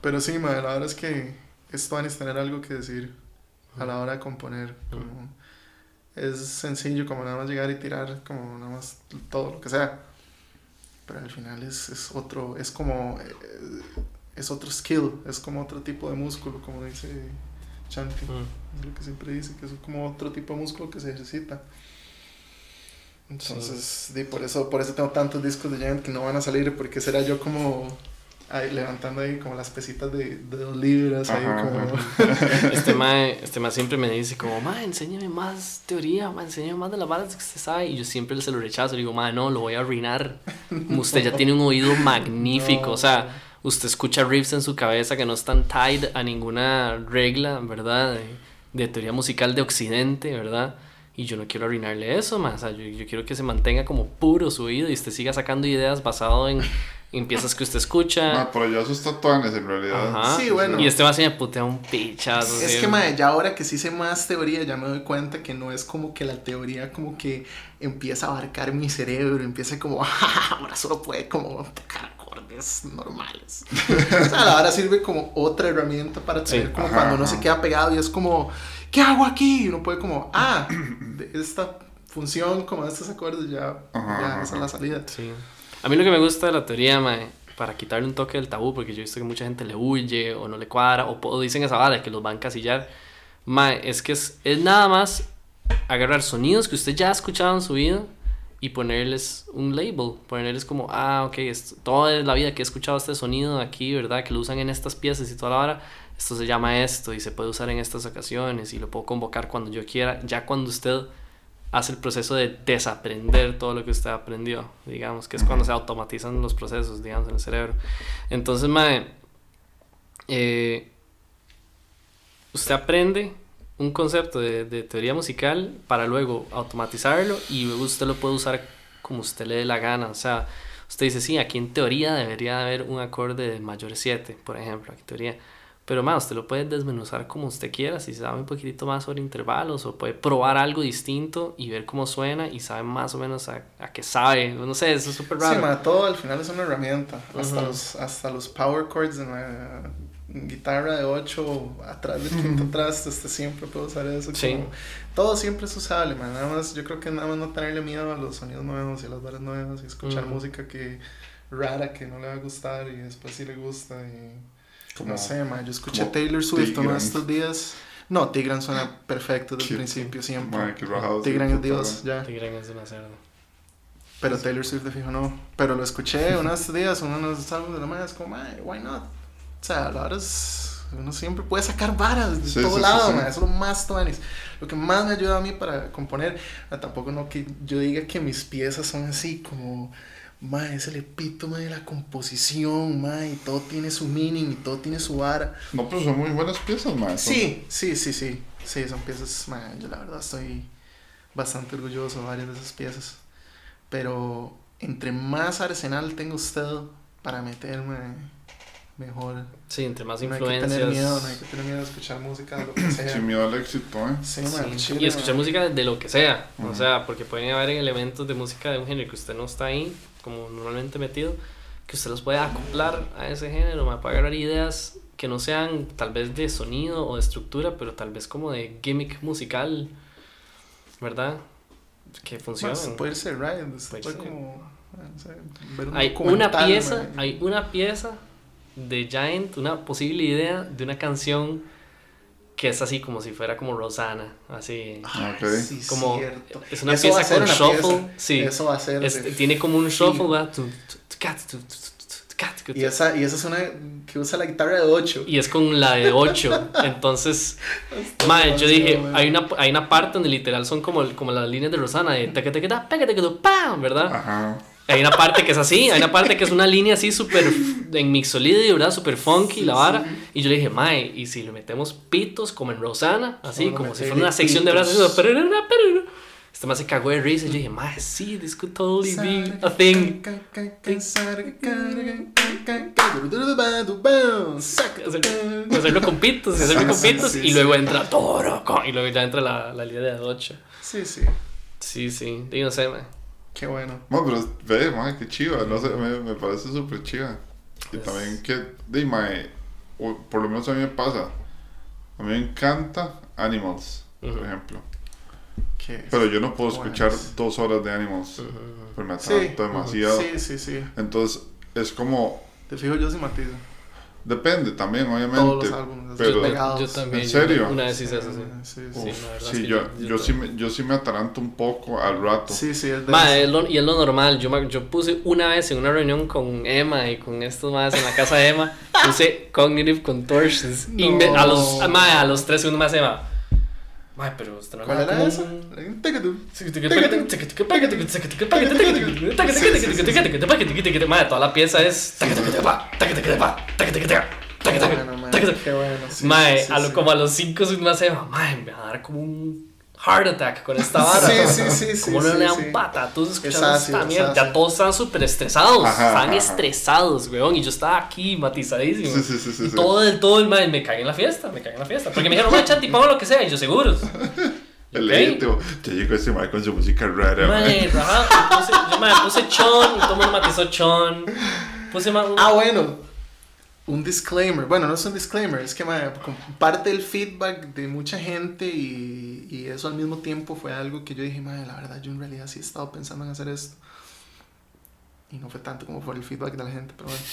S2: Pero sí, man, la verdad es que es tuanis tener algo que decir a la hora de componer. Como, es sencillo como nada más llegar y tirar como nada más todo lo que sea. Pero al final es, es otro, es como, eh, es otro skill, es como otro tipo de músculo, como dice Chanti.
S3: Mm.
S2: Es lo que siempre dice, que es como otro tipo de músculo que se ejercita. Entonces, di, por eso por eso tengo tantos discos de Giant que no van a salir, porque será yo como ahí, levantando ahí como las pesitas de, de dos libras, ahí como...
S3: Este mae, este mae siempre me dice como, mae, enséñame más teoría, mae, enséñame más de las balas que usted sabe. Y yo siempre se lo rechazo, le digo, mae, no, lo voy a arruinar. Usted ya tiene un oído magnífico,
S2: No.
S3: o sea, usted escucha riffs en su cabeza que no están tied a ninguna regla, ¿verdad? De, de teoría musical de Occidente, ¿verdad? Y yo no quiero arruinarle eso, mae, o sea, yo, yo quiero que se mantenga como puro su oído y usted siga sacando ideas basado en, en piezas que usted escucha.
S1: Mae, por allá sus tatuanes en realidad.
S3: Ajá.
S2: Sí, bueno.
S3: Y este va a me putea un pichazo.
S2: Es
S3: sí.
S2: que, mae, ya ahora que sí sé más teoría, ya me doy cuenta que no es como que la teoría como que empieza a abarcar mi cerebro, empieza como, "Ah, ahora solo puede como tocar acordes normales. o sea, ahora sirve como otra herramienta para tener
S3: Sí.
S2: como
S1: Ajá,
S2: cuando uno
S1: ajá.
S2: se queda pegado y es como, ¿qué hago aquí? Y uno puede como, ah, de esta función, como de estos acordes, ya,
S1: Ajá,
S2: ya esa es la salida.
S3: Sí. A mí lo que me gusta de la teoría, mae, para quitarle un toque del tabú, porque yo he visto que mucha gente le huye o no le cuadra, o, o dicen esa vara que los van a encasillar, mae, es que es, es nada más agarrar sonidos que usted ya ha escuchado en su vida y ponerles un label, ponerles como, ah, ok, esto, toda la vida que he escuchado este sonido aquí, ¿verdad? Que lo usan en estas piezas y toda la vara, esto se llama esto y se puede usar en estas ocasiones y lo puedo convocar cuando yo quiera, ya cuando usted hace el proceso de desaprender todo lo que usted aprendió, digamos, que es cuando se automatizan los procesos, digamos, en el cerebro. Entonces, mae, eh, usted aprende un concepto de, de teoría musical para luego automatizarlo y luego usted lo puede usar como usted le dé la gana. O sea, usted dice, sí, aquí en teoría debería haber un acorde de mayor 7, por ejemplo, aquí en teoría. Pero más, usted lo puede desmenuzar como usted quiera, si sabe un poquitito más sobre intervalos o puede probar algo distinto y ver cómo suena y sabe más o menos a, a qué sabe. No sé, eso es súper
S2: Sí,
S3: raro.
S2: ma, todo al final es una herramienta. Hasta,
S3: Ujú.
S2: los, hasta los power chords en la guitarra de 8 atrás del quinto traste, este siempre puede usar eso.
S3: Sí.
S2: como- todo siempre es usable, man. Nada más, yo creo que nada más no tenerle miedo a los sonidos nuevos y a las varas nuevas y escuchar
S3: Ujú.
S2: música que rara que no le va a gustar y después sí le gusta y
S1: Como-
S2: no sé, man. Yo escuché
S1: como
S2: Taylor Swift uno de
S1: Tigran.
S2: estos días. No, Tigran suena perfecto desde el principio siempre.
S1: Rajado.
S2: Tigran es Dios, ya.
S3: Tigran es demasiado.
S2: Pero Taylor Swift de fijo no. Pero lo escuché unos días, uno de los álbumes de la madre, es como, "Mae, why not? O sea, la verdad es. Uno siempre puede sacar varas de
S1: Sí,
S2: todo
S1: sí,
S2: lado,
S1: sí.
S2: mae, Eso es lo más tuanis. Lo que más me ayuda a mí para componer, tampoco no que yo diga que mis piezas son así como. Mae, es el epítome de la composición, mae, y todo tiene su meaning y todo tiene su vara.
S1: No, pero son muy buenas piezas, mae.
S2: Sí, sí, sí, sí. Sí, son piezas, man, yo la verdad estoy bastante orgulloso de varias de esas piezas. Pero entre más arsenal tenga usted para meterme, mejor.
S3: Sí, entre más
S2: No hay que
S3: influencias.
S2: tener miedo, no hay que tener miedo de escuchar música de lo que sea.
S1: Sin miedo al éxito, ¿eh?
S2: Sí,
S3: Sí,
S2: man, chile,
S3: y escuchar
S2: man.
S3: música de lo que sea, o
S1: Ujú.
S3: sea, porque pueden haber elementos de música de un género que usted no está ahí, como normalmente metido, que usted los puede acoplar a ese género, me puede agarrar ideas que no sean tal vez de sonido o de estructura, pero tal vez como de gimmick musical, ¿verdad? Que
S2: se puede ser, right?
S3: Puede
S2: puede
S3: ser.
S2: como, man, no sé, ver un
S3: Hay una pieza,
S2: man.
S3: hay una pieza de Giant, una posible idea de una canción que es así como si fuera como Rosana, así.
S2: Ah,
S1: Ok.
S2: sí,
S3: Como
S2: cierto.
S3: es una
S2: Eso
S3: pieza con
S2: una
S3: shuffle,
S2: pieza.
S3: sí.
S2: Eso va a ser.
S3: Es-
S2: de
S3: tiene como un shuffle, ¿verdad? Tu- tu- tu- cat, tu- tu- tu- tu- cat, tu-
S2: Y esa, y esa es una que usa la guitarra de 8.
S3: y es con la de 8. Entonces, madre, yo dije, hay una, hay una parte donde literal son como, como las líneas de Rosana, de taca, ta, paca, taca, tu, pam, ¿verdad?
S1: Ajá.
S3: Hay una parte que es así, hay una parte que es una línea así súper en mixolidio, ¿verdad? Súper funky, la vara. Y yo le dije, mae, ¿y si le metemos pitos como en Rosana? Así,
S2: Vamos
S3: como si fuera una sección de
S2: pitos.
S3: brazos. Pero, pero. Este más se cagó de risa. Y yo dije, mae, sí, this could totally be a thing. Hacer- Hacerlo con pitos, hacerlo con
S2: Sí, sí,
S3: pitos.
S2: sí,
S3: y
S2: sí.
S3: luego entra todo, y luego ya entra la, la línea de 8.
S2: Sí, sí.
S3: Sí, sí, sé, mae.
S2: Qué bueno.
S1: No, pero ve, mae, qué chiva. No sé, me, me parece súper chiva. Y también que, o por lo menos a mí me pasa. A mí me encanta Animals, por ejemplo.
S2: ¿Qué?
S1: Pero yo no puedo escuchar
S2: Buenas.
S1: dos horas de Animals. Pues me
S2: Sí.
S1: atrapo demasiado.
S2: Sí, sí, sí.
S1: Entonces, es como.
S2: Te fijo, yo sí matizo.
S1: Depende también, obviamente.
S2: Todos los álbumes.
S1: pero-
S3: yo,
S2: pegados.
S3: yo también.
S1: ¿En serio?
S3: yo una vez hice eso, sí.
S2: Sí,
S1: Uf,
S2: sí.
S3: Sí,
S1: sí,
S3: que
S1: yo,
S3: yo-
S1: sí me, yo sí me ataranto un poco al rato.
S2: Sí, sí, es de
S3: Ma, es lo- y es lo normal. Yo, me- yo puse una vez en una reunión con Emma y con estos más en la casa de Emma, puse Cognitive Contortions. Y me- a, los,
S2: No.
S3: ma, a los tres segundos más Emma. Ma, pero usted no
S2: ¿Cuál era esa?
S3: un-
S2: Técate.
S3: Ma, toda la pieza es. Mae, como a los 5 segundos más Emma, mae, me va a dar como un heart attack con esta vara.
S2: Sí, sí, sí, sí,
S3: Como no
S2: sí,
S3: le dan
S2: sí.
S3: patatús escuchando
S2: Es
S3: esta
S2: es
S3: mierda. Ya todos estaban súper estresados.
S1: Ajá,
S3: estaban
S1: ajá.
S3: estresados, weón. Y yo estaba aquí matizadísimo.
S1: Sí, sí, sí, sí,
S3: y
S1: sí.
S3: todo el, todo el mae, me cagué en la fiesta, me cagué en la fiesta. Porque me dijeron, mae, Chanti, pongo lo que sea. Y yo, seguros.
S1: El
S3: Ok.
S1: legítimo. Te llegó ese mae con su música rara,
S3: rajá, y puse, yo, mae, puse chon y todo el mundo matizó chon. Puse ma-
S2: Ah, bueno. Un disclaimer. Bueno, no es un disclaimer, es que como parte del feedback de mucha gente y, y eso al mismo tiempo fue algo que yo dije, madre, la verdad, yo en realidad sí he estado pensando en hacer esto. Y no fue tanto como por el feedback de la gente, pero bueno.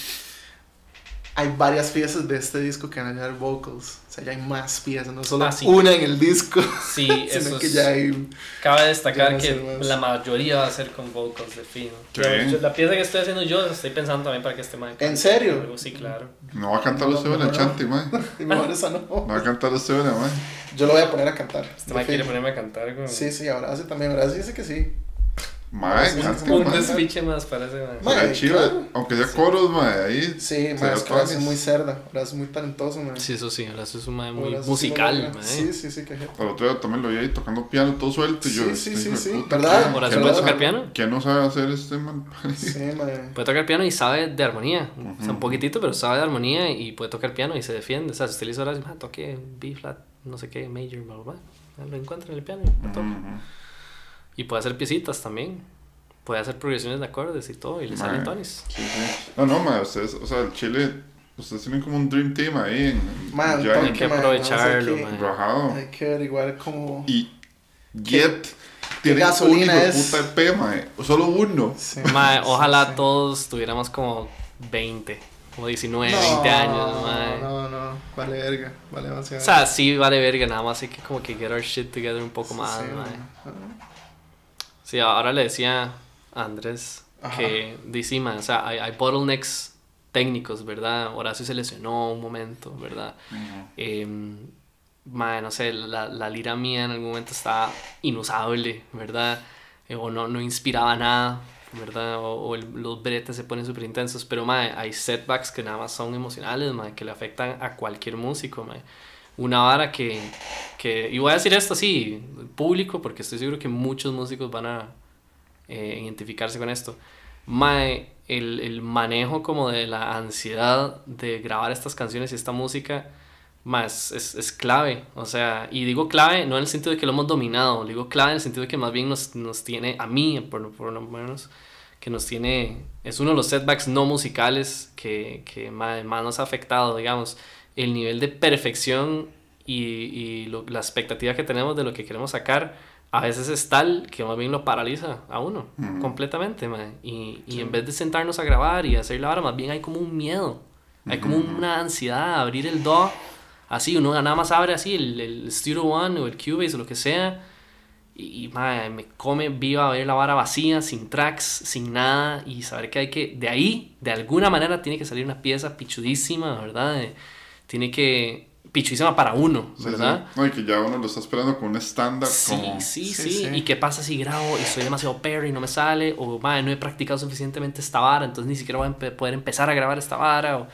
S2: Hay varias piezas de este disco que van a llevar vocals. Sea, ya hay más piezas, no solo
S3: Ah, sí.
S2: una en el disco,
S3: Sí,
S2: sino
S3: eso
S2: que
S3: es-
S2: ya hay.
S3: Cabe destacar
S2: no
S3: que la mayoría va a ser con vocals de fino. Yo- la pieza que estoy haciendo yo estoy pensando también para que este man
S2: ¿En serio?
S3: algo, Sí, claro.
S1: No va a cantar
S2: No,
S1: usted
S2: no,
S1: una
S2: no.
S1: chanti, mae.
S2: Y mejor esa no.
S1: No va a cantar usted una, mae.
S2: Yo lo voy a poner a cantar.
S3: Este man quiere ponerme a cantar
S2: Sí, sí, ahora sí también. Ahora sí dice que sí.
S1: Mae,
S2: Sí, sí,
S3: un
S1: mae.
S3: despiche más para ese man.
S2: Ma-
S1: Será
S2: Mae,
S1: chido,
S2: claro.
S1: Aunque sea coros, mae, ahí.
S2: Sí,
S1: da
S2: es que ahora sí es muy cerda. Ahora es muy talentoso, man.
S3: Sí, eso sí, ahora es un man muy
S2: sí
S3: musical,
S2: sí logra. Sí, sí, sí, que
S1: Pero otro día también lo vi ahí tocando piano todo suelto. Y yo,
S2: Sí, sí,
S1: este
S2: sí, sí.
S1: puta,
S2: ¿Verdad?
S1: ¿quién-
S3: Ahora se puede
S1: no
S3: tocar
S1: sabe-
S3: piano.
S1: ¿Quién no sabe hacer este man?
S2: Sí, man.
S3: Puede tocar piano y sabe de armonía. O sea, un poquitito, pero sabe de armonía y puede tocar piano y se defiende. O sea, si usted le dice ahora, ah, toque B flat, no sé qué, major, bla, bla, bla. Lo encuentra en el piano y lo toca. Y puede hacer piecitas también. Puede hacer progresiones de acordes y todo y le salen tonis.
S1: Sí, sí. No, no, mae, ustedes, o sea, el Chile, ustedes tienen como un dream team ahí en, en
S2: Man,
S1: ya
S3: Hay que aprovecharlo,
S2: no
S3: man.
S1: rajado.
S2: Hay que averiguar cómo.
S1: Y Jet tiene un
S2: gasolina
S1: hijo de
S2: es?
S1: puta EP, mae. Solo uno.
S2: Sí,
S3: Mae,
S2: sí,
S3: ojalá
S2: sí.
S3: todos tuviéramos como 20. como 19, 20 años, mae.
S2: No, no, vale verga, vale demasiado.
S3: O sea, sí vale verga, nada más hay que como que get our shit together un poco
S2: Sí,
S3: más,
S2: sí,
S3: mae. Sí, ahora le decía a Andrés
S2: Ajá.
S3: que dice, o sea, hay, hay bottlenecks técnicos, ¿verdad? Horacio se lesionó un momento, ¿verdad? Eh, mae, no sé, la, la lira mía en algún momento estaba inusable, ¿verdad? Eh, o no, no inspiraba nada, ¿verdad? O, o el- los bretes se ponen súper intensos, pero mae, hay setbacks que nada más son emocionales, mae, que le afectan a cualquier músico, mae. Una vara que, que, y voy a decir esto así, público, porque estoy seguro que muchos músicos van a eh, identificarse con esto. Mae, el, el manejo como de la ansiedad de grabar estas canciones y esta música, más es, es clave. O sea, y digo clave no en el sentido de que lo hemos dominado, digo clave en el sentido de que más bien nos, nos tiene, a mí por, por lo menos, que nos tiene, es uno de los setbacks no musicales que, que más, más nos ha afectado, digamos, el nivel de perfección y, y lo- la expectativa que tenemos de lo que queremos sacar. A veces es tal que más bien lo paraliza a uno completamente. Y, y en vez de sentarnos a grabar y hacer la hora, más bien hay como un miedo. Hay como una ansiedad a abrir el DAW. Así, uno nada más abre así el, el Studio One o el Cubase o lo que sea. Y, me come viva ver la vara vacía, sin tracks, sin nada. Y saber que hay que, de ahí, de alguna manera, tiene que salir una pieza pichudísima, ¿verdad? Tiene que, pichudísima para uno,
S1: Sí,
S3: ¿verdad?
S1: sí. No, y que ya uno lo está esperando con un estándar
S3: Sí,
S1: como...
S3: sí,
S2: Sí,
S3: sí,
S2: sí.
S3: ¿Y qué pasa si grabo y soy demasiado perro y no me sale? O, madre, no he practicado suficientemente esta vara, entonces ni siquiera voy a empe- poder empezar a grabar esta vara. O,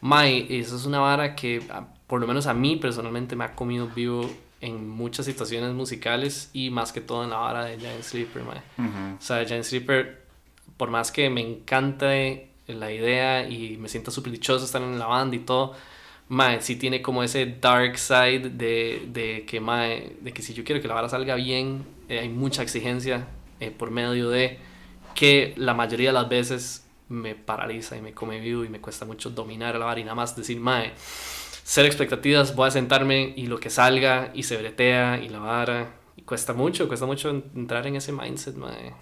S3: madre, eso es una vara que, por lo menos a mí personalmente, me ha comido vivo en muchas situaciones musicales y más que todo en la vara de Giant Sleeper, madre.
S1: Ujú.
S3: O sea, Giant Sleeper, por más que me encante la idea y me siento súper dichoso estar en la banda y todo, mae, sí tiene como ese dark side de, de que, mae, de que si yo quiero que la vara salga bien, eh, hay mucha exigencia eh, por medio de que la mayoría de las veces me paraliza y me come vivo y me cuesta mucho dominar la vara y nada más decir, mae, ser expectativas, voy a sentarme y lo que salga y se bretea y la vara. Y cuesta mucho, cuesta mucho en- entrar en ese mindset, mae.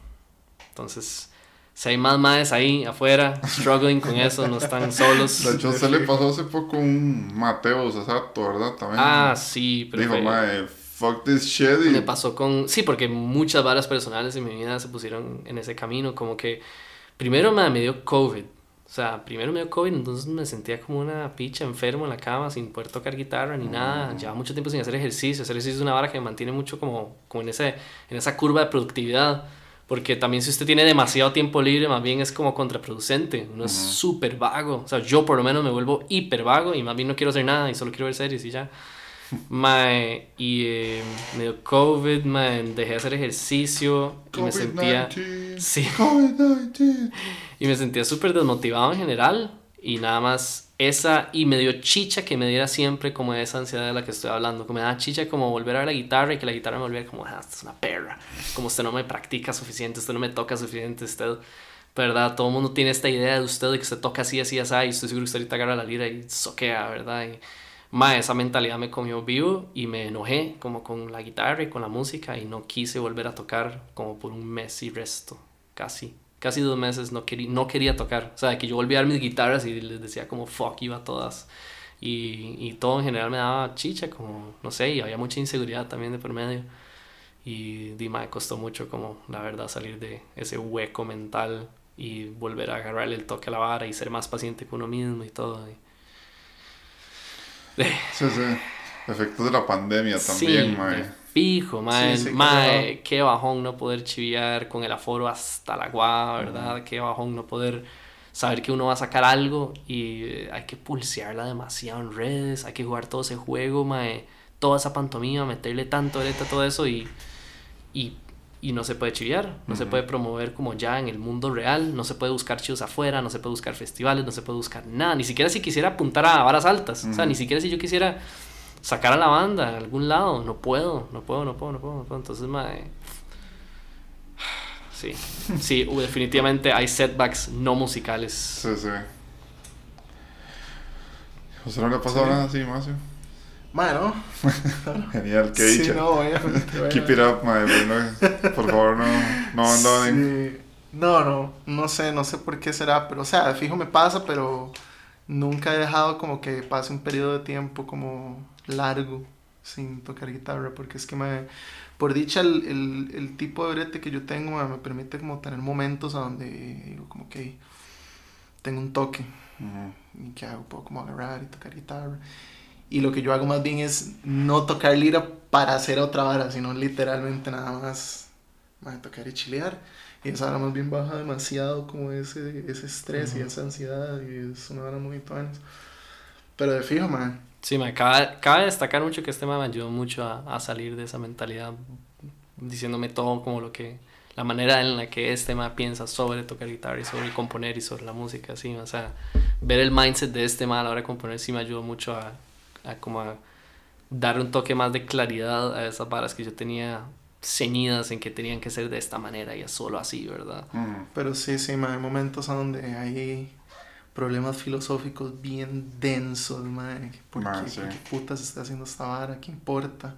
S3: Entonces, si hay más maes ahí afuera, struggling con eso, no están solos.
S1: De hecho, usted le pasó hace poco un Mateo Sasato, ¿verdad? También.
S3: Ah, sí, pero
S1: Dijo, mae, fuck this shit. Y...
S3: me pasó con... Sí, porque muchas varas personales en mi vida se pusieron en ese camino, como que primero me, me dio COVID. O sea, primero me dio COVID, entonces me sentía como una picha enfermo en la cama, sin poder tocar guitarra ni nada. Llevaba mucho tiempo sin hacer ejercicio. Hacer ejercicio es una vara que me mantiene mucho como, como en, ese, en esa curva de productividad. Porque también si usted tiene demasiado tiempo libre, más bien es como contraproducente. Uno es
S1: Ujú.
S3: súper vago. O sea, yo por lo menos me vuelvo hiper vago y más bien no quiero hacer nada y solo quiero ver series y ya. Mae, y eh, me dio COVID, mae, dejé de hacer ejercicio y me sentía...
S1: COVID-19,
S3: Sí.
S1: COVID-19.
S3: Y me sentía súper desmotivado en general. Y nada más esa, y me dio chicha que me diera siempre como esa ansiedad de la que estoy hablando. Que me da chicha como volver a ver la guitarra y que la guitarra me volviera como, ah, esta es una perra. Como usted no me practica suficiente, usted no me toca suficiente, usted, ¿verdad? Todo el mundo tiene esta idea de usted de que usted toca así, así, así. Y estoy seguro que usted ahorita agarra la lira y soquea, ¿verdad? Y, ma, esa mentalidad me comió vivo y me enojé como con la guitarra y con la música y no quise volver a tocar como por un mes y resto, casi. Casi dos meses no, quería no quería tocar. O sea, que yo volví a dar mis guitarras y les decía como fuck iba a todas. Y, y todo en general me daba chicha, como, no sé, y había mucha inseguridad también de por medio. Y Dima costó mucho como, la verdad, salir de ese hueco mental y volver a agarrarle el toque a la vara y ser más paciente con uno mismo y todo. y-
S1: Sí, sí. Efectos de la pandemia
S3: Sí,
S1: también,
S3: de
S1: mae.
S3: Fijo, mae.
S2: Sí,
S3: mae, qué bajón no poder chiviar con el aforo hasta la guava, ¿verdad? Qué bajón no poder saber que uno va a sacar algo y eh, hay que pulsearla demasiado en redes, hay que jugar todo ese juego, mae. Toda esa pantomima, meterle tanto a todo eso y, y, y no se puede chiviar, no se puede promover como ya en el mundo real, no se puede buscar chivos afuera, no se puede buscar festivales, no se puede buscar nada, ni siquiera si quisiera apuntar a varas altas, o sea, ni siquiera si yo quisiera sacar a la banda a algún lado. No puedo, no puedo, no puedo, no puedo. No puedo. Entonces, mae. Sí, sí, definitivamente hay setbacks no musicales.
S1: Sí, sí. ¿José no le ha pasado
S2: Sí.
S1: nada así, Macio?
S2: Mae, ¿no?
S1: Genial, qué
S2: Sí,
S1: dicha.
S2: no, obviamente,
S1: Keep it up, bueno, por favor, no, no abandonen.
S2: Sí. No, no, no sé, no sé por qué será, pero o sea, fijo me pasa, pero nunca he dejado como que pase un periodo de tiempo como largo sin tocar guitarra, porque es que me, por dicha el, el, el tipo de brete que yo tengo me, me permite como tener momentos a donde digo como que tengo un toque
S1: Ujú.
S2: y que hago, puedo como agarrar y tocar guitarra. Y lo que yo hago más bien es no tocar lira para hacer otra vara, sino literalmente nada más, más tocar y chilear. Y esa vara más bien baja demasiado como ese, ese estrés y
S3: Ujú.
S2: esa ansiedad y es una vara muy tuanes. Pero de fijo, man.
S3: Sí, me cabe, cabe destacar mucho que este me ayudó mucho a, a salir de esa mentalidad, diciéndome todo como lo que, la manera en la que este tema piensa sobre tocar guitarra y sobre componer y sobre la música, sí, o sea, ver el mindset de este tema a la hora de componer sí me ayudó mucho a, a como a dar un toque más de claridad a esas varas que yo tenía ceñidas en que tenían que ser de esta manera y solo así, ¿verdad?
S1: Ujú.
S2: Pero sí, sí, hay momentos a donde hay problemas filosóficos bien densos, man. ¿Por
S1: Man,
S2: qué,
S1: sí.
S2: por qué putas está haciendo esta vara? ¿Qué importa?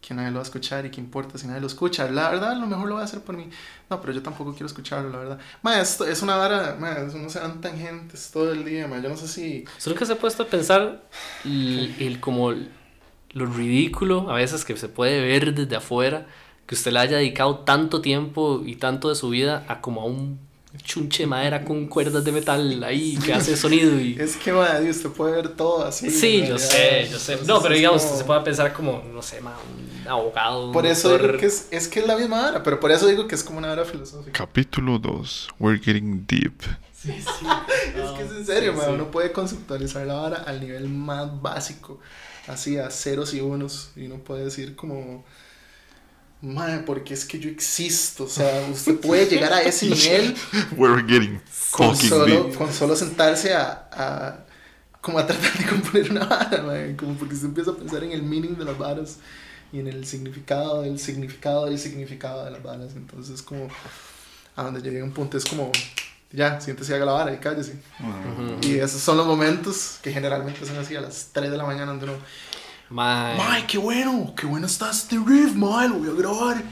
S2: Que nadie lo va a escuchar y qué importa si nadie lo escucha. La verdad, a lo mejor lo va a hacer por mí. No, pero yo tampoco quiero escucharlo, la verdad. Man, esto es una vara, man, eso no se dan tangentes todo el día, man. Yo no sé si...
S3: Solo que se ha puesto a pensar el, el como lo ridículo a veces que se puede ver desde afuera que usted le haya dedicado tanto tiempo y tanto de su vida a como a un chunche de madera con cuerdas de metal ahí que hace sonido y
S2: Es que, man, usted puede ver todo así.
S3: sí yo sé yo sé
S2: Entonces
S3: no pero digamos
S2: como-
S3: se puede pensar como no sé ma, un abogado un
S2: Por eso
S3: doctor.
S2: digo que es, es que es la misma vara, pero por eso digo que es como una vara filosófica.
S1: Capítulo 2. We're getting deep.
S3: sí sí
S2: Es que es en serio,
S3: Sí,
S2: man,
S3: sí.
S2: uno puede conceptualizar la vara al nivel más básico, así a ceros y unos, y uno puede decir como, madre, porque es que yo existo, o sea, usted puede llegar a ese nivel
S1: We're getting
S2: con solo, con solo sentarse a, a, como a tratar de componer una vara, man, como porque usted empieza a pensar en el meaning de las varas y en el significado del significado del significado de las varas, entonces como a donde llega un punto es como, ya, siéntese y haga la vara y cállese.
S1: Ujú.
S3: Ujú.
S2: Y esos son los momentos que generalmente son así a las 3 de la mañana donde uno,
S3: Ma,
S2: ¡Ay, qué bueno! ¡Qué bueno está este riff, mae! Lo voy a grabar.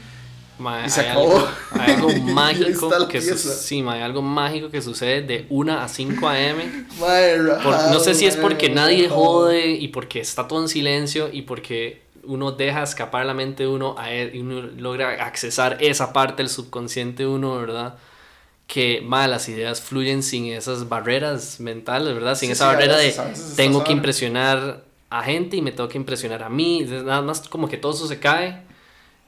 S3: ma,
S2: y se
S3: hay
S2: acabó.
S3: algo, hay mágico que su-
S2: pieza.
S3: sí hay algo mágico que sucede de 1 a 5 am
S2: Mae,
S3: Por- no sé si es
S2: mae,
S3: porque nadie jode y porque está todo en silencio y porque uno deja escapar la mente de uno y uno logra accesar esa parte del subconsciente de uno, ¿verdad? Que más las ideas fluyen sin esas barreras mentales, ¿verdad? Sin
S2: Sí,
S3: esa
S2: sí,
S3: barrera
S2: veces-
S3: de tengo que impresionar a gente y me tengo que impresionar a mí. Nada más como que todo eso se cae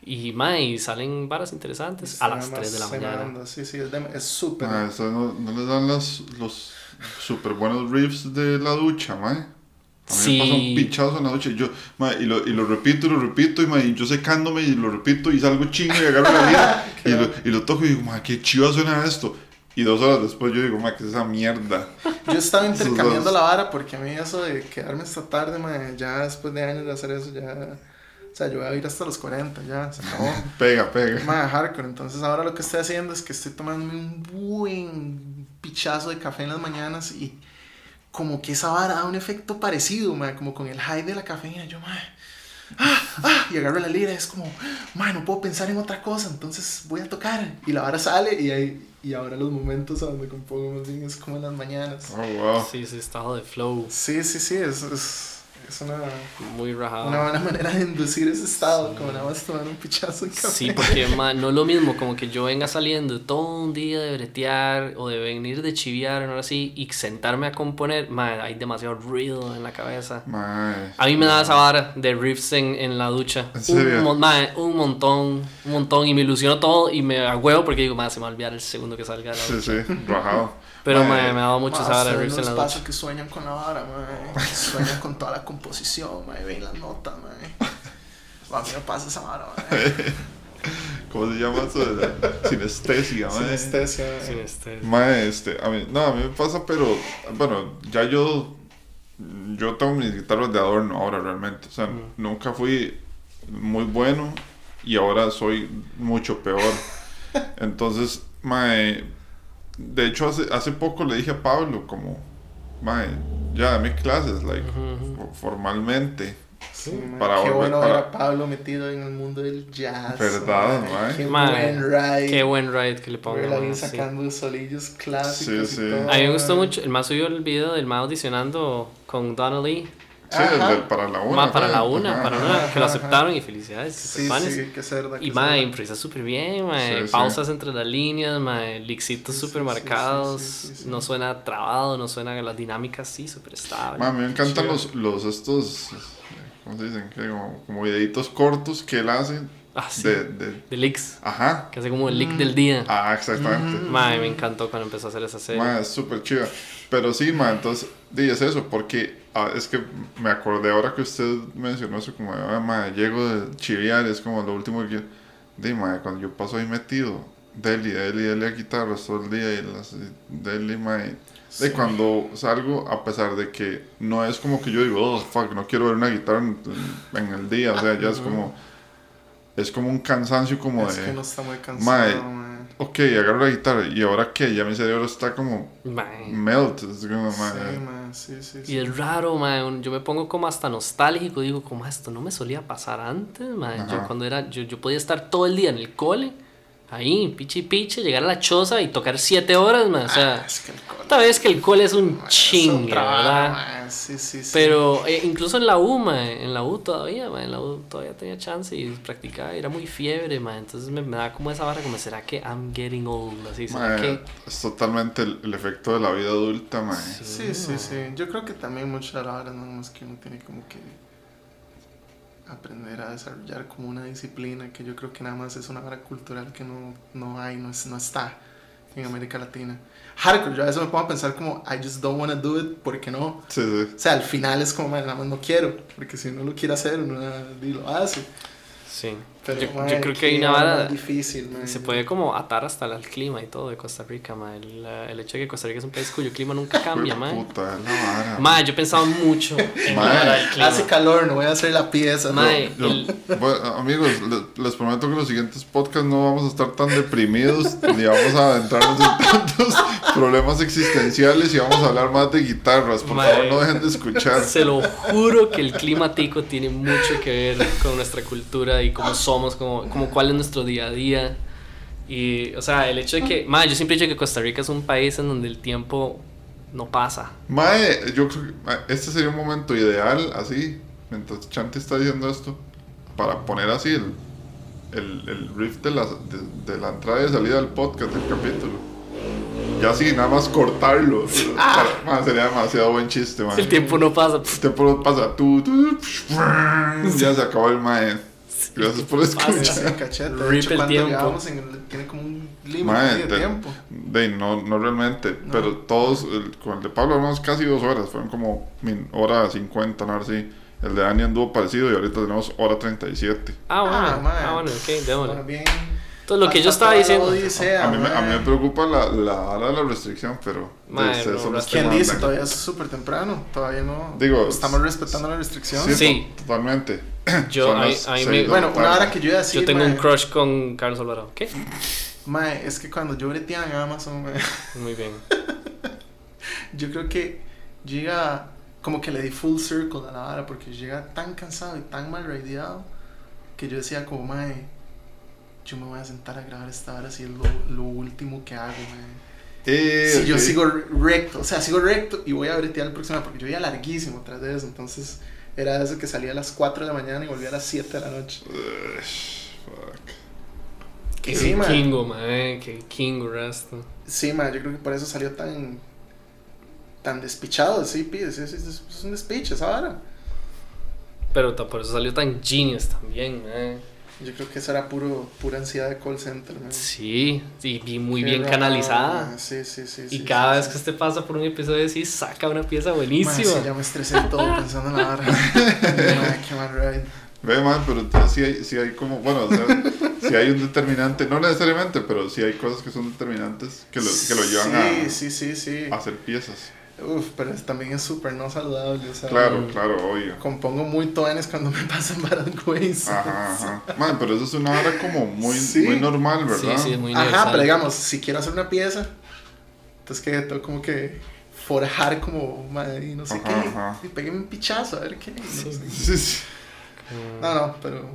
S3: y, ma, y salen varas interesantes a las
S2: me
S3: 3 de la mañana.
S2: anda, Sí, sí, es súper.
S1: No, no les dan las, los super buenos riffs de la ducha, mae. A mí
S3: Sí.
S1: me pasa un pinchazo en la ducha. y Yo, ma, y, lo, y lo repito y lo repito. Y, ma, y yo secándome y lo repito y salgo chingo y agarro la y, lo, y lo toco y digo, ma, qué chiva suena esto. Y dos horas después yo digo, ma, ¿qué es esa mierda?
S2: Yo estaba intercambiando la vara porque a mí eso de quedarme hasta tarde, mae, ya después de años de hacer eso, ya. O sea, yo voy a ir hasta los 40, ya, se acabó.
S1: Pega, pega.
S2: Mae, hardcore. Entonces ahora lo que estoy haciendo es que estoy tomándome un buen pichazo de café en las mañanas y como que esa vara da un efecto parecido, mae, como con el high de la cafeína. Yo, mae, ah, ah, y agarro la lira, es como, mae, no puedo pensar en otra cosa, entonces voy a tocar. Y la vara sale y ahí, y ahora los momentos a donde compongo más bien es como en las mañanas.
S1: Oh, wow.
S3: Sí, ese estado de flow,
S2: Sí, sí, sí, es, es, es una,
S3: muy rajado.
S2: una buena manera de inducir ese estado, como nada más tomar un pichazo de café.
S3: Sí, porque ma, no es lo mismo como que yo venga saliendo todo un día de bretear o de venir de chiviar o algo así y sentarme a componer, ma, hay demasiado ruido en la cabeza. A mí me da esa vara de riffs en, en la ducha.
S1: ¿En serio?
S3: Un, mon- ma, un montón, un montón y me ilusiono todo y me agüeo porque digo, ma, se me va a olvidar el segundo que salga de la
S1: Sí,
S3: ducha.
S1: sí, rajado.
S3: Pero
S1: Ma,
S3: ma, me ha dado mucho riffs
S2: no
S3: en la
S2: pasa que sueñan con la vara, mae. Sueñan con toda la composición, mae. Ven las notas, mae. A mí me pasa esa vara, mae.
S1: ¿Cómo se llama eso? De la sinestesia, mae.
S2: Sinestesia, mae.
S3: Sin este-
S1: Mae, este, a mí, no, a mí me pasa, pero, bueno, ya yo, yo tengo mis guitarras de adorno ahora realmente, o sea,
S3: Mm.
S1: nunca fui muy bueno y ahora soy mucho peor. Entonces, mae, de hecho hace, hace poco le dije a Pablo como, mae, ya dame clases, like,
S3: ujú.
S1: fo- formalmente.
S2: Sí,
S1: Para
S2: qué
S1: volver-
S2: bueno
S1: para-
S2: ver a Pablo metido en el mundo del jazz.
S1: Verdad,
S2: mae. Qué
S3: Mae,
S2: buen ride.
S3: Qué buen ride que le pongo.
S2: Bien
S3: sí.
S2: sacando solillos clásicos
S1: Sí,
S2: y
S1: sí.
S2: todo.
S3: A mí me gustó mucho. El más subió el video del más audicionando con Donna Lee.
S1: Sí,
S2: Ajá.
S1: el para la una.
S3: Ma, para la una,
S1: Ajá,
S3: para
S1: ajá.
S3: una, que lo aceptaron y felicidades.
S2: Sí,
S3: panes.
S2: sí, qué cerda.
S3: Y
S2: qué
S3: ma,
S2: cerda.
S3: improvisa súper bien, ma,
S1: Sí, sí.
S3: pausas entre las líneas, ma, lixitos
S2: Sí,
S3: súper
S2: sí, sí,
S3: marcados,
S2: sí, sí, sí.
S3: no suena trabado, no suena las dinámicas sí, súper estable.
S1: Ma, a mí me encantan los, los estos, ¿cómo se dicen? Que como, como videitos cortos que él hace
S3: Ah, sí.
S1: de, de,
S3: De leaks,
S1: ajá,
S3: que hace como el leak
S2: Mm.
S3: del día.
S1: ah, exactamente.
S3: Ma, me encantó cuando empezó a hacer esa serie.
S1: Ma, es súper chiva. Pero sí, ma, entonces, di, es eso, porque ah, es que me acordé ahora que usted mencionó eso, como, ah, ma, llego de chiviar, es como lo último que quiero. Di, ma, cuando yo paso ahí metido, deli, deli, deli a guitarras todo el día y las, deli, ma, y-
S2: Sí.
S1: de cuando salgo, a pesar de que no es como que yo digo, oh, fuck, no quiero ver una guitarra en, en el día, o sea, ya es como, es como un cansancio como
S2: Es
S1: de,
S2: que no está muy
S1: Mae.
S2: cansado, mae.
S1: Ok, agarro la guitarra, y ahora qué, ya mi cerebro está como melt, es como, ma,
S2: Sí, mae, sí, sí, sí.
S3: Y es raro, ma, un- yo me pongo como hasta nostálgico, digo, como esto no me solía pasar antes, ma. Yo cuando era, yo, yo podía estar todo el día en el cole, ahí, piche y piche, llegar a la choza y tocar siete horas, ma. O sea,
S2: Ah, es que el cole-
S3: esta vez que el cole es un chingue, ¿verdad?
S2: Sí, sí, sí.
S3: Pero eh, incluso en la U, ma, en la U todavía, ma, en la U todavía tenía chance y practicaba, y era muy fiebre, ma, entonces me, me da como esa vara, como, ¿será que I'm getting old? Así, ¿será que...?
S1: es totalmente el, el efecto de la vida adulta, ma.
S2: Sí, sí, sí. Yo creo que también muchas horas nada más que uno tiene como que aprender a desarrollar como una disciplina que yo creo que nada más es una vara cultural que no, no hay, no, es- no está en América Latina. Hardcore, yo a veces me pongo a pensar como, I just don't want to do it, ¿por qué no?
S1: Sí, sí.
S2: O sea, al final es como, "Man, nada más no quiero, porque si uno lo quiere hacer, uno lo hace.
S3: Sí.
S2: Pero,
S3: yo,
S2: man,
S3: yo creo que hay una vara...
S2: difícil, man.
S3: Se puede como atar hasta el clima y todo de Costa Rica, ma. El, el hecho de que Costa Rica es un país cuyo clima nunca cambia,
S1: Fue
S3: ma.
S1: Puta, la vara.
S3: Ma, yo he pensado mucho en
S1: Ma,
S3: mejorar el clima.
S2: Hace calor, no voy a hacer la pieza.
S3: Ma,
S2: no.
S1: Yo-
S3: el-
S1: bueno, amigos, les, les prometo que en los siguientes podcasts no vamos a estar tan deprimidos ni vamos a adentrarnos en tantos problemas existenciales y vamos a hablar más de guitarras. Por
S3: Mae.
S1: favor, no dejen de escuchar.
S3: Se lo juro que el clima tico tiene mucho que ver con nuestra cultura y cómo somos, como, como cuál es nuestro día a día. Y, o sea, el hecho de que, ma, yo siempre he dicho que Costa Rica es un país en donde el tiempo no pasa.
S1: Mae, yo creo que este sería un momento ideal, así, mientras Chanti está diciendo esto, para poner así el, el, el riff de la, de, de la entrada y salida del podcast, del capítulo. Y así, nada más cortarlo. Para- mae, sería demasiado buen chiste, mae.
S3: El tiempo no pasa.
S1: El tiempo pasa, tú, tú, ya se acabó el mae. Gracias por escuchar.
S2: cachete.
S3: Rip
S2: hecho,
S3: el
S2: cuando
S3: tiempo.
S2: llegamos en el- tiene como un límite de tiempo.
S1: De, no, no realmente,
S2: No.
S1: pero todos, el- con el de Pablo hablamos casi dos horas, fueron como min, hora 50, no así. El de Dani anduvo parecido y ahorita tenemos hora 37.
S3: Ah, bueno.
S2: Ah,
S3: Ah, bueno, ok, démosle.
S2: Bueno, bien.
S3: Entonces, lo que yo estaba
S2: la
S3: diciendo.
S2: odisea,
S1: A mí, me, a mí me preocupa la, la hora de la restricción, pero ustedes
S3: no,
S2: ¿Quién dice? Todavía es súper temprano. Todavía no.
S1: Digo,
S2: Estamos respetando la restricción.
S1: Sí,
S3: Sí.
S1: to- totalmente.
S3: Yo, me-
S1: la
S2: Bueno, una hora que yo iba a decir.
S3: Yo tengo
S2: mae,
S3: un crush con Carlos Alvarado. ¿Qué?
S2: mae, es que cuando yo breteaba en Amazon, mae,
S3: Muy bien.
S2: yo creo que llega. Como que le di full circle a la vara porque llega tan cansado y tan mal radiado que yo decía, como, mae, yo me voy a sentar a grabar esta hora si es lo, lo último que hago.
S1: Eh,
S2: Si yo sigo recto, o sea, sigo recto y voy a bretear el próximo porque yo iba larguísimo tras de eso, entonces era eso que salía a las 4 de la mañana y volvía a las 7 de la noche.
S1: Ugh, fuck.
S3: Qué
S2: Sí, man.
S3: kingo, man. Qué kingo resto.
S2: Sí, ma, yo creo que por eso salió tan tan despichado, sí, pides, es, un despiche esa vara.
S3: Pero por eso salió tan genius también, man.
S2: Yo creo que eso era puro, pura ansiedad de call center, man.
S3: Sí, sí, y muy
S2: Qué
S3: bien
S2: raro,
S3: canalizada.
S2: Sí, sí, sí.
S3: Y
S2: sí,
S3: cada
S2: sí,
S3: vez
S2: sí.
S3: que usted pasa por un episodio así, saca una pieza
S2: Ma,
S3: buenísima.
S2: sí, ya me estresé todo pensando en la vara. Ma, qué mal ride.
S1: Ve, man, pero entonces sí hay, sí hay como, bueno, o sea, sí hay un determinante, no necesariamente, pero sí hay cosas que son determinantes que lo, que lo llevan
S2: Sí, sí, sí, sí.
S1: a, a hacer piezas.
S2: Uf, pero es- también es súper no saludable, o sea.
S1: Claro, claro, obvio.
S2: Compongo muy toanes cuando me pasan varas güeyes.
S1: Ajá, ajá. Man, pero eso es una hora como muy,
S2: Sí.
S1: muy normal, ¿verdad?
S3: Sí, sí, muy
S2: Ajá,
S3: universal.
S2: pero digamos, si quiero hacer una pieza, entonces que tengo como que forjar como, madre, y no sé
S1: Ajá,
S2: qué,
S1: ajá.
S2: y pegué un pichazo, a ver qué. no sé.
S1: Sí, sí.
S2: No, no, pero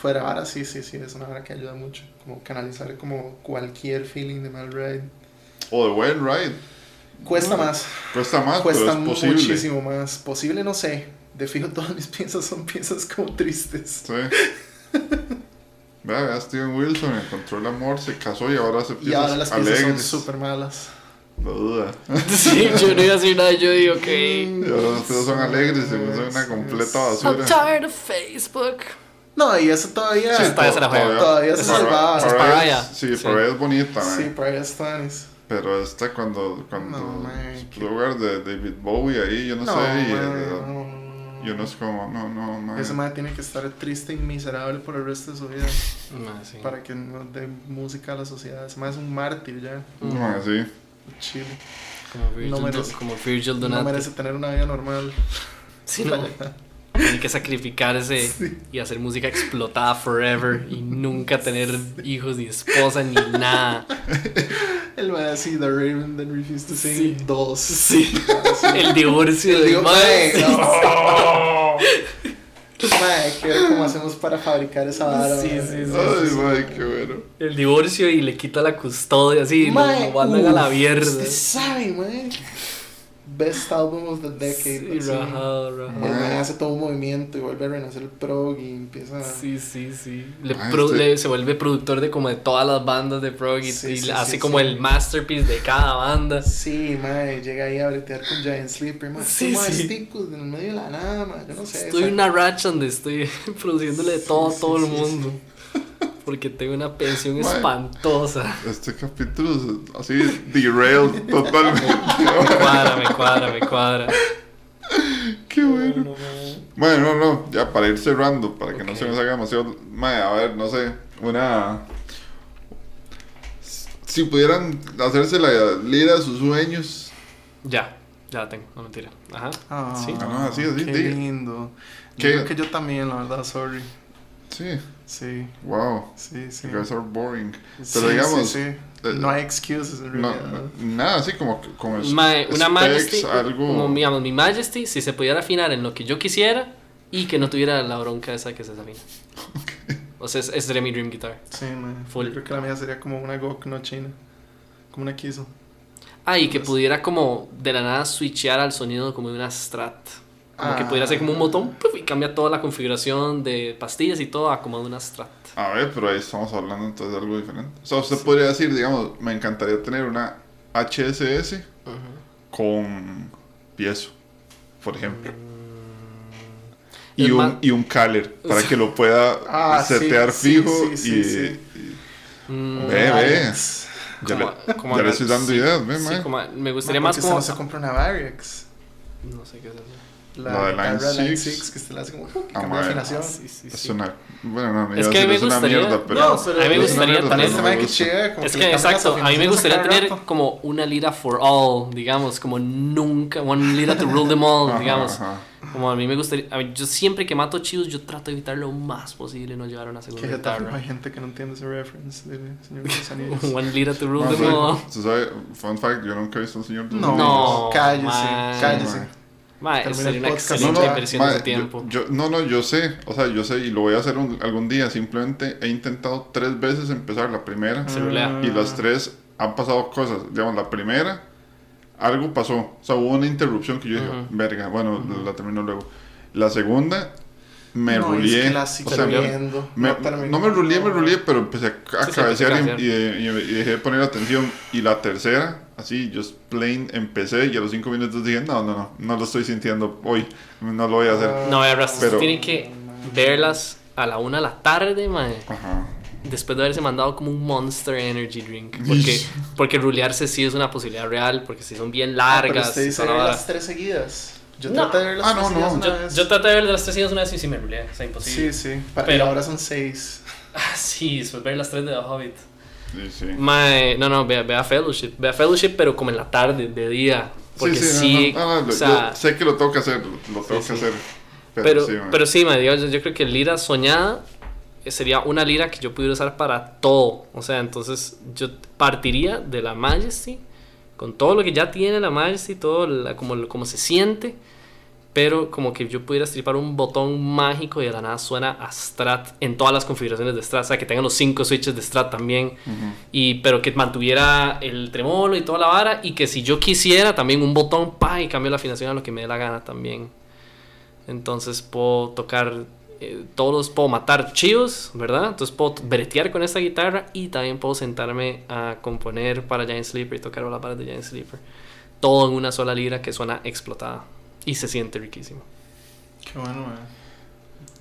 S2: fuera ahora sí, sí, sí, es una hora que ayuda mucho, como canalizar como cualquier feeling de mal ride.
S1: O de buen ride.
S2: Cuesta más,
S1: Cuesta más,
S2: cuesta
S1: pero es posible.
S2: muchísimo más. Posible, no sé. De fijo, todas mis piezas son piezas como tristes.
S1: Sí. Vea, vea, Steven Wilson encontró el amor, se casó y ahora se
S2: Y
S1: piezas
S2: ahora las piezas son
S1: alegres.
S2: súper malas.
S1: No duda.
S3: Sí, yo no iba a decir nada, yo digo
S1: Y
S3: que.
S1: ahora las piezas son alegres y son una completa basura.
S3: tired of Facebook.
S2: No, y eso todavía.
S1: Sí,
S3: todavía se la juega.
S2: Todavía se salvaba.
S3: Es.
S1: Sí,
S3: Sí.
S1: para ella es bonita,
S2: Sí,
S1: man.
S2: para allá están. es-
S1: Pero esta cuando, cuando
S2: No,
S1: lugar de David Bowie ahí, yo no,
S2: No,
S1: sé, y,
S2: man,
S1: eh,
S2: no, no, no.
S1: es como, no, no, man.
S2: Ese man tiene que estar triste y miserable por el resto de su vida
S3: sí.
S2: para que no dé música a la sociedad. Ese man es un mártir ya.
S1: Man, sí.
S2: Chile.
S3: Como Virgil,
S2: No merece.
S3: como Virgil
S2: No
S3: Donati.
S2: merece tener una vida normal.
S3: Sí, no. Tiene que sacrificarse
S2: Sí.
S3: y hacer música explotada forever y nunca tener hijos ni esposa ni nada.
S2: El man así, The Raven Then Refused to Sing
S3: Sí.
S2: 2.
S3: Sí. El divorcio
S2: El
S3: del mae.
S2: mae, no. Mae, cómo hacemos para fabricar esa vara.
S3: Sí,
S2: mae.
S3: sí, sí.
S1: Ay, man, qué bueno.
S3: El divorcio y le quita la custodia, así, lo,
S2: Mae,
S3: lo mandan a la mierda.
S2: Usted sabe, mae. Best album of the decade.
S3: Sí,
S2: así. El
S3: rajado.
S2: man hace todo un movimiento y vuelve a renacer el prog y empieza.
S3: Sí, sí, sí. Le
S1: Ah,
S3: pro-
S1: este-
S3: le- se vuelve productor de como de todas las bandas de prog y,
S2: Sí,
S3: y
S2: sí,
S3: hace
S2: sí,
S3: como
S2: sí.
S3: el masterpiece de cada banda.
S2: Sí, mae, llega ahí a bretear con Giant Sleeper, mae.
S3: Sí,
S2: Sí, en el medio de la nada, mae. Yo no sé.
S3: Estoy
S2: esa-
S3: en una racha donde estoy produciéndole de todo
S2: Sí,
S3: a todo
S2: sí,
S3: el
S2: sí,
S3: mundo. Porque tengo una pensión espantosa.
S1: Este capítulo es así derailed totalmente.
S3: Me cuadra, me cuadra, me cuadra.
S1: qué bueno. Bueno, no, no, ya para ir cerrando, para que no se nos haga demasiado. A ver, no sé, una. Si pudieran hacerse la lira de sus sueños,
S3: Ya, ya la tengo, no mentira. Ajá.
S2: Ah,
S3: Sí.
S1: Ah, no, así, así,
S2: Qué
S1: diga.
S2: lindo.
S1: ¿Qué?
S2: Yo creo que yo también, la verdad, sorry.
S1: sí,
S2: Sí,
S1: wow,
S2: sí, sí.
S1: you guys are boring.
S2: Sí,
S1: Pero digamos,
S2: sí, sí.
S1: eh,
S2: no hay excuses en
S1: No,
S2: realidad.
S1: nada así como el
S3: Mae, una Majesty,
S1: algo.
S3: como digamos, mi Majesty, si se pudiera afinar en lo que yo quisiera y que no tuviera la bronca esa que se desafina. O sea, ese sería mi dream guitar.
S2: Sí, man.
S3: Full.
S2: Yo creo que la mía sería como una GOK no china. Como una Kiso.
S3: Ah, y que pudiera como de la nada switchear al sonido como de una Strat. Como que
S2: Ah.
S3: pudiera ser como un botón ¡puf! y cambia toda la configuración de pastillas y todo a como de una Strat.
S1: A ver, pero ahí estamos hablando entonces de algo diferente. O sea, usted podría decir, digamos, me encantaría tener una HSS con piezo, por ejemplo. Y
S3: Es
S1: un,
S3: más-
S1: y un caler para que lo pueda
S2: Ah,
S1: setear
S2: sí,
S1: fijo
S2: sí, sí,
S1: y,
S2: sí.
S1: y-
S3: Mm,
S1: Ve, ve. Ya,
S3: como-
S1: le,
S3: como
S1: ya le estoy dando
S3: sí,
S1: ideas, ve,
S3: como- me
S2: Man,
S3: gustaría
S2: ¿por
S3: más
S2: qué
S3: como...
S2: se compra una Variax?
S3: No sé qué es eso.
S2: La,
S1: La de Line
S2: guitarra Line
S1: Six.
S2: 6 que usted le hace como y
S1: Ah,
S2: cambia de afinación.
S3: Ah, sí, sí,
S1: Es
S3: sí.
S1: una. Bueno, no,
S3: Es que a mí me
S1: es una
S3: gustaría-
S1: mierda, pero.
S2: No, pero
S3: A mí me gustaría
S1: mierda,
S3: tener-
S1: no me
S2: que
S1: gusta.
S2: como
S3: Es
S2: que
S3: que exacto, a mí me gustaría tener
S2: rato.
S3: como una lira for all, digamos, como nunca, one lira to rule them all,
S1: Ajá,
S3: digamos.
S1: ajá.
S3: Como a mí me gustaría, a mí, yo siempre que mato chivos, yo trato de evitar lo más posible no llevar una segunda
S2: Que jeta,
S3: guitarra.
S2: hay gente que no entiende ese reference de Señor de los Anillos.
S3: one lira to rule
S1: No,
S3: them all.
S1: sí, se fun fact, yo nunca he visto un señor de los
S2: No,
S1: Anillos.
S3: No,
S2: cállese,
S3: man.
S2: cállese.
S3: Ma, sería una excelente
S1: No, no,
S3: inversión de
S1: yo-
S3: tiempo.
S1: Yo, no, no, yo sé, o sea, yo sé y lo voy a hacer un- algún día. Simplemente he intentado tres veces empezar la primera
S3: rulea.
S1: y las tres han pasado cosas. Digamos, la primera, algo pasó, o sea, hubo una interrupción que yo dije,
S3: Ujú.
S1: verga, bueno, la termino luego. La segunda, me
S2: no,
S1: rulié. O sea,
S2: viendo.
S1: me-
S2: terminó.
S1: no me rulié, me rulié, pero empecé a,
S3: Sí,
S1: cabecear y- y- y dejé de poner atención. Y la tercera, así, just plain, empecé y a los cinco minutos dije, no, no, no, no lo estoy sintiendo hoy, no lo voy a hacer.
S3: No, a ver, Rastas,
S1: Pero-
S3: tienen que verlas a la una de la tarde, mae.
S1: Ajá.
S3: Después de haberse mandado como un Monster Energy Drink. Porque, porque rulearse sí es una posibilidad real, porque si son bien
S2: Ah, pero
S3: largas.
S2: usted dice las tres seguidas. Yo
S3: No.
S2: traté de ver las
S1: Ah,
S2: tres
S1: no,
S2: seguidas
S1: no.
S2: una
S3: Yo,
S2: vez.
S3: yo traté de ver las tres seguidas una vez y sí me ruleé, o sea, imposible.
S2: Sí, sí.
S3: Pero-
S2: y ahora son seis.
S3: Ah, sí, después ver las tres de The Hobbit.
S1: Sí, sí.
S3: Mae, no, no, vea, vea Fellowship. Vea Fellowship, pero como en la tarde, de día. Porque sí,
S1: sí, no, no,
S3: o sea,
S1: yo sé que lo tengo que hacer, lo tengo que hacer. Pero,
S3: pero,
S1: sí,
S3: pero sí, mae, yo, yo creo que lira soñada eh, sería una lira que yo pudiera usar para todo. O sea, entonces yo partiría de la Majesty con todo lo que ya tiene la Majesty, todo la- como, como se siente, pero como que yo pudiera stripar un botón mágico y de la nada suena a Strat en todas las configuraciones de Strat, o sea, que tengan los cinco switches de Strat también, y, pero que mantuviera el tremolo y toda la vara, y que si yo quisiera también un botón, pa, y cambio la afinación a lo que me dé la gana también. Entonces puedo tocar eh, todos, puedo matar chivos, ¿verdad? Entonces puedo bretear con esta guitarra y también puedo sentarme a componer para Giant Sleeper y tocar las barras de Giant Sleeper. Todo en una sola lira que suena explotada y se siente riquísimo.
S2: Qué bueno, mae.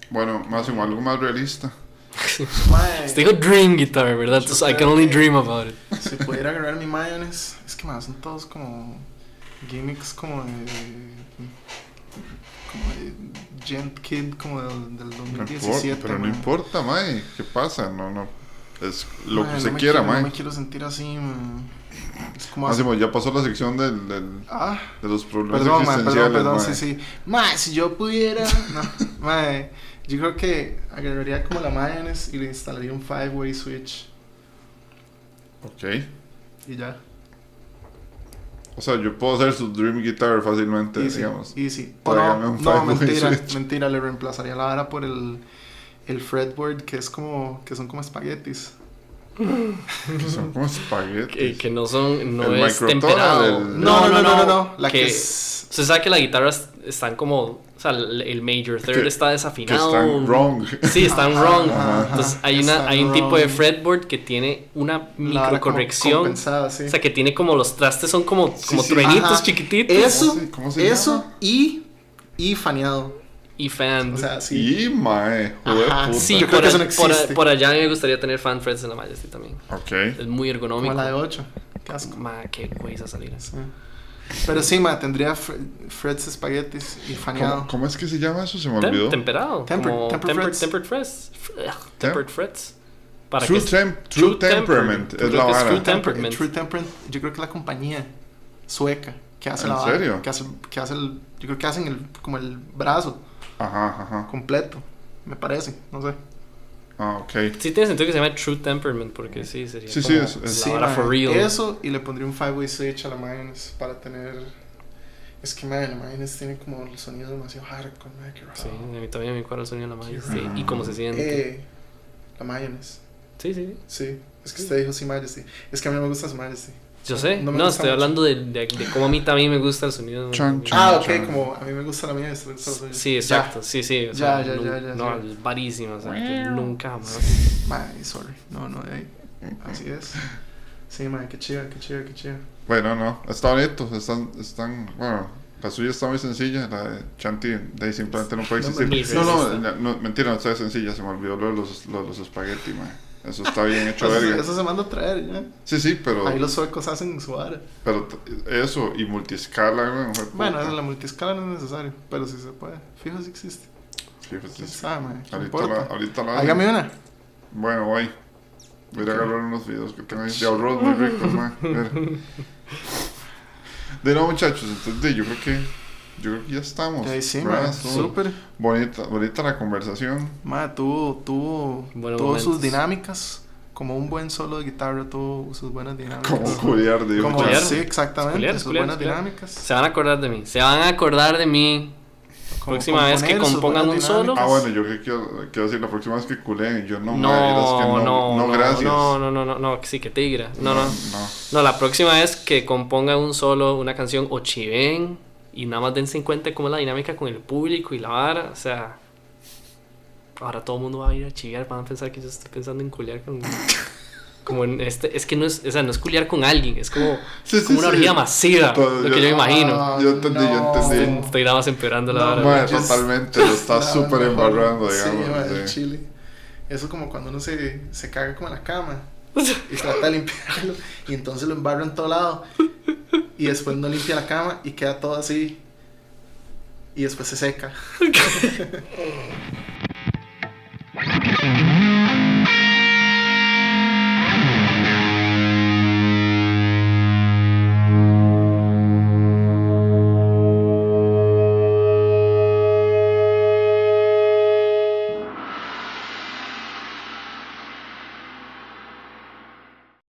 S1: Bueno, Máximo, algo más realista.
S3: Este dijo Dream Guitar, ¿verdad?
S2: Yo
S3: Entonces I can only dream about it.
S2: si pudiera agarrar mi mayonnaise, es que más son todos como gimmicks como de como de Gent Kid como del, del
S1: No
S2: 2017.
S1: importa, pero no importa, mae. ¿Qué pasa? No, no. Es lo
S2: Mae,
S1: que
S2: no
S1: se quiera,
S2: quiero- No
S1: mae.
S2: me quiero sentir así. mae. Es como así-
S1: Máximo, ya pasó la sección del, del-
S2: Ah,
S1: de los problemas
S2: perdón, mae, perdón,
S1: existenciales,
S2: perdón,
S1: mae.
S2: sí, sí. Mae, si yo pudiera, no, mae, yo creo que agarraría como la mayonnaise y le instalaría un five-way switch
S1: Ok.
S2: y ya.
S1: O sea, yo puedo hacer su Dream Guitar fácilmente,
S2: Easy,
S1: digamos.
S2: easy. O no,
S1: un
S2: no, mentira,
S1: switch.
S2: mentira, le reemplazaría la vara por el, el fretboard que es como, que son como espaguetis.
S1: Que son como espaguetis.
S3: Que, que no son, no
S1: El
S3: es temperado.
S1: el-
S3: No, no, no,
S2: no, la que,
S3: que
S2: es...
S3: Usted sabe que las guitarras están como, o sea, el major third
S1: Que-
S3: está
S1: Que
S3: desafinado.
S1: están wrong.
S3: Sí, están wrong.
S2: ajá,
S3: Entonces hay, una,
S2: están
S3: hay un tipo de fretboard que tiene una microcorrección.
S2: sí.
S3: O sea, que tiene como los trastes son como, como
S1: sí.
S3: truenitos
S2: Ajá.
S3: chiquititos.
S2: Eso,
S1: ¿Cómo se- cómo se
S2: eso
S1: llama?
S2: y, y faneado.
S3: Y fan.
S2: O sea, sí.
S1: Y mae, joder,
S2: Ajá,
S1: puta.
S3: sí,
S2: yo creo
S3: por,
S2: que eso
S3: a-
S2: no
S3: por a-
S2: existe.
S3: por allá a mí me gustaría tener fan frets en la Majesty también.
S1: Ok.
S3: Es muy
S2: Como
S3: ergonómico.
S2: la de 8. Qué asco.
S3: Ma, qué salida.
S2: Sí. Pero sí, ma, tendría fre- Fred's espaguetis y
S1: ¿Cómo,
S2: faneado.
S1: cómo es que se llama eso? Se me
S3: Tem-
S1: olvidó.
S3: temperado.
S2: Tempered-
S3: como
S2: tempered
S3: tempered,
S2: frets.
S3: tempered frets. F- Tempered frets. Para
S1: True,
S3: que
S1: tem- true Temperament es la vara.
S3: True
S2: Temper-
S3: Temperament.
S2: True Temperament, yo creo que la compañía sueca que hace
S1: ¿En
S2: la vara,
S1: serio?
S2: Que hace, que hace el, yo creo que hacen el, como el brazo
S1: Ajá, ajá.
S2: completo, me parece, no sé.
S1: Ah, ok.
S3: Sí tiene sentido que se llame True Temperament porque sí, sería
S1: Sí, sí,
S3: como
S1: es- es-
S3: la
S2: Sí, ma,
S3: for real.
S2: Eso y le pondría un five-way switch a la mayonnaise para tener... Es que, man, la mayonnaise tiene como el sonido demasiado hardcore, man, qué raro.
S3: Sí, a mí también me cuadra el sonido de la Majesty y cómo se siente.
S2: Eh, la mayonnaise,
S3: Sí, sí, sí.
S2: sí. Es que usted dijo sí Majesty. Es que a mí me gusta su Majesty.
S3: Yo sé.
S2: No
S3: No, estoy
S2: mucho.
S3: hablando de, de, de cómo a mí también me gusta el sonido.
S2: Ah, ok, como a mí me gusta la mía. esto- esto-
S3: Sí,
S2: ya.
S3: exacto. Sí, sí. o
S2: Ya,
S3: sea,
S2: ya, ya, ya,
S3: No,
S2: ya.
S3: es varísimo. O sea, yo nunca jamás.
S2: Sorry. No, no, eh, así es. Sí, mae, qué chido, qué chido, qué chido.
S1: Bueno, no. Está bonito. Están, están, bueno, la suya está muy sencilla. La de Chanti, de ahí simplemente no puede existir. No, no, no, mentira, no está sencilla. Se me olvidó lo de los, lo de los espagueti, mae. Eso está bien hecho,
S2: Eso,
S1: verga.
S2: eso se manda a traer, ya.
S1: Sí, sí, pero,
S2: Ahí los suecos hacen su vara.
S1: pero eso y multiscala,
S2: Bueno, en la multiscala no es necesario, pero sí se puede. Fijo, sí existe.
S1: Sí, pues,
S2: ¿Quién
S1: sí.
S2: sabe, mae? ¿Qué
S1: Ahorita la, ahorita la
S2: Hágame una.
S1: Bueno, voy. Voy a ir a agarrar unos videos que tengo ahí de arroz muy ricos, man. De nuevo, muchachos, entonces yo creo que yo creo que ya estamos.
S2: Ahí sí, Súper.
S1: Bonita, bonita la conversación.
S2: Mae, tuvo, tuvo,
S3: Buenos
S2: tuvo sus dinámicas. Como un buen solo de guitarra, tuvo sus buenas dinámicas.
S1: Como culiar de
S2: Como-
S3: Culiar.
S2: sí, exactamente.
S3: Culiar,
S2: sus
S3: culiar,
S2: buenas
S3: culiar.
S2: dinámicas.
S3: Se van a acordar de mí. Se van a acordar de mí.
S2: Como
S3: Próxima vez que compongan un solo.
S1: Ah, bueno, yo que quiero, quiero decir la próxima vez que culeen y yo no,
S3: No,
S1: es que
S3: no,
S1: no,
S3: no,
S1: no, gracias.
S3: no, no, no, no, no, sí, que tigra. No, no.
S1: no.
S3: No, la próxima vez que compongan un solo, una canción o chiven y nada más dense en cuenta cómo es la dinámica con el público y la vara, o sea, ahora todo el mundo va a ir a chivear, van a pensar que yo estoy pensando en culiar con como en este, es que no es, o sea, no es culiar con alguien, es como,
S1: Sí,
S3: es como
S1: sí,
S3: una
S1: sí.
S3: orgía masiva,
S1: Todo-
S3: lo que
S1: yo-
S3: yo me imagino.
S2: Ah,
S1: Yo entendí, yo
S2: no.
S1: entendí.
S3: Estoy, estoy nada más empeorando la
S2: No, Just-
S1: totalmente, lo está súper embarrando,
S2: Sí,
S1: digamos. sí.
S2: chile. Eso como cuando uno se, se caga como en la cama y trata de limpiarlo y entonces lo embarra en todo lado y después no limpia la cama y queda todo así y después se seca.